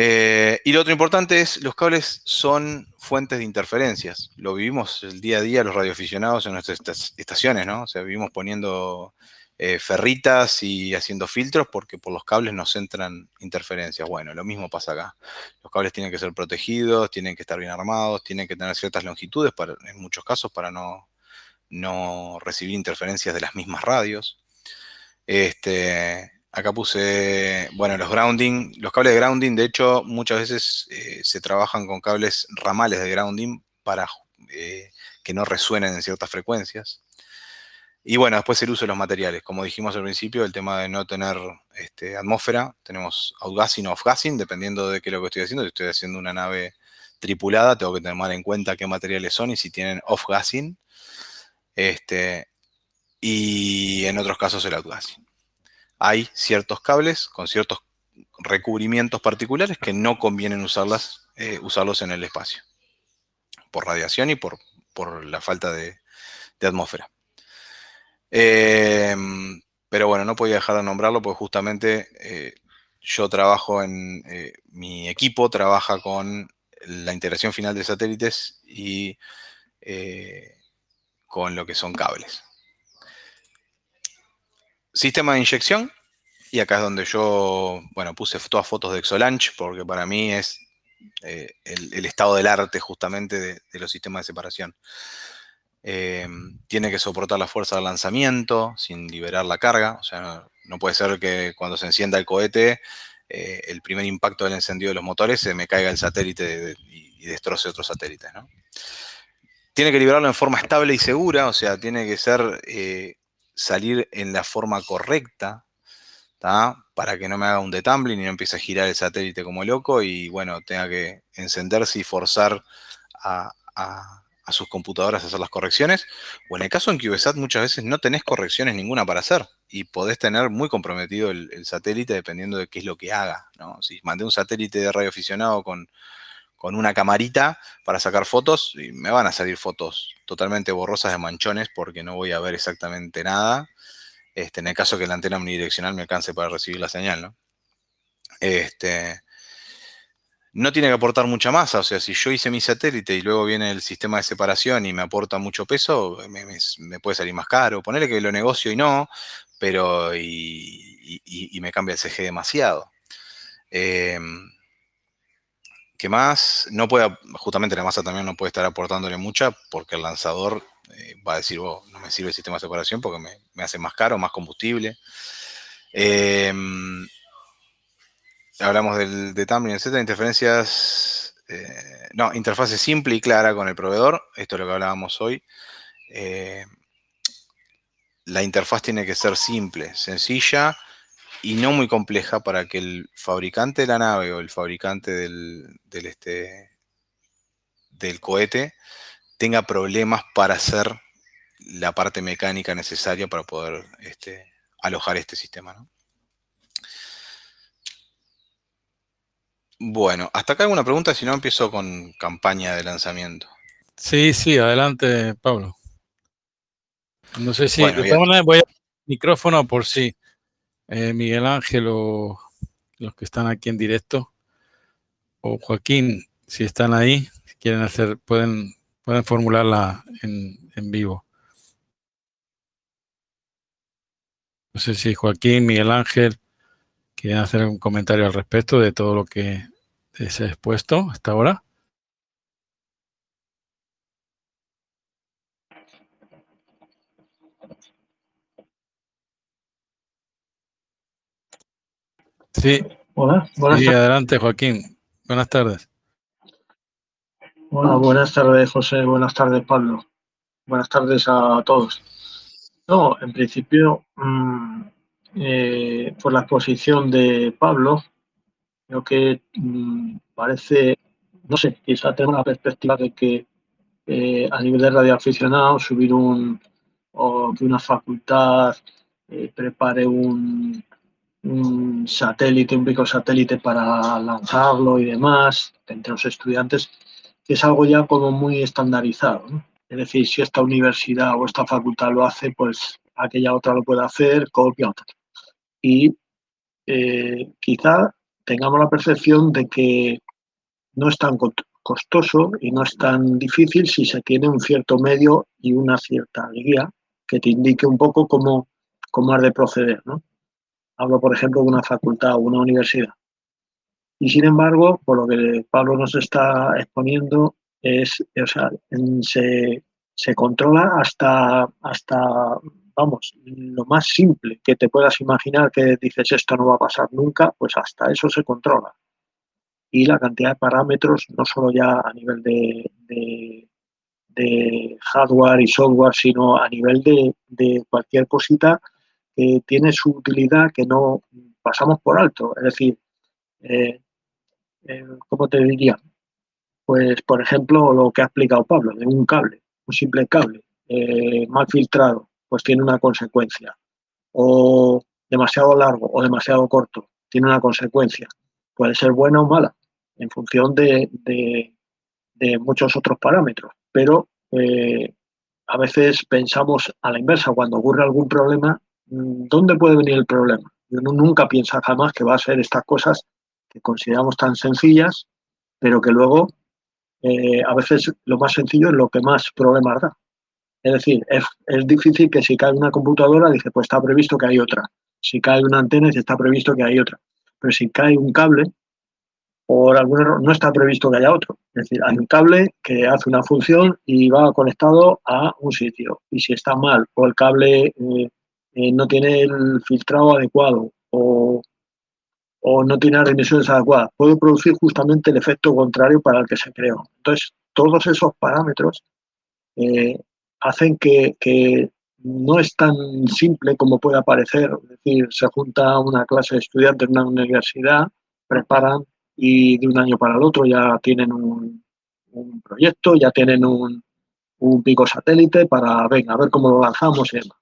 Eh, y lo otro importante es, los cables son fuentes de interferencias. Lo vivimos el día a día los radioaficionados en nuestras estaciones, ¿no? O sea, vivimos poniendo eh, ferritas y haciendo filtros porque por los cables nos entran interferencias. Bueno, lo mismo pasa acá. Los cables tienen que ser protegidos, tienen que estar bien armados, tienen que tener ciertas longitudes, para, en muchos casos, para no, no recibir interferencias de las mismas radios. Este, Acá puse, bueno, los grounding, los cables de grounding, de hecho, muchas veces eh, se trabajan con cables ramales de grounding para eh, que no resuenen en ciertas frecuencias. Y bueno, después el uso de los materiales. Como dijimos al principio, el tema de no tener este, atmósfera, tenemos outgassing o off-gassing, dependiendo de qué es lo que estoy haciendo. Si estoy haciendo una nave tripulada, tengo que tener en cuenta qué materiales son y si tienen off-gassing. Este, y en otros casos el outgassing hay ciertos cables con ciertos, recubrimientos particulares que no convienen eh, usarlos en el espacio, por radiación y por la falta de, atmósfera. Em, pero bueno, no podía dejar de nombrarlo porque justamente eh, yo trabajo en, eh, mi equipo trabaja con la integración final de satélites y con lo que son cables. Sistema de inyección, y acá es donde yo, bueno, puse todas fotos de Exolanch, porque para mí es eh, el, estado del arte justamente de, los sistemas de separación. Eh, tiene que soportar la fuerza del lanzamiento sin liberar la carga, o sea, no, puede ser que cuando se encienda el cohete, eh, el primer impacto del encendido de los motores se me caiga el satélite y, destroce otros satélites, Tiene que liberarlo en forma estable y segura, o sea, tiene que ser salir en la forma correcta, para que no me haga un detumbling y no empiece a girar el satélite como loco y bueno, tenga que encenderse y forzar a, sus computadoras a hacer las correcciones. O en el caso en CubeSat muchas veces no tenés correcciones ninguna para hacer y podés tener muy comprometido el, satélite dependiendo de qué es lo que haga. Si mandé un satélite de radioaficionado con, con una camarita para sacar fotos, y me van a salir fotos totalmente borrosas de manchones porque no voy a ver exactamente nada. Este, en el caso que la antena unidireccional me alcance para recibir la señal, ¿no? Este, no tiene que aportar mucha masa, o sea, si yo hice mi satélite y luego viene el sistema de separación y me aporta mucho peso, me, puede salir más caro. Ponerle que lo negocio y no, pero y, me cambia el CG demasiado. Em, ¿Qué más? No puede, justamente la masa también no puede estar aportándole mucha porque el lanzador eh, va a decir, oh, no me sirve el sistema de separación porque me, hace más caro, más combustible. Em, hablamos del de tumbling, etc. Interferencias, eh, no, interfase simple y clara con el proveedor. Esto es lo que hablábamos hoy. Eh, la interfaz tiene que ser simple, sencilla y no muy compleja para que el fabricante de la nave o el fabricante del, este, del cohete tenga problemas para hacer la parte mecánica necesaria para poder este, alojar este sistema. Bueno, hasta acá alguna pregunta, si no empiezo con campaña de lanzamiento. Sí, sí, adelante, Pablo. No sé si voy a micrófono por si eh, Miguel Ángel o los que están aquí en directo o Joaquín, si están ahí, si quieren hacer, pueden pueden formularla en, en vivo. No sé si Joaquín, Miguel Ángel quieren hacer un comentario al respecto de todo lo que se ha expuesto hasta ahora. Sí. Hola, buenas sí, adelante, Joaquín. Buenas tardes. Hola, buenas tardes, José. Buenas tardes, Pablo. Buenas tardes a todos. No, en principio, mm, eh, por la exposición de Pablo, creo que mm, parece, no sé, quizá tengo la perspectiva de que eh, a nivel de radioaficionado subir un, o que una facultad eh, prepare un, un satélite, un pico satélite para lanzarlo y demás entre los estudiantes, es algo ya como muy estandarizado. Es decir, si esta universidad o esta facultad lo hace, pues aquella otra lo puede hacer, copia otra. Y eh, quizá tengamos la percepción de que no es tan costoso y no es tan difícil si se tiene un cierto medio y una cierta guía que te indique un poco cómo, cómo has de proceder. ¿no? Hablo, por ejemplo, de una facultad o una universidad. Y sin embargo, por lo que Pablo nos está exponiendo, es, o sea, se, se, controla hasta, hasta, vamos, lo más simple que te puedas imaginar que dices esto no va a pasar nunca, pues hasta eso se controla. Y la cantidad de parámetros, no solo ya a nivel de, hardware y software, sino a nivel de, de cualquier cosita que tiene su utilidad que no pasamos por alto. Es decir, eh, eh, ¿cómo te diría? Pues, por ejemplo, lo que ha explicado Pablo, de un cable, un simple cable eh, mal filtrado, pues tiene una consecuencia. O demasiado largo o demasiado corto, tiene una consecuencia. Puede ser buena o mala, en función de, muchos otros parámetros, pero eh, a veces pensamos a la inversa, cuando ocurre algún problema, mm, ¿dónde puede venir el problema? Uno nunca piensa jamás que va a ser estas cosas que consideramos tan sencillas, pero que luego eh, a veces lo más sencillo es lo que más problemas da. Es decir, es, difícil que si cae una computadora, dice, pues está previsto que hay otra. Si cae una antena, está previsto que hay otra. Pero si cae un cable, por algún error, no está previsto que haya otro. Es decir, hay un cable que hace una función y va conectado a un sitio. Y si está mal o el cable eh, eh, no tiene el filtrado adecuado o, no tiene las emisiones adecuadas, puede producir justamente el efecto contrario para el que se creó. Entonces, todos esos parámetros eh, hacen que, no es tan simple como puede parecer. Es decir, se junta una clase de estudiantes en una universidad, preparan y de un año para el otro ya tienen un, proyecto, ya tienen un, pico satélite para, venga, a ver cómo lo lanzamos y demás.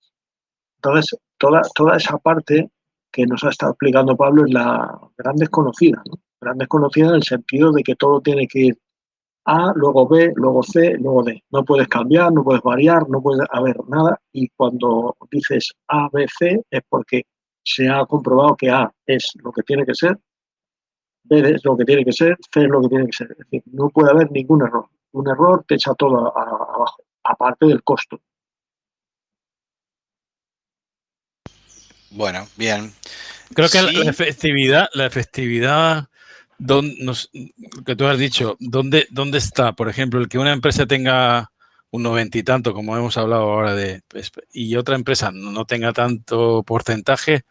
Entonces, toda, toda esa parte que nos ha estado explicando Pablo es la gran desconocida, ¿no? gran desconocida en el sentido de que todo tiene que ir A, luego B, luego C, luego D. No puedes cambiar, no puedes variar, no puede haber nada y cuando dices A, B, C es porque se ha comprobado que A es lo que tiene que ser B es lo que tiene que ser, C es lo que tiene que ser. Es decir, no puede haber ningún error. Un error te echa todo abajo, aparte del costo. Bueno, bien. Creo que la efectividad, la efectividad que tú has dicho, ¿dónde, ¿dónde está? Por ejemplo, el que una empresa tenga un noventa y tanto, como hemos hablado ahora de, pues, y otra empresa no tenga tanto porcentaje,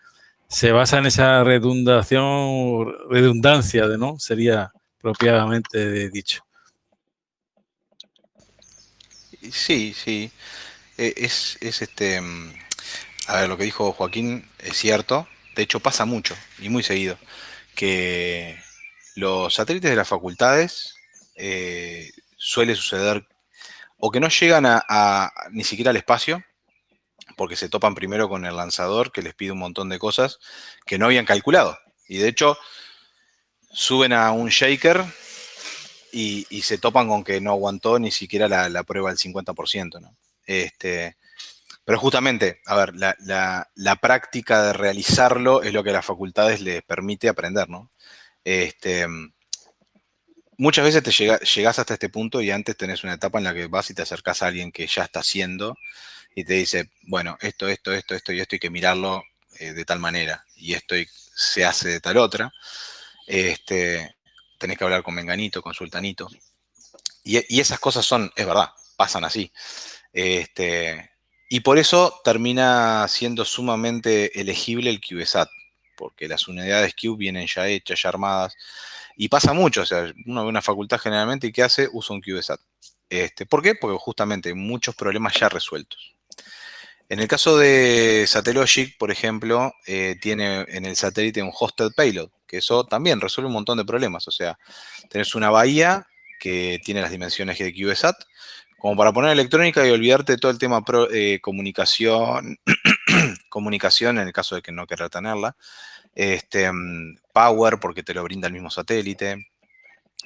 se basa en esa redundación, redundancia, de ¿no? Sería propiamente dicho. Sí, sí. E, es, es este. Mm, a ver, lo que dijo Joaquín es cierto. De hecho, pasa mucho y muy seguido que los satélites de las facultades eh, suele suceder o que no llegan a, ni siquiera al espacio, porque se topan primero con el lanzador que les pide un montón de cosas que no habían calculado. Y de hecho, suben a un shaker y, se topan con que no aguantó ni siquiera la, prueba del 50%. ¿no? Este, pero justamente, a ver, la, práctica de realizarlo es lo que las facultades les permite aprender. ¿no? Este, muchas veces te llegas hasta este punto y antes tenés una etapa en la que vas y te acercás a alguien que ya está haciendo y te dice, bueno, esto, esto, esto, esto y esto hay que mirarlo eh, de tal manera y esto se hace de tal otra. Este, tenés que hablar con Menganito, con Sultanito. Y, esas cosas son, es verdad, pasan así. Este, y por eso termina siendo sumamente elegible el CubeSat, porque las unidades Cube vienen ya hechas, ya armadas. Y pasa mucho, o sea, uno ve una facultad generalmente y ¿qué hace? Usa un CubeSat. Este, ¿Por qué? Porque justamente hay muchos problemas ya resueltos. En el caso de Satellogic, por ejemplo, eh, tiene en el satélite un hosted payload, que eso también resuelve un montón de problemas. O sea, tenés una bahía que tiene las dimensiones de CubeSat, como para poner electrónica y olvidarte todo el tema eh, comunicación, comunicación en el caso de que no quieras tenerla, este, mm, power porque te lo brinda el mismo satélite,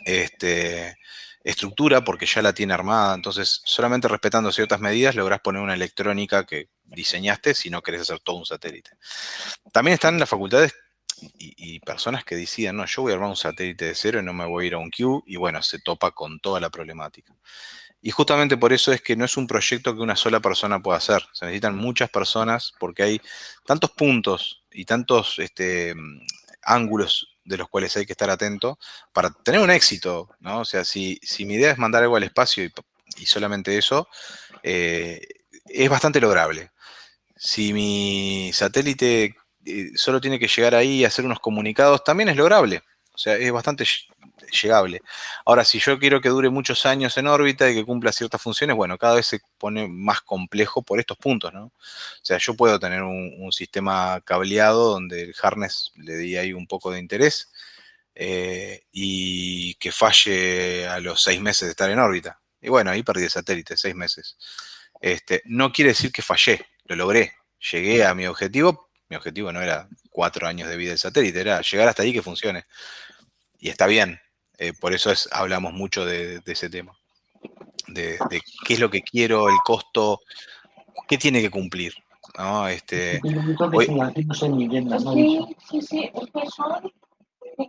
este, estructura porque ya la tiene armada, entonces solamente respetando ciertas medidas lográs poner una electrónica que diseñaste si no querés hacer todo un satélite. También están las facultades y, personas que deciden, no, yo voy a armar un satélite de cero y no me voy a ir a un Q, y bueno, se topa con toda la problemática. Y justamente por eso es que no es un proyecto que una sola persona pueda hacer. Se necesitan muchas personas porque hay tantos puntos y tantos este, ángulos de los cuales hay que estar atento para tener un éxito, ¿no? O sea, si, mi idea es mandar algo al espacio y, solamente eso, eh, es bastante lograble. Si mi satélite eh, solo tiene que llegar ahí y hacer unos comunicados, también es lograble. O sea, es bastante llegable. Ahora, si yo quiero que dure muchos años en órbita y que cumpla ciertas funciones, bueno, cada vez se pone más complejo por estos puntos, ¿no? O sea, yo puedo tener un, sistema cableado donde el harness le di ahí un poco de interés eh, y que falle a los seis meses de estar en órbita. Y bueno, ahí perdí el satélite, seis meses. Este, no quiere decir que fallé, lo logré, llegué a mi objetivo, Mi objetivo no era cuatro años de vida del satélite, era llegar hasta ahí que funcione. Y está bien. Eh, por eso es, hablamos mucho de, ese tema. De, qué es lo que quiero, el costo, qué tiene que cumplir. ¿no? Este, hoy, sí, sí, sí, es que son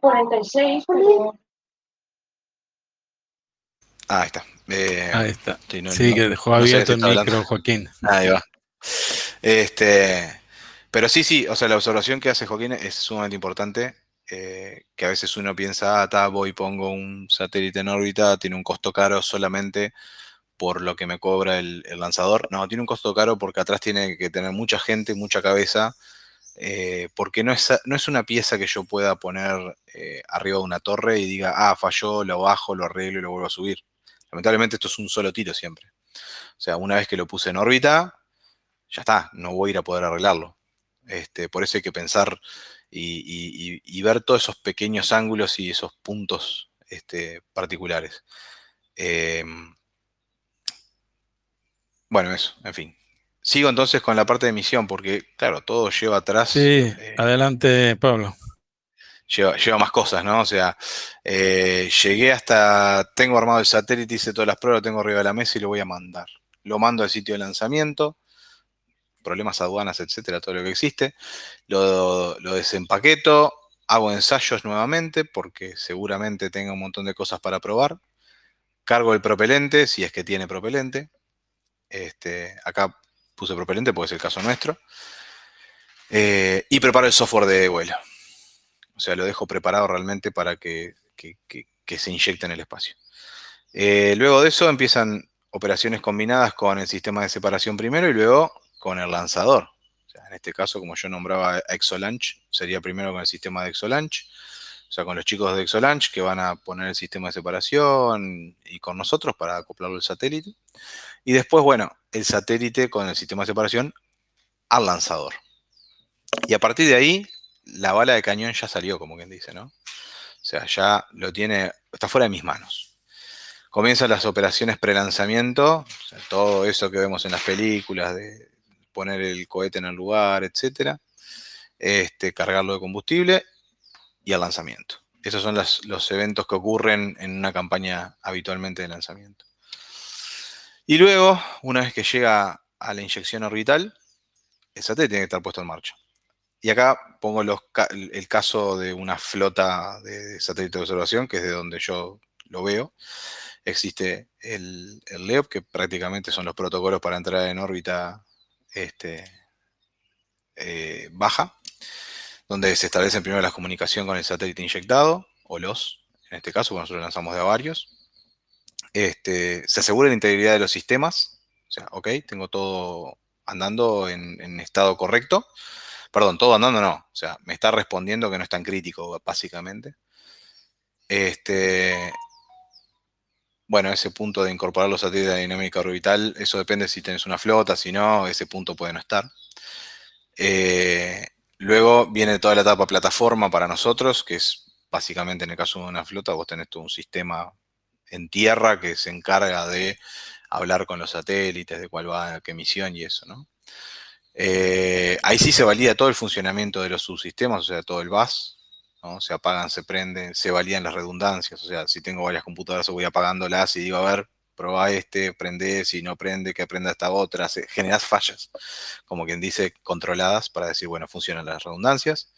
46, pero... Ah, ahí está. Eh, ahí está. Sí, que dejó abierto el micro, Joaquín. Ahí va. Este, pero sí, sí, o sea, la observación que hace Joaquín es sumamente importante. Eh, que a veces uno piensa, ah, voy y pongo un satélite en órbita, tiene un costo caro solamente por lo que me cobra el, lanzador. No, tiene un costo caro porque atrás tiene que tener mucha gente, mucha cabeza, eh, porque no es, no es una pieza que yo pueda poner eh, arriba de una torre y diga, ah, falló, lo bajo, lo arreglo y lo vuelvo a subir. Lamentablemente esto es un solo tiro siempre. O sea, una vez que lo puse en órbita, ya está, no voy a ir a poder arreglarlo. Este, por eso hay que pensar y, ver todos esos pequeños ángulos y esos puntos este, particulares. Em, bueno, eso, en fin. Sigo entonces con la parte de misión, porque claro, todo lleva atrás. Sí, eh, adelante, Pablo. Lleva, más cosas, ¿no? O sea, eh, llegué hasta, tengo armado el satélite, hice todas las pruebas, lo tengo arriba de la mesa y lo voy a mandar. Lo mando al sitio de lanzamiento, problemas aduanas, etcétera, todo lo que existe. Lo, desempaqueto, hago ensayos nuevamente porque seguramente tenga un montón de cosas para probar. Cargo el propelente, si es que tiene propelente. Este, acá puse propelente porque es el caso nuestro. Eh, y preparo el software de vuelo. O sea, lo dejo preparado realmente para que, se inyecte en el espacio. Eh, luego de eso empiezan operaciones combinadas con el sistema de separación primero y luego con el lanzador. en este caso, como yo nombraba Exolaunch, sería primero con el sistema de Exolaunch, o sea, con los chicos de Exolaunch que van a poner el sistema de separación y con nosotros para acoplarlo al satélite. Y después, bueno, el satélite con el sistema de separación al lanzador. Y a partir de ahí, la bala de cañón ya salió, como quien dice, ¿no? O sea, ya lo tiene, está fuera de mis manos comienzan las operaciones pre-lanzamiento, todo eso que vemos en las películas de poner el cohete en el lugar, etcétera, este, cargarlo de combustible y al lanzamiento. Esos son los eventos que ocurren en una campaña habitualmente de lanzamiento. Y luego, una vez que llega a la inyección orbital, el satélite tiene que estar puesto en marcha. Y acá pongo el caso de una flota de satélites de observación, que es de donde yo lo veo. Existe el, el LEOP, que prácticamente son los protocolos para entrar en órbita este, eh, baja, donde se establecen primero la comunicación con el satélite inyectado, o los, en este caso, cuando nosotros lanzamos de a varios. Este, se asegura la integridad de los sistemas, o sea, ok, tengo todo andando en, estado correcto. Perdón, todo andando no, o sea, me está respondiendo que no es tan crítico, básicamente. Este, bueno, ese punto de incorporar los satélites de dinámica orbital, eso depende si tienes una flota, si no, ese punto puede no estar. Eh, luego viene toda la etapa plataforma para nosotros, que es básicamente en el caso de una flota, vos tenés todo un sistema en tierra que se encarga de hablar con los satélites, de cuál va, qué misión y eso, ¿no? Eh, ahí sí se valida todo el funcionamiento de los subsistemas, o sea, todo el se apagan, se prenden, se valían las redundancias. O sea, si tengo varias computadoras, voy apagándolas y digo, a ver, prueba este, prende, si no prende, que prenda esta otra. generas fallas, como quien dice, controladas para decir, bueno, funcionan las redundancias.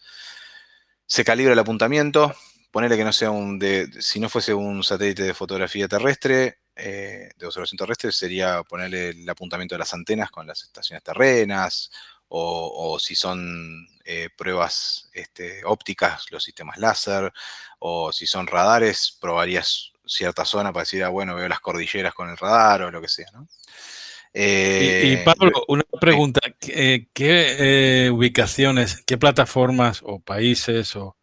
Se calibra el apuntamiento. Ponerle que no sea un de, si no fuese un satélite de fotografía terrestre, eh, de observación terrestre, sería ponerle el apuntamiento de las antenas con las estaciones terrenas, o, si son eh, pruebas este, ópticas, los sistemas láser, o si son radares, probarías cierta zona para decir, ah, bueno, veo las cordilleras con el radar o lo que sea, ¿no? y, eh, Pablo, una pregunta, ¿qué, eh, ubicaciones, qué plataformas o países o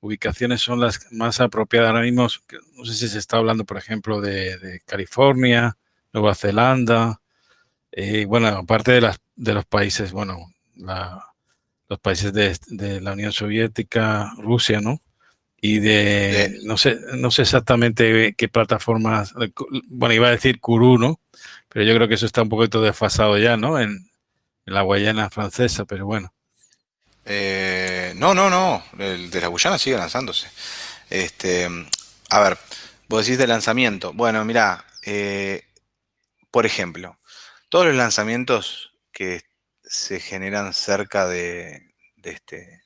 ubicaciones son las más apropiadas ahora mismo? No sé si se está hablando, por ejemplo, de, California, Nueva Zelanda, bueno, aparte de, las, de los países, bueno, los países de, la Unión Soviética, Rusia, ¿no? Y de, no sé, no sé exactamente qué plataformas, bueno, iba a decir Kuru, ¿no? Pero yo creo que eso está un poquito desfasado ya, ¿no? En, la Guayana francesa, pero bueno. Eh, no, no, no. El de la Guyana sigue lanzándose. Este, a ver, vos decís de lanzamiento. Bueno, mira, eh, por ejemplo, todos los lanzamientos que se generan cerca de, de, este,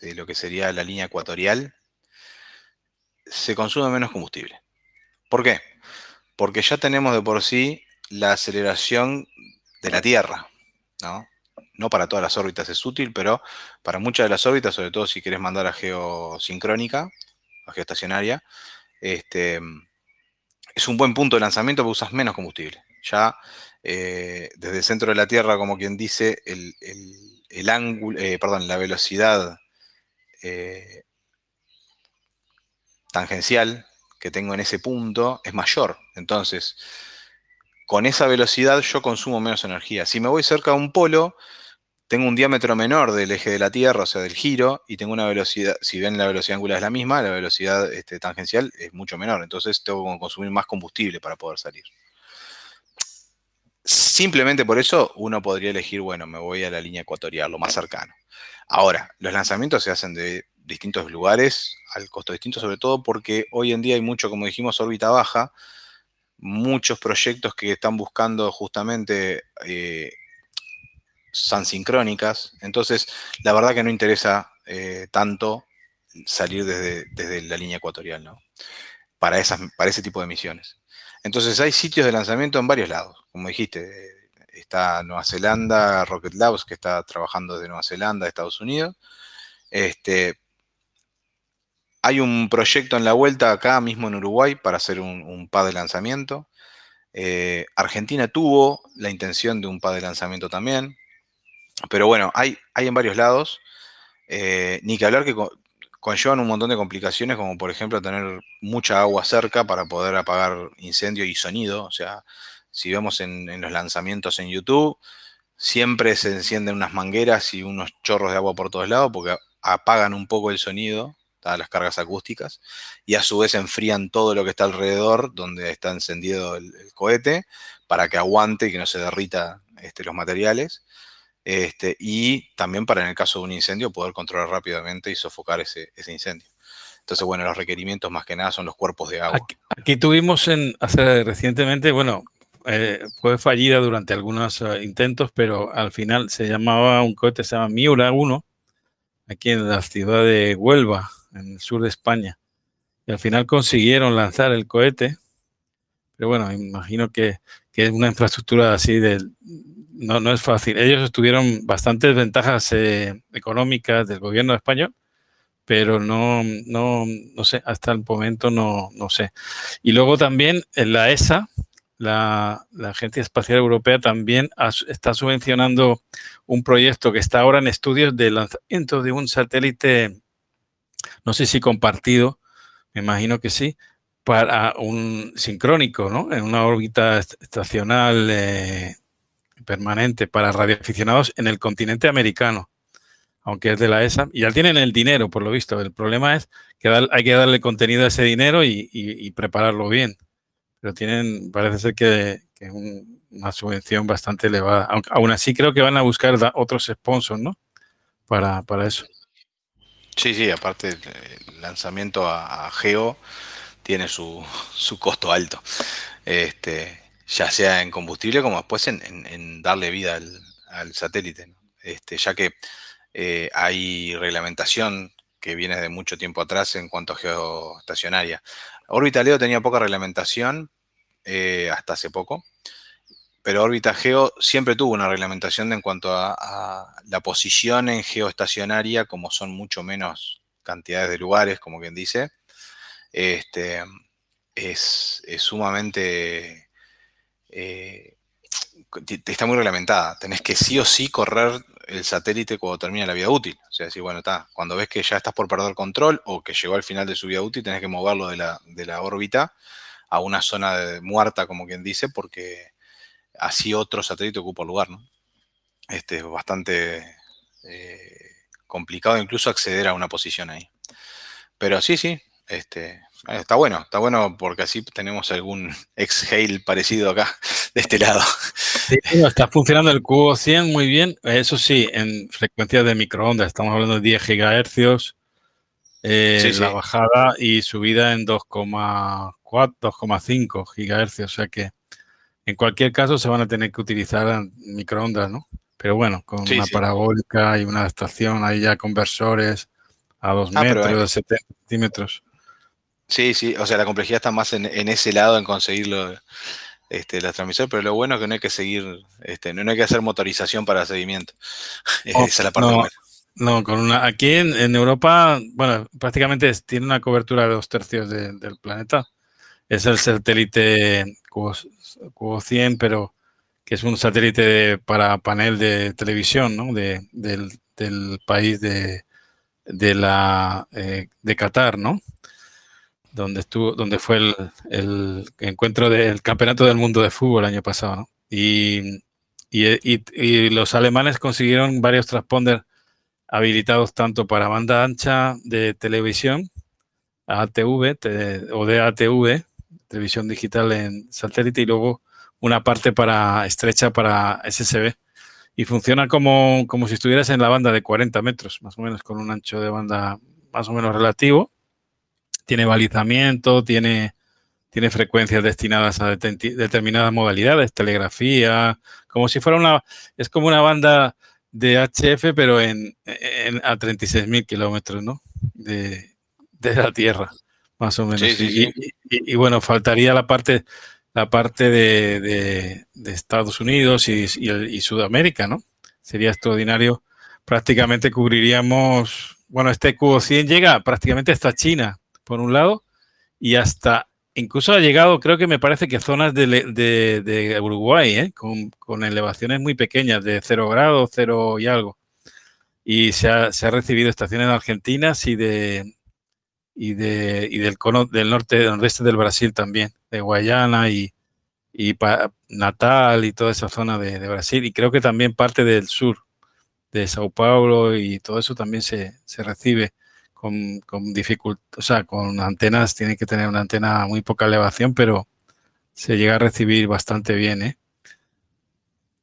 de lo que sería la línea ecuatorial, se consume menos combustible. ¿Por qué? Porque ya tenemos de por sí la aceleración de la Tierra, ¿no? No para todas las órbitas es útil, pero para muchas de las órbitas, sobre todo si quieres mandar a geosincrónica, a geoestacionaria, este, es un buen punto de lanzamiento porque usas menos combustible. Ya eh, desde el centro de la Tierra, como quien dice, el, ángulo, eh, perdón, la velocidad eh, tangencial que tengo en ese punto es mayor. Entonces, con esa velocidad yo consumo menos energía. Si me voy cerca de un polo, tengo un diámetro menor del eje de la Tierra, o sea, del giro, y tengo una velocidad, si ven la velocidad angular es la misma, la velocidad este, tangencial es mucho menor. Entonces tengo que consumir más combustible para poder salir. Simplemente por eso uno podría elegir, bueno, me voy a la línea ecuatorial, lo más cercano. Ahora, los lanzamientos se hacen de distintos lugares, al costo distinto, sobre todo porque hoy en día hay mucho, como dijimos, órbita baja, muchos proyectos que están buscando justamente eh, sincrónicas, entonces la verdad que no interesa eh, tanto salir desde, la línea ecuatorial, ¿no? Para, esas, para ese tipo de misiones. Entonces hay sitios de lanzamiento en varios lados, como dijiste, está Nueva Zelanda, Rocket Labs, que está trabajando desde Nueva Zelanda, Estados Unidos. Este, hay un proyecto en la vuelta acá mismo en Uruguay para hacer un, pad de lanzamiento. Eh, Argentina tuvo la intención de un pad de lanzamiento también. Pero bueno, hay, hay en varios lados. Eh, ni que hablar que conllevan un montón de complicaciones, como por ejemplo tener mucha agua cerca para poder apagar incendio y sonido. O sea, si vemos en, los lanzamientos en YouTube, siempre se encienden unas mangueras y unos chorros de agua por todos lados porque apagan un poco el sonido las cargas acústicas, y a su vez enfrían todo lo que está alrededor donde está encendido el, cohete para que aguante y que no se derrita este, los materiales. Este, y también para en el caso de un incendio poder controlar rápidamente y sofocar ese, incendio. Entonces, bueno, los requerimientos más que nada son los cuerpos de agua. Aquí, tuvimos hace recientemente, bueno, eh, fue fallida durante algunos eh, intentos, pero al final se llamaba un cohete, se llama Miura 1, aquí en la ciudad de Huelva, en el sur de España. Y al final consiguieron lanzar el cohete. Pero bueno, imagino que, es una infraestructura así de... No, no es fácil. Ellos tuvieron bastantes ventajas eh, económicas del gobierno español, pero no, no, no sé, hasta el momento no, no sé. Y luego también en la ESA, la, Agencia Espacial Europea también está subvencionando un proyecto que está ahora en estudios de lanzamiento de un satélite no sé si compartido, me imagino que sí, para un sincrónico, ¿no? En una órbita estacional eh, permanente para radioaficionados en el continente americano, aunque es de la ESA. Y ya tienen el dinero, por lo visto. El problema es que hay que darle contenido a ese dinero y, prepararlo bien. Pero tienen, parece ser que, es una subvención bastante elevada. aún así creo que van a buscar otros sponsors, ¿no? Para, eso. Sí, sí, aparte el lanzamiento a, Geo tiene su, costo alto, este, ya sea en combustible como después en, darle vida al, satélite, este, ya que eh, hay reglamentación que viene de mucho tiempo atrás en cuanto a geoestacionaria. Órbita Leo tenía poca reglamentación eh, hasta hace poco, pero órbita geo siempre tuvo una reglamentación en cuanto a, la posición en geoestacionaria, como son mucho menos cantidades de lugares, como quien dice, este, es, sumamente... Eh, está muy reglamentada. Tenés que sí o sí correr el satélite cuando termina la vida útil. O sea, decir, bueno, está, cuando ves que ya estás por perder control o que llegó al final de su vida útil, tenés que moverlo de la, de la órbita a una zona de, muerta, como quien dice, porque así otro satélite ocupa lugar, ¿no? Este, es bastante eh, complicado incluso acceder a una posición ahí. Pero sí, sí, este, está bueno, está bueno porque así tenemos algún ex-Hail parecido acá este lado. Sí, está funcionando el cubo 100 muy bien. Eso sí, en frecuencias de microondas, estamos hablando de 10 gigahercios, eh, la bajada y subida en 2,4, 2,5 gigahercios. O sea que en cualquier caso se van a tener que utilizar microondas, ¿no? Pero bueno, con una parabólica y una adaptación, hay ya conversores a 2 ah, metros, de 70 centímetros. Sí, sí, o sea, la complejidad está más en, ese lado, en conseguirlo, este, la transmisión, pero lo bueno es que no hay que seguir, este, no hay que hacer motorización para seguimiento. Esa es la parte no, buena. No, con una, aquí en, Europa, bueno, prácticamente tiene una cobertura de dos tercios del planeta. Es el satélite Cubo, 100, pero que es un satélite para panel de televisión, ¿no? De, del, país de, de la eh, de Qatar, ¿no? Donde estuvo, donde fue el, encuentro del campeonato del mundo de fútbol el año pasado, ¿no? Y, los alemanes consiguieron varios transponders habilitados tanto para banda ancha de televisión, ATV o de ATV, televisión digital en satélite, y luego una parte para estrecha para SSB. Y funciona como, como si estuvieras en la banda de 40 metros, más o menos, con un ancho de banda más o menos relativo tiene balizamiento, tiene, tiene frecuencias destinadas a determinadas modalidades, telegrafía, como si fuera una, es como una banda de HF, pero en, a 36.000 kilómetros, ¿no? De, la Tierra, más o menos. y, bueno, faltaría la parte, la parte de, Estados Unidos y, y, Sudamérica, ¿no? Sería extraordinario. Prácticamente cubriríamos, bueno, este cubo 100 llega prácticamente hasta China, por un lado, y hasta incluso ha llegado, creo que me parece que zonas de, Uruguay, ¿eh? con, elevaciones muy pequeñas, de 0 grados, 0 y algo. Y se ha, recibido estaciones argentinas y de y, de, y del cono del norte, del nordeste del Brasil también, de Guayana y, y Natal y toda esa zona de, Brasil. Y creo que también parte del sur, de Sao Paulo y todo eso también se, se recibe con, con dificultad, o sea, con antenas, tiene que tener una antena muy poca elevación, pero se llega a recibir bastante bien, ¿eh?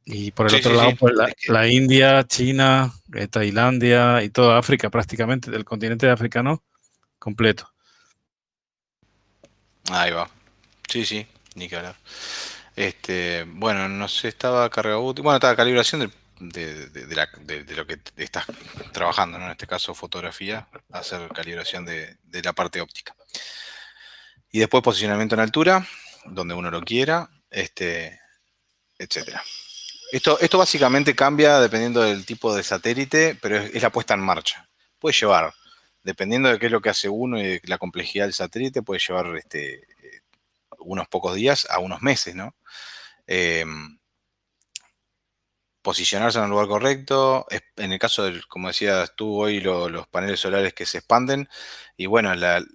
Y por el otro lado, pues la, India, China, eh, Tailandia y toda África prácticamente, del continente africano completo. Ahí va. Sí, sí, ni que hablar. Este, bueno, no sé, estaba cargado. Bueno, estaba calibración del de, lo que estás trabajando, en este caso fotografía, hacer calibración de, la parte óptica. Y después posicionamiento en altura, donde uno lo quiera, este, etc. Esto, esto básicamente cambia dependiendo del tipo de satélite, pero es, la puesta en marcha. Puede llevar, dependiendo de qué es lo que hace uno y la complejidad del satélite, puede llevar este, eh, unos pocos días a unos meses, ¿no? Em, posicionarse en el lugar correcto. En el caso del, como decías tú hoy, los paneles solares que se expanden. Y bueno, la,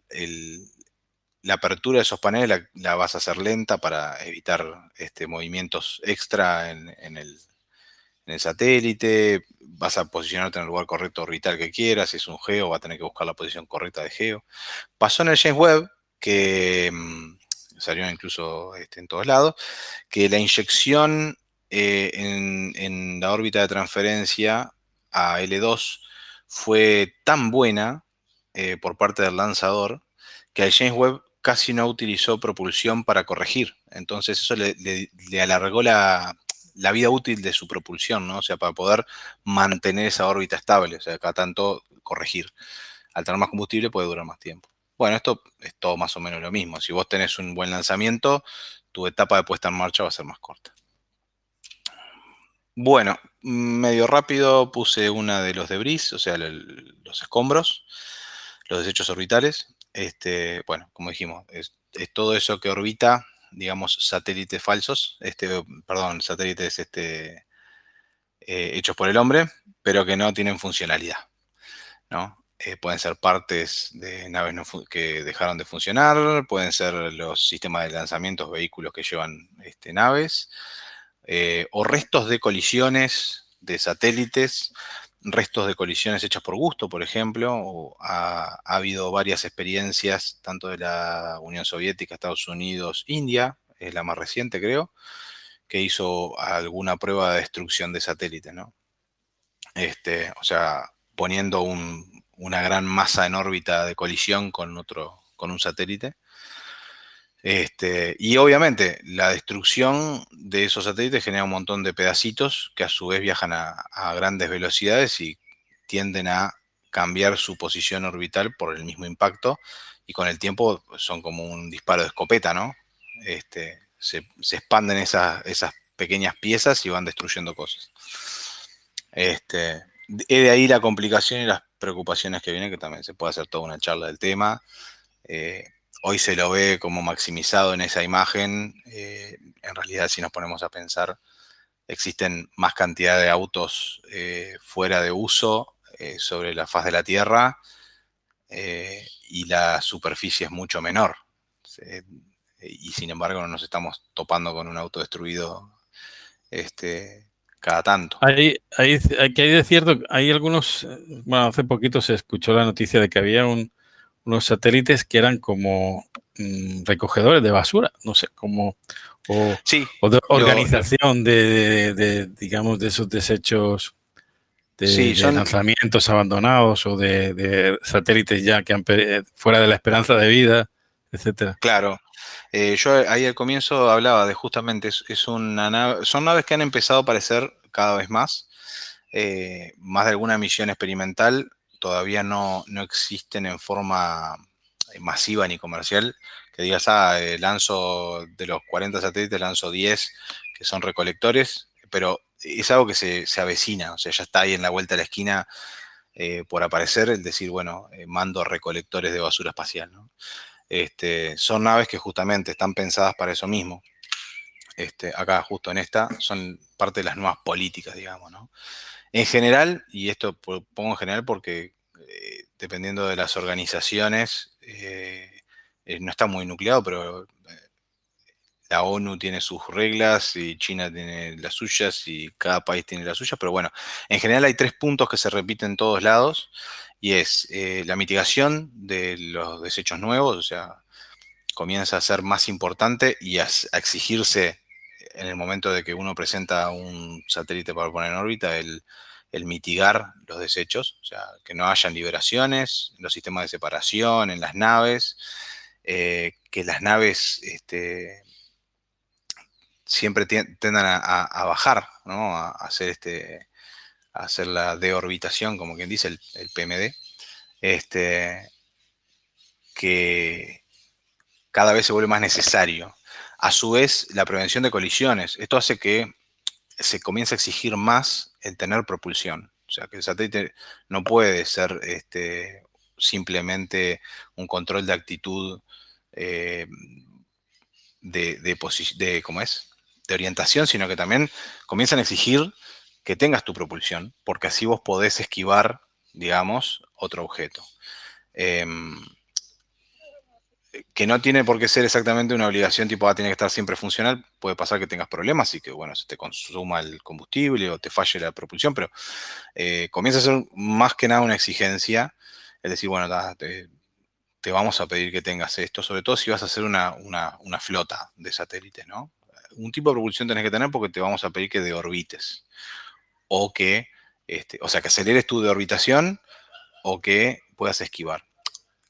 apertura de esos paneles la, vas a hacer lenta para evitar este, movimientos extra en, el, satélite. Vas a posicionarte en el lugar correcto orbital que quieras. Si es un geo, va a tener que buscar la posición correcta de geo. Pasó en el James Webb que mm, salió incluso este, en todos lados, que la inyección eh, en, la órbita de transferencia a L2 fue tan buena eh, por parte del lanzador que el James Webb casi no utilizó propulsión para corregir. Entonces eso le, alargó la, vida útil de su propulsión, ¿no? O sea, para poder mantener esa órbita estable, o sea, cada tanto corregir. Al tener más combustible puede durar más tiempo. Bueno, esto es todo más o menos lo mismo. Si vos tenés un buen lanzamiento, tu etapa de puesta en marcha va a ser más corta. Bueno, medio rápido puse una de los debris, o sea, los escombros, los desechos orbitales. Este, bueno, como dijimos, es, todo eso que orbita, digamos, satélites falsos, este, perdón, satélites este, eh, hechos por el hombre, pero que no tienen funcionalidad. ¿no? Eh, pueden ser partes de naves que dejaron de funcionar, pueden ser los sistemas de lanzamientos, vehículos que llevan este, naves, eh, o restos de colisiones de satélites, restos de colisiones hechas por gusto, por ejemplo. ha, habido varias experiencias, tanto de la Unión Soviética, Estados Unidos, India, es la más reciente creo, que hizo alguna prueba de destrucción de satélite, ¿no? Este, o sea, poniendo una gran masa en órbita de colisión con otro, con un satélite. Este, y obviamente la destrucción de esos satélites genera un montón de pedacitos que a su vez viajan a, grandes velocidades y tienden a cambiar su posición orbital por el mismo impacto y con el tiempo son como un disparo de escopeta, ¿no? Este, se, expanden esas, esas, pequeñas piezas y van destruyendo cosas. Este, de ahí la complicación y las preocupaciones que vienen, que también se puede hacer toda una charla del tema. Eh, hoy se lo ve como maximizado en esa imagen. Eh, en realidad, si nos ponemos a pensar, existen más cantidad de autos eh, fuera de uso sobre la faz de la Tierra y la superficie es mucho menor y sin embargo no nos estamos topando con un auto destruido este, cada tanto. Hay, hay, hay algunos, bueno, hace poquito se escuchó la noticia de que había unos satélites que eran como mm, recogedores de basura, no sé, como o, de organización de, digamos, de esos desechos de, lanzamientos abandonados o de, satélites ya que han fuera de la esperanza de vida, etcétera. Claro, eh, yo ahí al comienzo hablaba de justamente, es, una nave, son naves que han empezado a aparecer cada vez más, eh, más de alguna misión experimental, todavía no, no existen en forma eh, masiva ni comercial, que digas, ah, lanzo de los 40 satélites, lanzo 10 que son recolectores, pero es algo que se, avecina, o sea, ya está ahí en la vuelta de la esquina por aparecer, el decir, bueno, mando recolectores de basura espacial, ¿no? Este, son naves que justamente están pensadas para eso mismo. Este, acá, justo en esta, son parte de las nuevas políticas, digamos, ¿no? En general, y esto pongo en general porque eh, dependiendo de las organizaciones, eh, eh, no está muy nucleado, pero la ONU tiene sus reglas y China tiene las suyas y cada país tiene las suyas, pero bueno, en general hay tres puntos que se repiten en todos lados y es la mitigación de los desechos nuevos, o sea, comienza a ser más importante y a, exigirse en el momento de que uno presenta un satélite para poner en órbita el, mitigar los desechos, o sea, que no hayan liberaciones en los sistemas de separación, en las naves, eh, que las naves este, siempre tendan a, bajar, ¿no? a hacer este, hacer la deorbitación, como quien dice, el, PMD, este, que cada vez se vuelve más necesario. A su vez, la prevención de colisiones. Esto hace que se comience a exigir más el tener propulsión. O sea, que el satélite no puede ser este, simplemente un control de actitud eh, de, de, de, ¿cómo es? de orientación, sino que también comienzan a exigir que tengas tu propulsión, porque así vos podés esquivar, digamos, otro objeto. Em, que no tiene por qué ser exactamente una obligación tipo, ah, tiene que estar siempre funcional, puede pasar que tengas problemas y que, bueno, se te consuma el combustible o te falle la propulsión, pero eh, comienza a ser más que nada una exigencia, es decir, bueno, te, vamos a pedir que tengas esto, sobre todo si vas a hacer una, una flota de satélites, ¿no? Un tipo de propulsión tenés que tener porque te vamos a pedir que deorbites o que, este, o sea, que aceleres tu de orbitación o que puedas esquivar.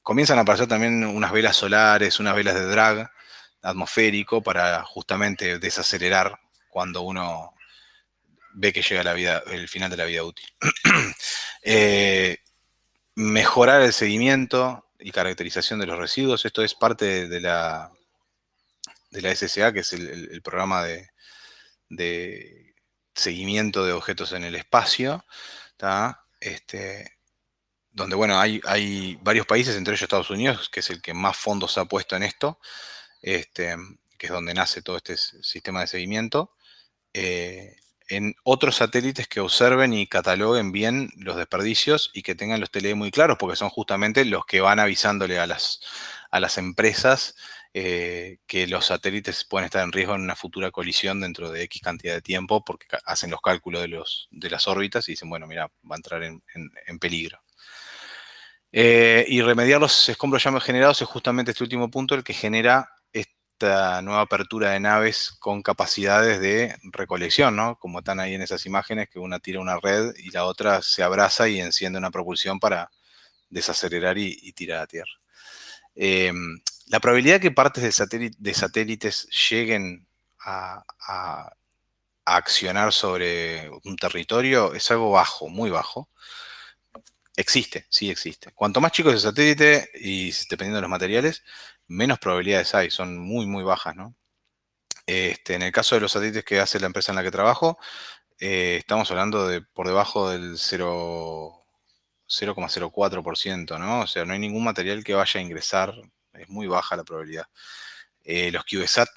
Comienzan a aparecer también unas velas solares, unas velas de drag atmosférico para justamente desacelerar cuando uno ve que llega el final de la vida útil. Eh, mejorar el seguimiento y caracterización de los residuos. Esto es parte de la, de la SSA, que es el, programa de, seguimiento de objetos en el espacio, este, donde, bueno, hay, hay, varios países, entre ellos Estados Unidos, que es el que más fondos ha puesto en esto, este, que es donde nace todo este sistema de seguimiento, eh, en otros satélites que observen y cataloguen bien los desperdicios y que tengan los TLE muy claros, porque son justamente los que van avisándole a las, a las empresas eh, que los satélites pueden estar en riesgo en una futura colisión dentro de X cantidad de tiempo porque hacen los cálculos de, los, de las órbitas y dicen, bueno, mira, va a entrar en, peligro. Eh, y remediar los escombros ya generados es justamente este último punto el que genera esta nueva apertura de naves con capacidades de recolección, ¿no? Como están ahí en esas imágenes, que una tira una red y la otra se abraza y enciende una propulsión para desacelerar y, tirar a tierra. Em, la probabilidad que partes de, satélites lleguen a, accionar sobre un territorio es algo bajo, muy bajo. Existe, sí existe. Cuanto más chico es el satélite y dependiendo de los materiales, menos probabilidades hay, son muy, muy bajas, ¿no? Este, en el caso de los satélites que hace la empresa en la que trabajo, eh, estamos hablando de por debajo del 0,04%, ¿no? O sea, no hay ningún material que vaya a ingresar, es muy baja la probabilidad. Eh, los CubeSat,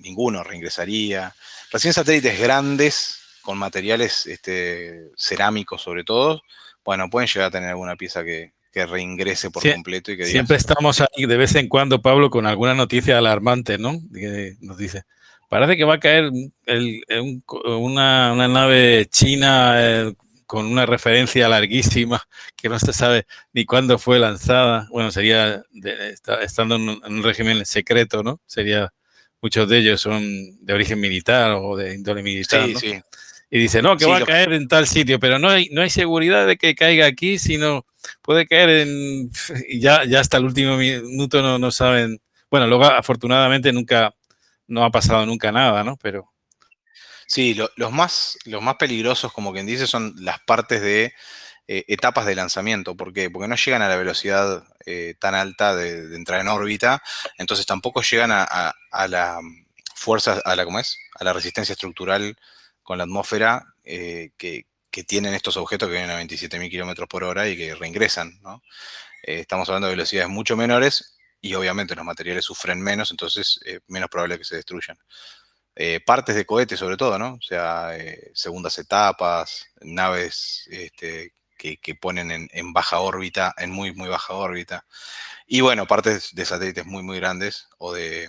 ninguno reingresaría. Recién satélites grandes, con materiales este, cerámicos sobre todo, bueno, pueden llegar a tener alguna pieza que, reingrese por completo. Y que siempre estamos ahí de vez en cuando, Pablo, con alguna noticia alarmante, ¿no? Que nos dice, parece que va a caer una, nave china eh, con una referencia larguísima que no se sabe ni cuándo fue lanzada. Bueno, sería estando en un, régimen secreto, ¿no? Sería muchos de ellos son de origen militar o de índole militar. Sí, sí. Y dice, no, que va a caer en tal sitio, pero no hay, no hay seguridad de que caiga aquí, sino puede caer en... Y ya, ya hasta el último minuto no, no saben... Bueno, luego afortunadamente nunca, no ha pasado nunca nada, ¿no? Pero... Sí, los, más, los más peligrosos, como quien dice, son las partes de eh, etapas de lanzamiento. ¿Por qué? Porque no llegan a la velocidad eh, tan alta de, entrar en órbita, entonces tampoco llegan a, a la fuerza, a la, ¿cómo es? A la resistencia estructural con la atmósfera eh, que, tienen estos objetos que vienen a 27.000 kilómetros por hora y que reingresan. Eh, estamos hablando de velocidades mucho menores y obviamente los materiales sufren menos, entonces es menos probable que se destruyan. Eh, partes de cohetes sobre todo, ¿no? O sea, segundas etapas, naves este, que, ponen en, baja órbita, en muy, muy baja órbita. Y bueno, partes de satélites muy, muy grandes o de,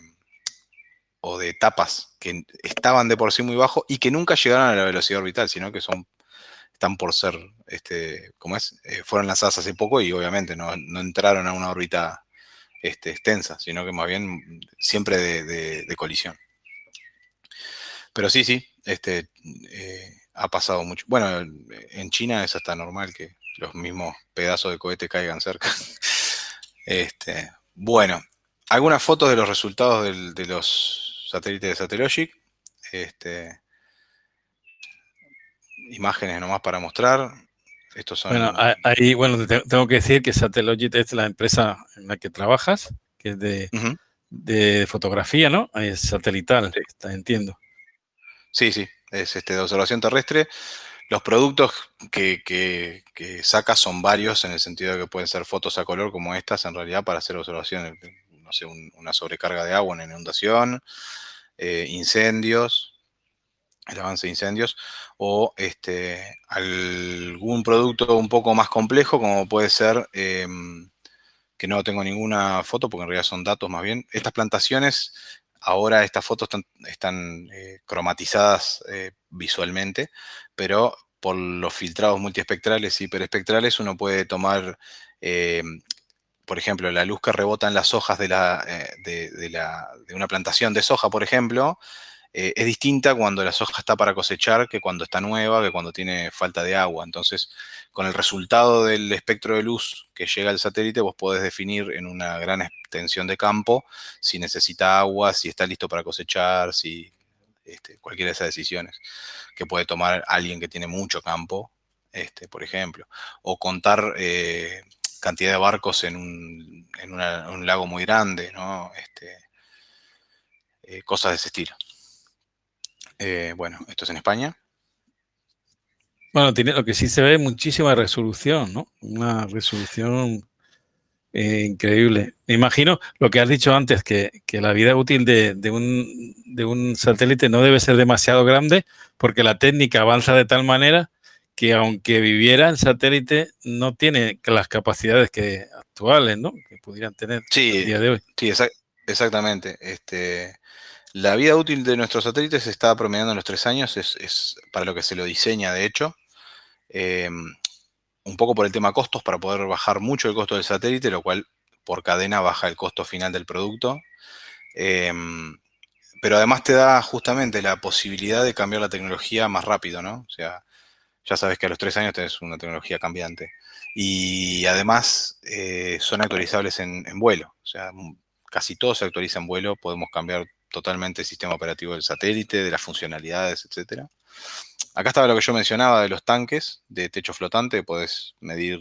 o de etapas que estaban de por sí muy bajo y que nunca llegaron a la velocidad orbital, sino que son están por ser, este, ¿cómo es? Eh, fueron lanzadas hace poco y obviamente no, entraron a una órbita este, extensa, sino que más bien siempre de, colisión. Pero sí, sí, este, eh, ha pasado mucho. Bueno, en China es hasta normal que los mismos pedazos de cohete caigan cerca. este, bueno, algunas fotos de los resultados de los satélite de Satellogic. Este, imágenes nomás para mostrar. Estos son... Bueno, ahí, bueno, tengo que decir que Satellogic es la empresa en la que trabajas, que es de, fotografía, ¿no? Es satelital, entiendo. Sí, sí, es este, de observación terrestre. Los productos que, que, sacas son varios, en el sentido de que pueden ser fotos a color como estas, en realidad, para hacer observaciones no sé, una sobrecarga de agua, una inundación, eh, incendios, el avance de incendios, o este, algún producto un poco más complejo, como puede ser, em, que no tengo ninguna foto, porque en realidad son datos más bien. Estas plantaciones, ahora estas fotos están, eh, cromatizadas eh, visualmente, pero por los filtrados multiespectrales y hiperespectrales uno puede tomar em, por ejemplo, la luz que rebota en las hojas de, la, eh, de, una plantación de soja, por ejemplo, eh, es distinta cuando la soja está para cosechar que cuando está nueva, que cuando tiene falta de agua. Entonces, con el resultado del espectro de luz que llega al satélite, vos podés definir en una gran extensión de campo si necesita agua, si está listo para cosechar, si este, cualquiera de esas decisiones que puede tomar alguien que tiene mucho campo, este, por ejemplo. O contar eh, cantidad de barcos en un, lago muy grande, ¿no? Este, eh, cosas de ese estilo. Eh, bueno, esto es en España. Bueno, tiene, lo que sí se ve muchísima resolución, ¿no? Una resolución eh, increíble. Me imagino lo que has dicho antes, que, la vida útil de, un, de un satélite no debe ser demasiado grande porque la técnica avanza de tal manera que aunque viviera en satélite, no tiene las capacidades que actuales, ¿no? Que pudieran tener sí, día de hoy. Sí, exactamente. Este, la vida útil de nuestros satélites está promediando en los tres años, es, para lo que se lo diseña, de hecho. Em, un poco por el tema costos, para poder bajar mucho el costo del satélite, lo cual por cadena baja el costo final del producto. Em, pero además te da justamente la posibilidad de cambiar la tecnología más rápido, ¿no? O sea, ya sabes que a los tres años tenés una tecnología cambiante. Y además eh, son actualizables en, vuelo. O sea, casi todo se actualiza en vuelo. Podemos cambiar totalmente el sistema operativo del satélite, de las funcionalidades, etc. Acá estaba lo que yo mencionaba de los tanques de techo flotante. Podés medir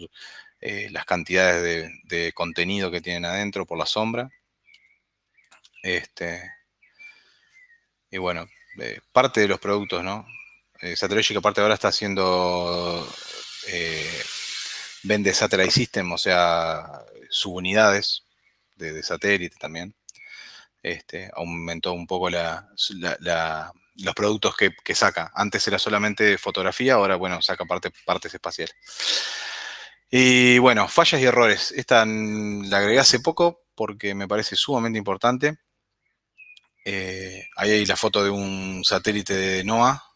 eh, las cantidades de, contenido que tienen adentro por la sombra. Este, y bueno, eh, parte de los productos, ¿no? Eh, Satellogic aparte ahora está haciendo, eh, vende Satellite System, o sea, subunidades de, de satélite también. Este, aumentó un poco los productos que, saca. Antes era solamente fotografía, ahora, bueno, saca parte, partes espaciales. Y bueno, fallas y errores. Esta la agregué hace poco porque me parece sumamente importante. Eh, ahí hay la foto de un satélite de NOAA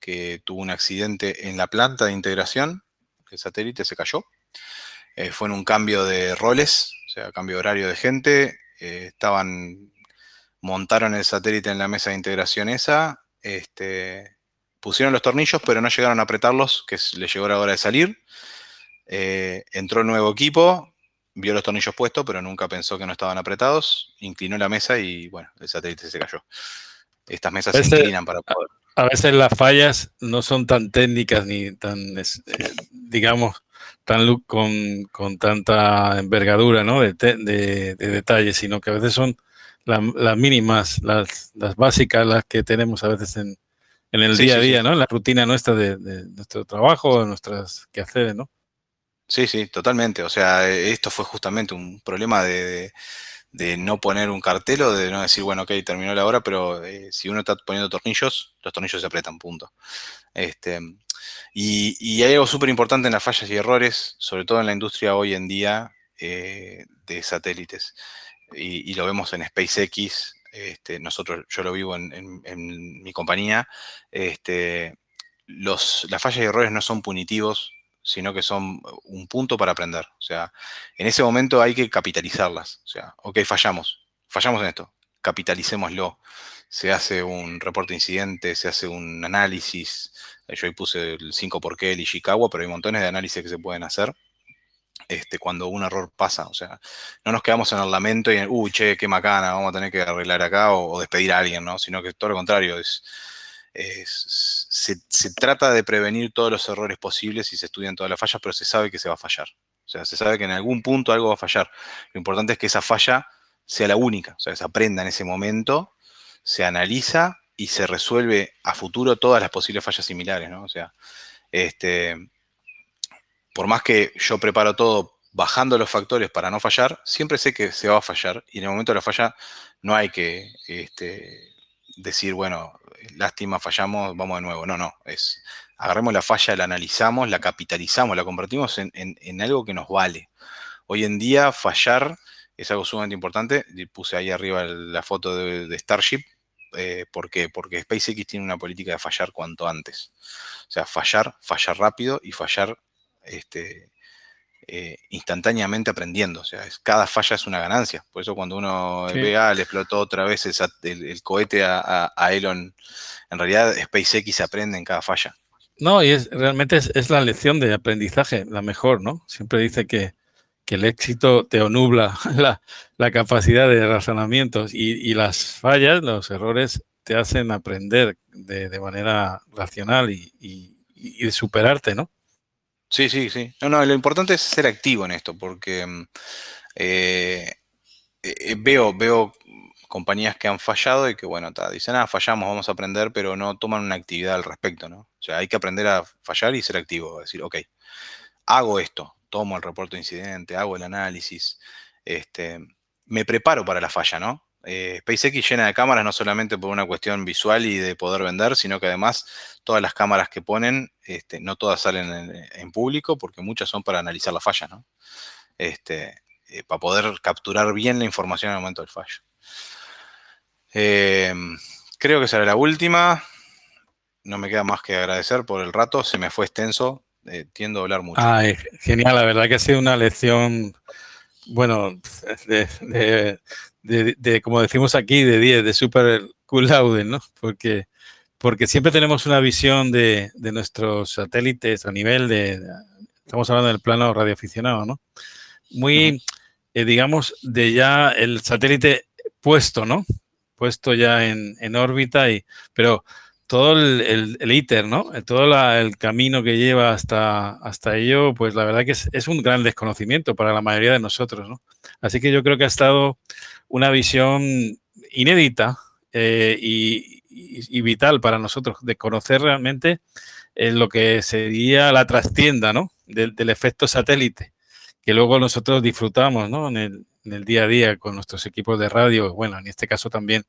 que tuvo un accidente en la planta de integración. El satélite se cayó. Eh, fue en un cambio de roles, o sea, cambio de horario de gente. Eh, estaban, montaron el satélite en la mesa de integración esa. Este, pusieron los tornillos, pero no llegaron a apretarlos, que les llegó la hora de salir. entró el nuevo equipo, vio los tornillos puestos, pero nunca pensó que no estaban apretados, inclinó la mesa y bueno, el satélite se cayó. Estas mesas se inclinan para poder. A veces las fallas no son tan técnicas ni tan, eh, digamos, tan con, con, tanta envergadura ¿no? de, de, detalles, sino que a veces son las mínimas, las, las, básicas, las que tenemos a veces en, en el día a día, ¿no? En la rutina nuestra de, de nuestro trabajo, de nuestras quehaceres, ¿no? Sí, sí, totalmente. O sea, e, esto fue justamente un problema de, no poner un cartel o de no decir, bueno, ok, terminó la hora, pero eh, si uno está poniendo tornillos, los tornillos se apretan, punto. Este, y, hay algo súper importante en las fallas y errores, sobre todo en la industria hoy en día eh, de satélites. Y, lo vemos en SpaceX, este, nosotros, yo lo vivo en, mi compañía. Este, los, las fallas y errores no son punitivos, sino que son un punto para aprender. O sea, en ese momento hay que capitalizarlas. O sea, ok, fallamos, fallamos en esto, capitalicémoslo. Se hace un reporte de incidente, se hace un análisis. Yo ahí puse el 5 por qué el Ishikawa, pero hay montones de análisis que se pueden hacer este, cuando un error pasa. O sea, no nos quedamos en el lamento y en, uy, che, qué macana, vamos a tener que arreglar acá o, o despedir a alguien, ¿no? Sino que todo lo contrario, es se, trata de prevenir todos los errores posibles y se estudian todas las fallas, pero se sabe que se va a fallar. O sea, se sabe que en algún punto algo va a fallar. Lo importante es que esa falla sea la única, o sea, se aprenda en ese momento, se analiza y se resuelve a futuro todas las posibles fallas similares, ¿no? O sea, este, por más que yo preparo todo bajando los factores para no fallar, siempre sé que se va a fallar y en el momento de la falla no hay que este, decir, bueno, lástima, fallamos, vamos de nuevo. No, no, es agarremos la falla, la analizamos, la capitalizamos, la convertimos en, algo que nos vale. Hoy en día fallar es algo sumamente importante. Puse ahí arriba la foto de, Starship. Eh, ¿Por qué? Porque SpaceX tiene una política de fallar cuanto antes. O sea, fallar, fallar rápido y fallar este, eh, instantáneamente aprendiendo. O sea, cada falla es una ganancia. Por eso cuando uno ve, ah, le explotó otra vez el, cohete a, Elon, en realidad SpaceX aprende en cada falla. No, y es, realmente es, la lección de aprendizaje, la mejor, ¿no? Siempre dice que, el éxito te onubla la, capacidad de razonamiento y, las fallas, los errores, te hacen aprender de, manera racional y, y, de superarte, ¿no? Sí, sí, sí. No, no, lo importante es ser activo en esto, porque mm, eh, eh, veo, veo compañías que han fallado y que, bueno, dicen, ah, fallamos, vamos a aprender, pero no toman una actividad al respecto, ¿no? O sea, hay que aprender a fallar y ser activo, decir, ok, hago esto, tomo el reporte de incidente, hago el análisis, este, me preparo para la falla, ¿no? Eh, SpaceX llena de cámaras no solamente por una cuestión visual y de poder vender, sino que además todas las cámaras que ponen, este, no todas salen en, público porque muchas son para analizar la falla, ¿no? Este, eh, para poder capturar bien la información en el momento del fallo. Eh, creo que será la última. No me queda más que agradecer por el rato. Se me fue extenso. tiendo a hablar mucho. genial, la verdad que ha sido una lección bueno, de, como decimos aquí, de 10, de super cool laude, ¿no? Porque, porque siempre tenemos una visión de, nuestros satélites a nivel de, estamos hablando del plano radioaficionado, ¿no? Muy, eh, digamos, de ya el satélite puesto, ¿no? Puesto ya en, en órbita, y, pero todo el, el, ITER, ¿no? Todo el camino que lleva hasta, hasta ello, pues la verdad que es, un gran desconocimiento para la mayoría de nosotros, ¿no? Así que yo creo que ha estado una visión inédita eh, y, vital para nosotros de conocer realmente eh, lo que sería la trastienda, ¿no? Del, efecto satélite, que luego nosotros disfrutamos, ¿no? En el, en día a día con nuestros equipos de radio, bueno, en este caso también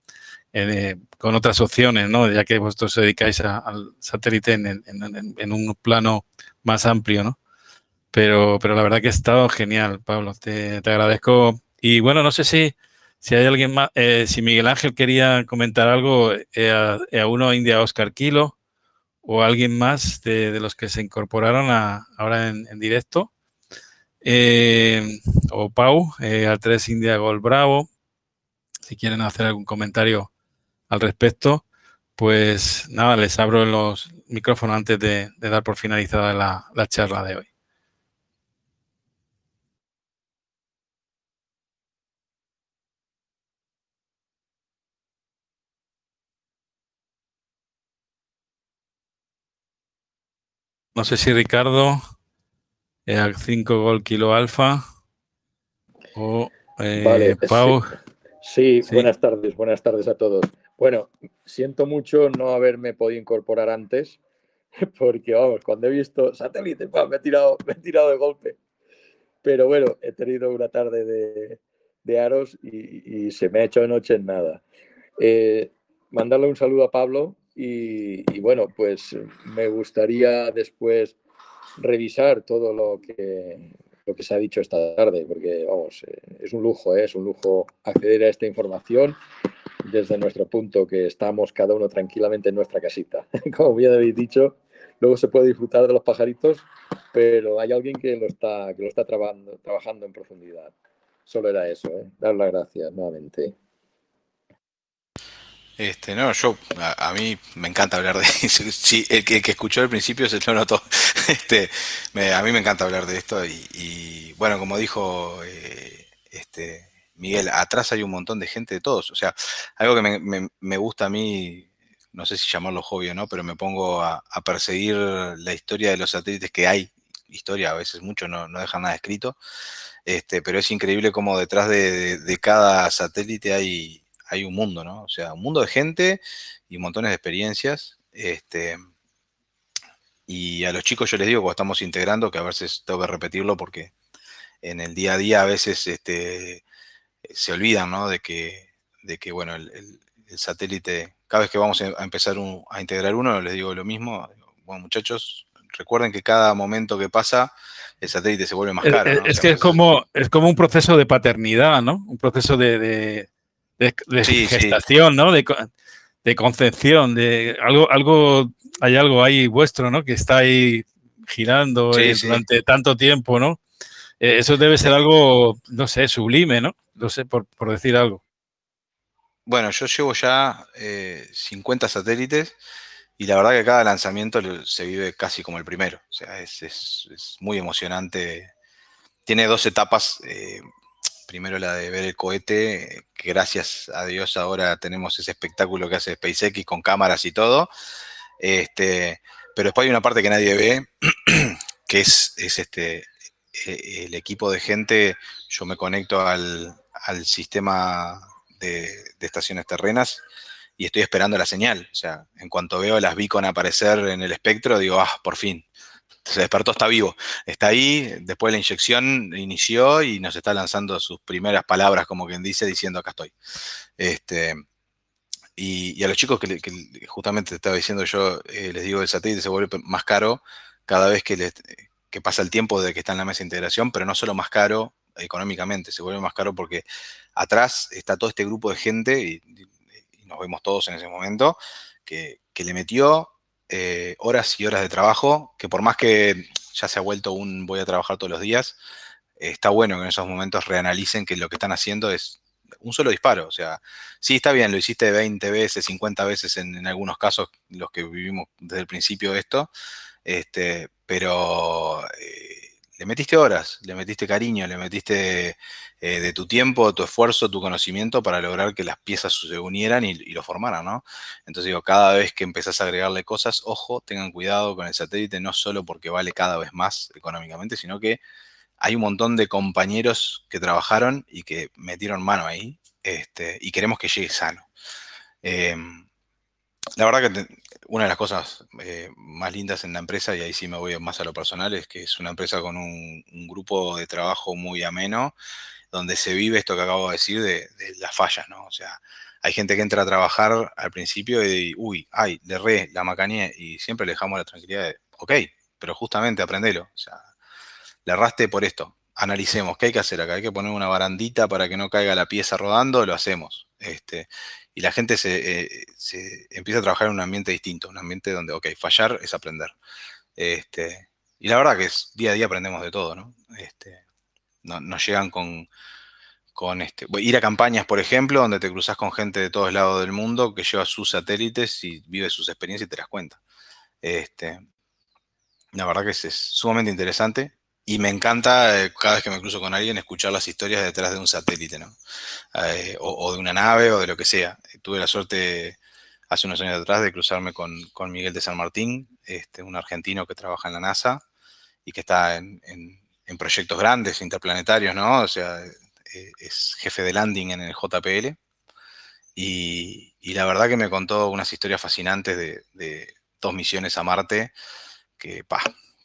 eh, con otras opciones, ¿no? Ya que vosotros os dedicáis al satélite en, un plano más amplio, ¿no? Pero, pero la verdad que ha estado genial, Pablo. Te, agradezco. Y bueno, no sé si, si hay alguien más, eh, si Miguel Ángel quería comentar algo eh, a, uno India Oscar Kilo o alguien más de, los que se incorporaron ahora en, directo. o Pau, a 3 India Gold Bravo. Si quieren hacer algún comentario al respecto, pues nada, les abro los micrófonos antes de, dar por finalizada la, charla de hoy. No sé si Ricardo, eh, 5 gol kilo alfa o eh, Pau. sí, buenas tardes, buenas tardes a todos. Bueno, siento mucho no haberme podido incorporar antes, porque vamos, cuando he visto satélite, me, he tirado, me he tirado de golpe. Pero bueno, he tenido una tarde de, aros y, se me ha hecho de noche en nada. Eh, mandarle un saludo a Pablo y, bueno, pues me gustaría después revisar todo lo que, lo que se ha dicho esta tarde, porque vamos, eh, es un lujo, eh, es un lujo acceder a esta información desde nuestro punto, que estamos cada uno tranquilamente en nuestra casita. Como bien habéis dicho, luego se puede disfrutar de los pajaritos, pero hay alguien que lo está, que lo está trabajando, trabajando en profundidad. Solo era eso, ¿eh? dar las gracias nuevamente. Este, no, yo, a, mí me encanta hablar de eso. El que, escuchó al principio se lo notó. Este, a mí me encanta hablar de esto y, bueno, como dijo eh, este, Miguel, atrás hay un montón de gente de todos. O sea, algo que me, gusta a mí, no sé si llamarlo hobby o no, pero me pongo a, perseguir la historia de los satélites que hay. Historia, a veces mucho, no, no dejan nada escrito. Este, pero es increíble cómo detrás de, cada satélite hay, hay un mundo, ¿no? O sea, un mundo de gente y montones de experiencias. Este, y a los chicos yo les digo, cuando estamos integrando, que a veces tengo que repetirlo porque en el día a día a veces este, se olvidan, ¿no? De que, de que bueno, el, satélite, cada vez que vamos a empezar a integrar uno, les digo lo mismo, bueno, muchachos, recuerden que cada momento que pasa, el satélite se vuelve más caro. Es, que es como, es como un proceso de paternidad, ¿no? Un proceso de, gestación, ¿no? De, de concepción, de algo, algo, hay algo ahí vuestro, ¿no? Que está ahí girando eh, durante tanto tiempo, ¿no? Eh, eso debe ser algo, no sé, sublime, ¿no? No sé, por, decir algo. Bueno, yo llevo ya 50 eh, satélites y la verdad que cada lanzamiento se vive casi como el primero. O sea, es, muy emocionante. Tiene dos etapas. Eh, primero la de ver el cohete, que gracias a Dios ahora tenemos ese espectáculo que hace SpaceX con cámaras y todo. Este, pero después hay una parte que nadie ve, que es, es este, e, el equipo de gente, yo me conecto al, al sistema de, estaciones terrenas y estoy esperando la señal. O sea, en cuanto veo las beacon aparecer en el espectro, digo, ah, por fin. Se despertó, está vivo. Está ahí, después de la inyección inició y nos está lanzando sus primeras palabras, como quien dice, diciendo acá estoy. Este, y, a los chicos que, justamente estaba diciendo yo, eh, les digo, el satélite se vuelve más caro cada vez que, que pasa el tiempo de que está en la mesa de integración, pero no solo más caro económicamente, se vuelve más caro porque atrás está todo este grupo de gente, y, nos vemos todos en ese momento, que, le metió eh, horas y horas de trabajo, que por más que ya se ha vuelto un voy a trabajar todos los días, está bueno que en esos momentos reanalicen que lo que están haciendo es un solo disparo. O sea, sí está bien, lo hiciste 20 veces, 50 veces en, algunos casos, los que vivimos desde el principio de esto, este, pero eh, le metiste horas, le metiste cariño, le metiste eh, de tu tiempo, tu esfuerzo, tu conocimiento para lograr que las piezas se unieran y, lo formaran, ¿no? Entonces digo, cada vez que empezás a agregarle cosas, ojo, tengan cuidado con el satélite, no solo porque vale cada vez más económicamente, sino que hay un montón de compañeros que trabajaron y que metieron mano ahí este, y queremos que llegue sano. Em, la verdad que una de las cosas eh, más lindas en la empresa, y ahí sí me voy más a lo personal, es que es una empresa con un, grupo de trabajo muy ameno, donde se vive esto que acabo de decir de, las fallas, ¿no? O sea, hay gente que entra a trabajar al principio y, uy, ay, le re, la macané, y siempre le dejamos la tranquilidad de, ok, pero justamente aprendelo. O sea, le arraste por esto. Analicemos, ¿qué hay que hacer acá? Hay que poner una barandita para que no caiga la pieza rodando, lo hacemos. Este, y la gente se, eh, empieza a trabajar en un ambiente distinto, un ambiente donde, ok, fallar es aprender. Este, y la verdad que es, día a día aprendemos de todo, ¿no? Este, nos llegan con, con este, ir a campañas, por ejemplo, donde te cruzas con gente de todos lados del mundo que lleva sus satélites y vive sus experiencias y te las cuenta. Este, la verdad que es sumamente interesante. Y me encanta eh, cada vez que me cruzo con alguien escuchar las historias detrás de un satélite, ¿no? Eh, o, de una nave o de lo que sea. Tuve la suerte hace unos años atrás de cruzarme con, Miguel de San Martín, este, un argentino que trabaja en la NASA y que está en, proyectos grandes, interplanetarios, ¿no? O sea, eh, es jefe de landing en el JPL. Y, la verdad que me contó unas historias fascinantes de, de dos misiones a Marte que, pa,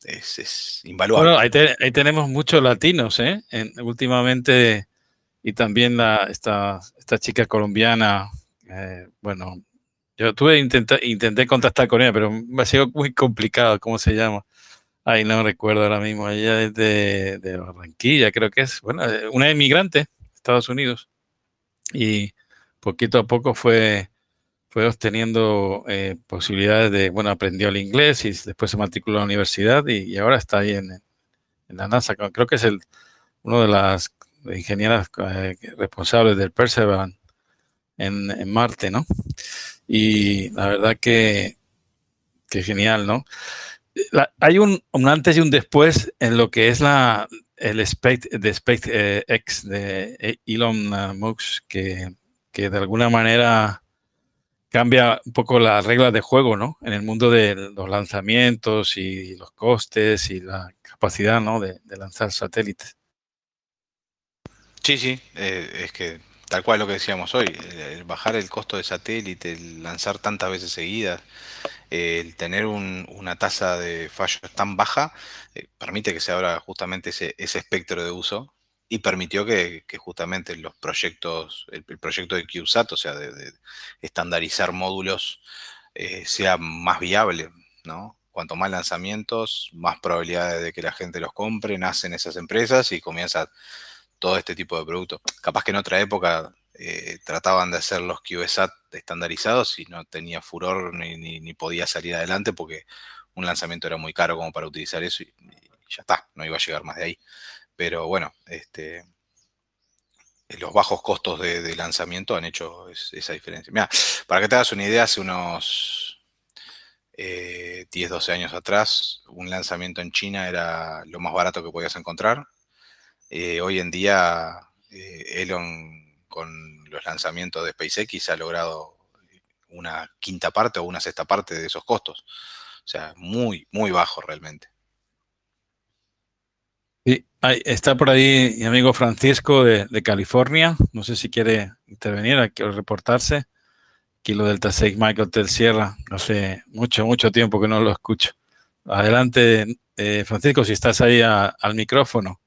es, invaluable. Bueno, ahí, tenemos muchos latinos, ¿eh? últimamente, y también la, esta, esta chica colombiana, eh, bueno, yo tuve intenté, intenté contactar con ella, pero me ha sido muy complicado, ¿cómo se llama? Ay, no recuerdo ahora mismo, ella es de, de Barranquilla, creo que es, bueno, eh, una inmigrante, Estados Unidos, y poquito a poco fue fue obteniendo eh, posibilidades de, bueno, aprendió el inglés y después se matriculó a la universidad y, ahora está ahí en, la NASA. Creo que es el, uno de las ingenieras eh, responsables del Perseverance en, Marte, ¿no? Y la verdad que, que genial, ¿no? hay un, antes y un después en lo que es la, el Space, de SpaceX de Elon Musk, que, que de alguna manera cambia un poco las reglas de juego, ¿no? En el mundo de los lanzamientos y los costes y la capacidad, ¿no? De, lanzar satélites. Sí, sí, eh, es que tal cual lo que decíamos hoy, el, bajar el costo de satélite, el lanzar tantas veces seguidas, el tener una tasa de fallos tan baja, eh, permite que se abra justamente ese, ese espectro de uso y permitió que, justamente los proyectos, el, proyecto de QSAT, o sea, de, estandarizar módulos, eh, sea más viable, ¿no? Cuanto más lanzamientos, más probabilidades de que la gente los compre, nacen esas empresas y comienza todo este tipo de productos. Capaz que en otra época eh, trataban de hacer los QSAT estandarizados y no tenía furor ni, podía salir adelante porque un lanzamiento era muy caro como para utilizar eso y ya está, no iba a llegar más de ahí. Pero bueno, este, los bajos costos de, lanzamiento han hecho esa diferencia. Mira, para que te hagas una idea, hace unos 10, eh, 12 años atrás, un lanzamiento en China era lo más barato que podías encontrar. Eh, hoy en día, eh, Elon con los lanzamientos de SpaceX ha logrado una quinta parte o una sexta parte de esos costos. O sea, muy, muy bajo realmente. Sí, está por ahí mi amigo Francisco de, California. No sé si quiere intervenir aquí o reportarse. Kilo Delta 6 Michael Tel Sierra. No sé, mucho, mucho tiempo que no lo escucho. Adelante, eh, Francisco, si estás ahí al micrófono.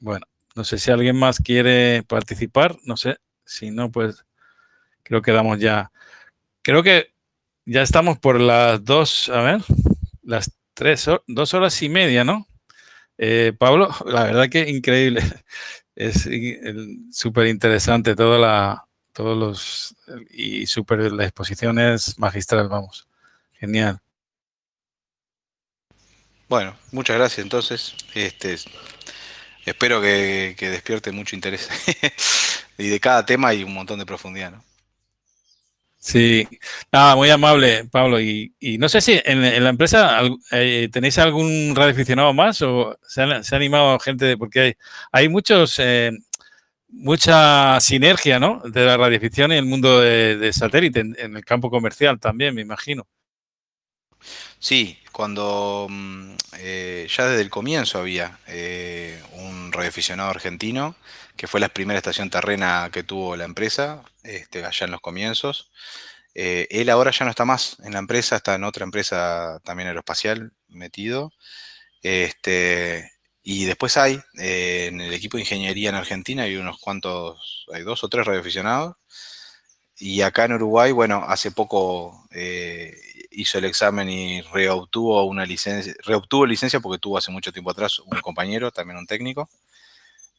Bueno, no sé si alguien más quiere participar. No sé, si no, pues creo que damos ya. Creo que ya estamos por las dos, a ver, las tres, dos horas y media, ¿no? Eh, Pablo, la verdad que increíble. Es súper interesante toda la, todos los y super la exposición es magistral, vamos. Genial. Bueno, muchas gracias entonces. Este, espero que despierte mucho interés. y de cada tema hay un montón de profundidad, ¿no? Sí, nada, muy amable, Pablo. Y, y no sé si en, la empresa eh, tenéis algún radioaficionado más o se, ha animado gente, porque hay, hay muchos, eh, mucha sinergia, ¿no? De la radioficción y el mundo de, satélite, en, el campo comercial también, me imagino. Sí, cuando eh, ya desde el comienzo había eh, un radioaficionado argentino, que fue la primera estación terrena que tuvo la empresa, este, allá en los comienzos. Eh, él ahora ya no está más en la empresa, está en otra empresa también aeroespacial metido. Este, y después hay, eh, en el equipo de ingeniería en Argentina, hay unos cuantos, hay dos o tres radioaficionados. Y acá en Uruguay, bueno, hace poco eh, hizo el examen y reobtuvo una licencia, reobtuvo licencia porque tuvo hace mucho tiempo atrás un compañero, también un técnico.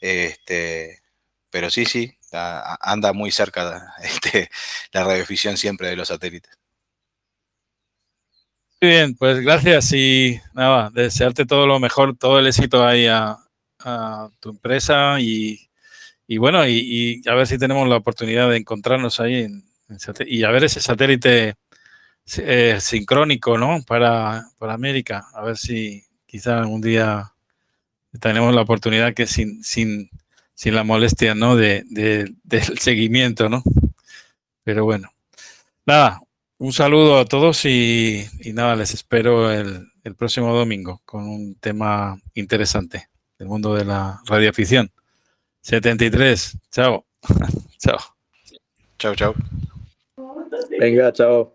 Este, pero sí, sí, anda muy cerca este, la radioficción siempre de los satélites. Muy bien, pues gracias y nada, desearte todo lo mejor, todo el éxito ahí a, a tu empresa y, y bueno, y, a ver si tenemos la oportunidad de encontrarnos ahí en y a ver ese satélite eh, sincrónico, ¿no? Para, para América, a ver si quizá algún día tenemos la oportunidad que sin, sin, sin la molestia, ¿no? De, de, del seguimiento, ¿no? Pero bueno, nada, un saludo a todos y, y nada, les espero el, el, próximo domingo con un tema interesante del mundo de la radioafición. 73, chao. chao. Chao, chao. Venga, chao.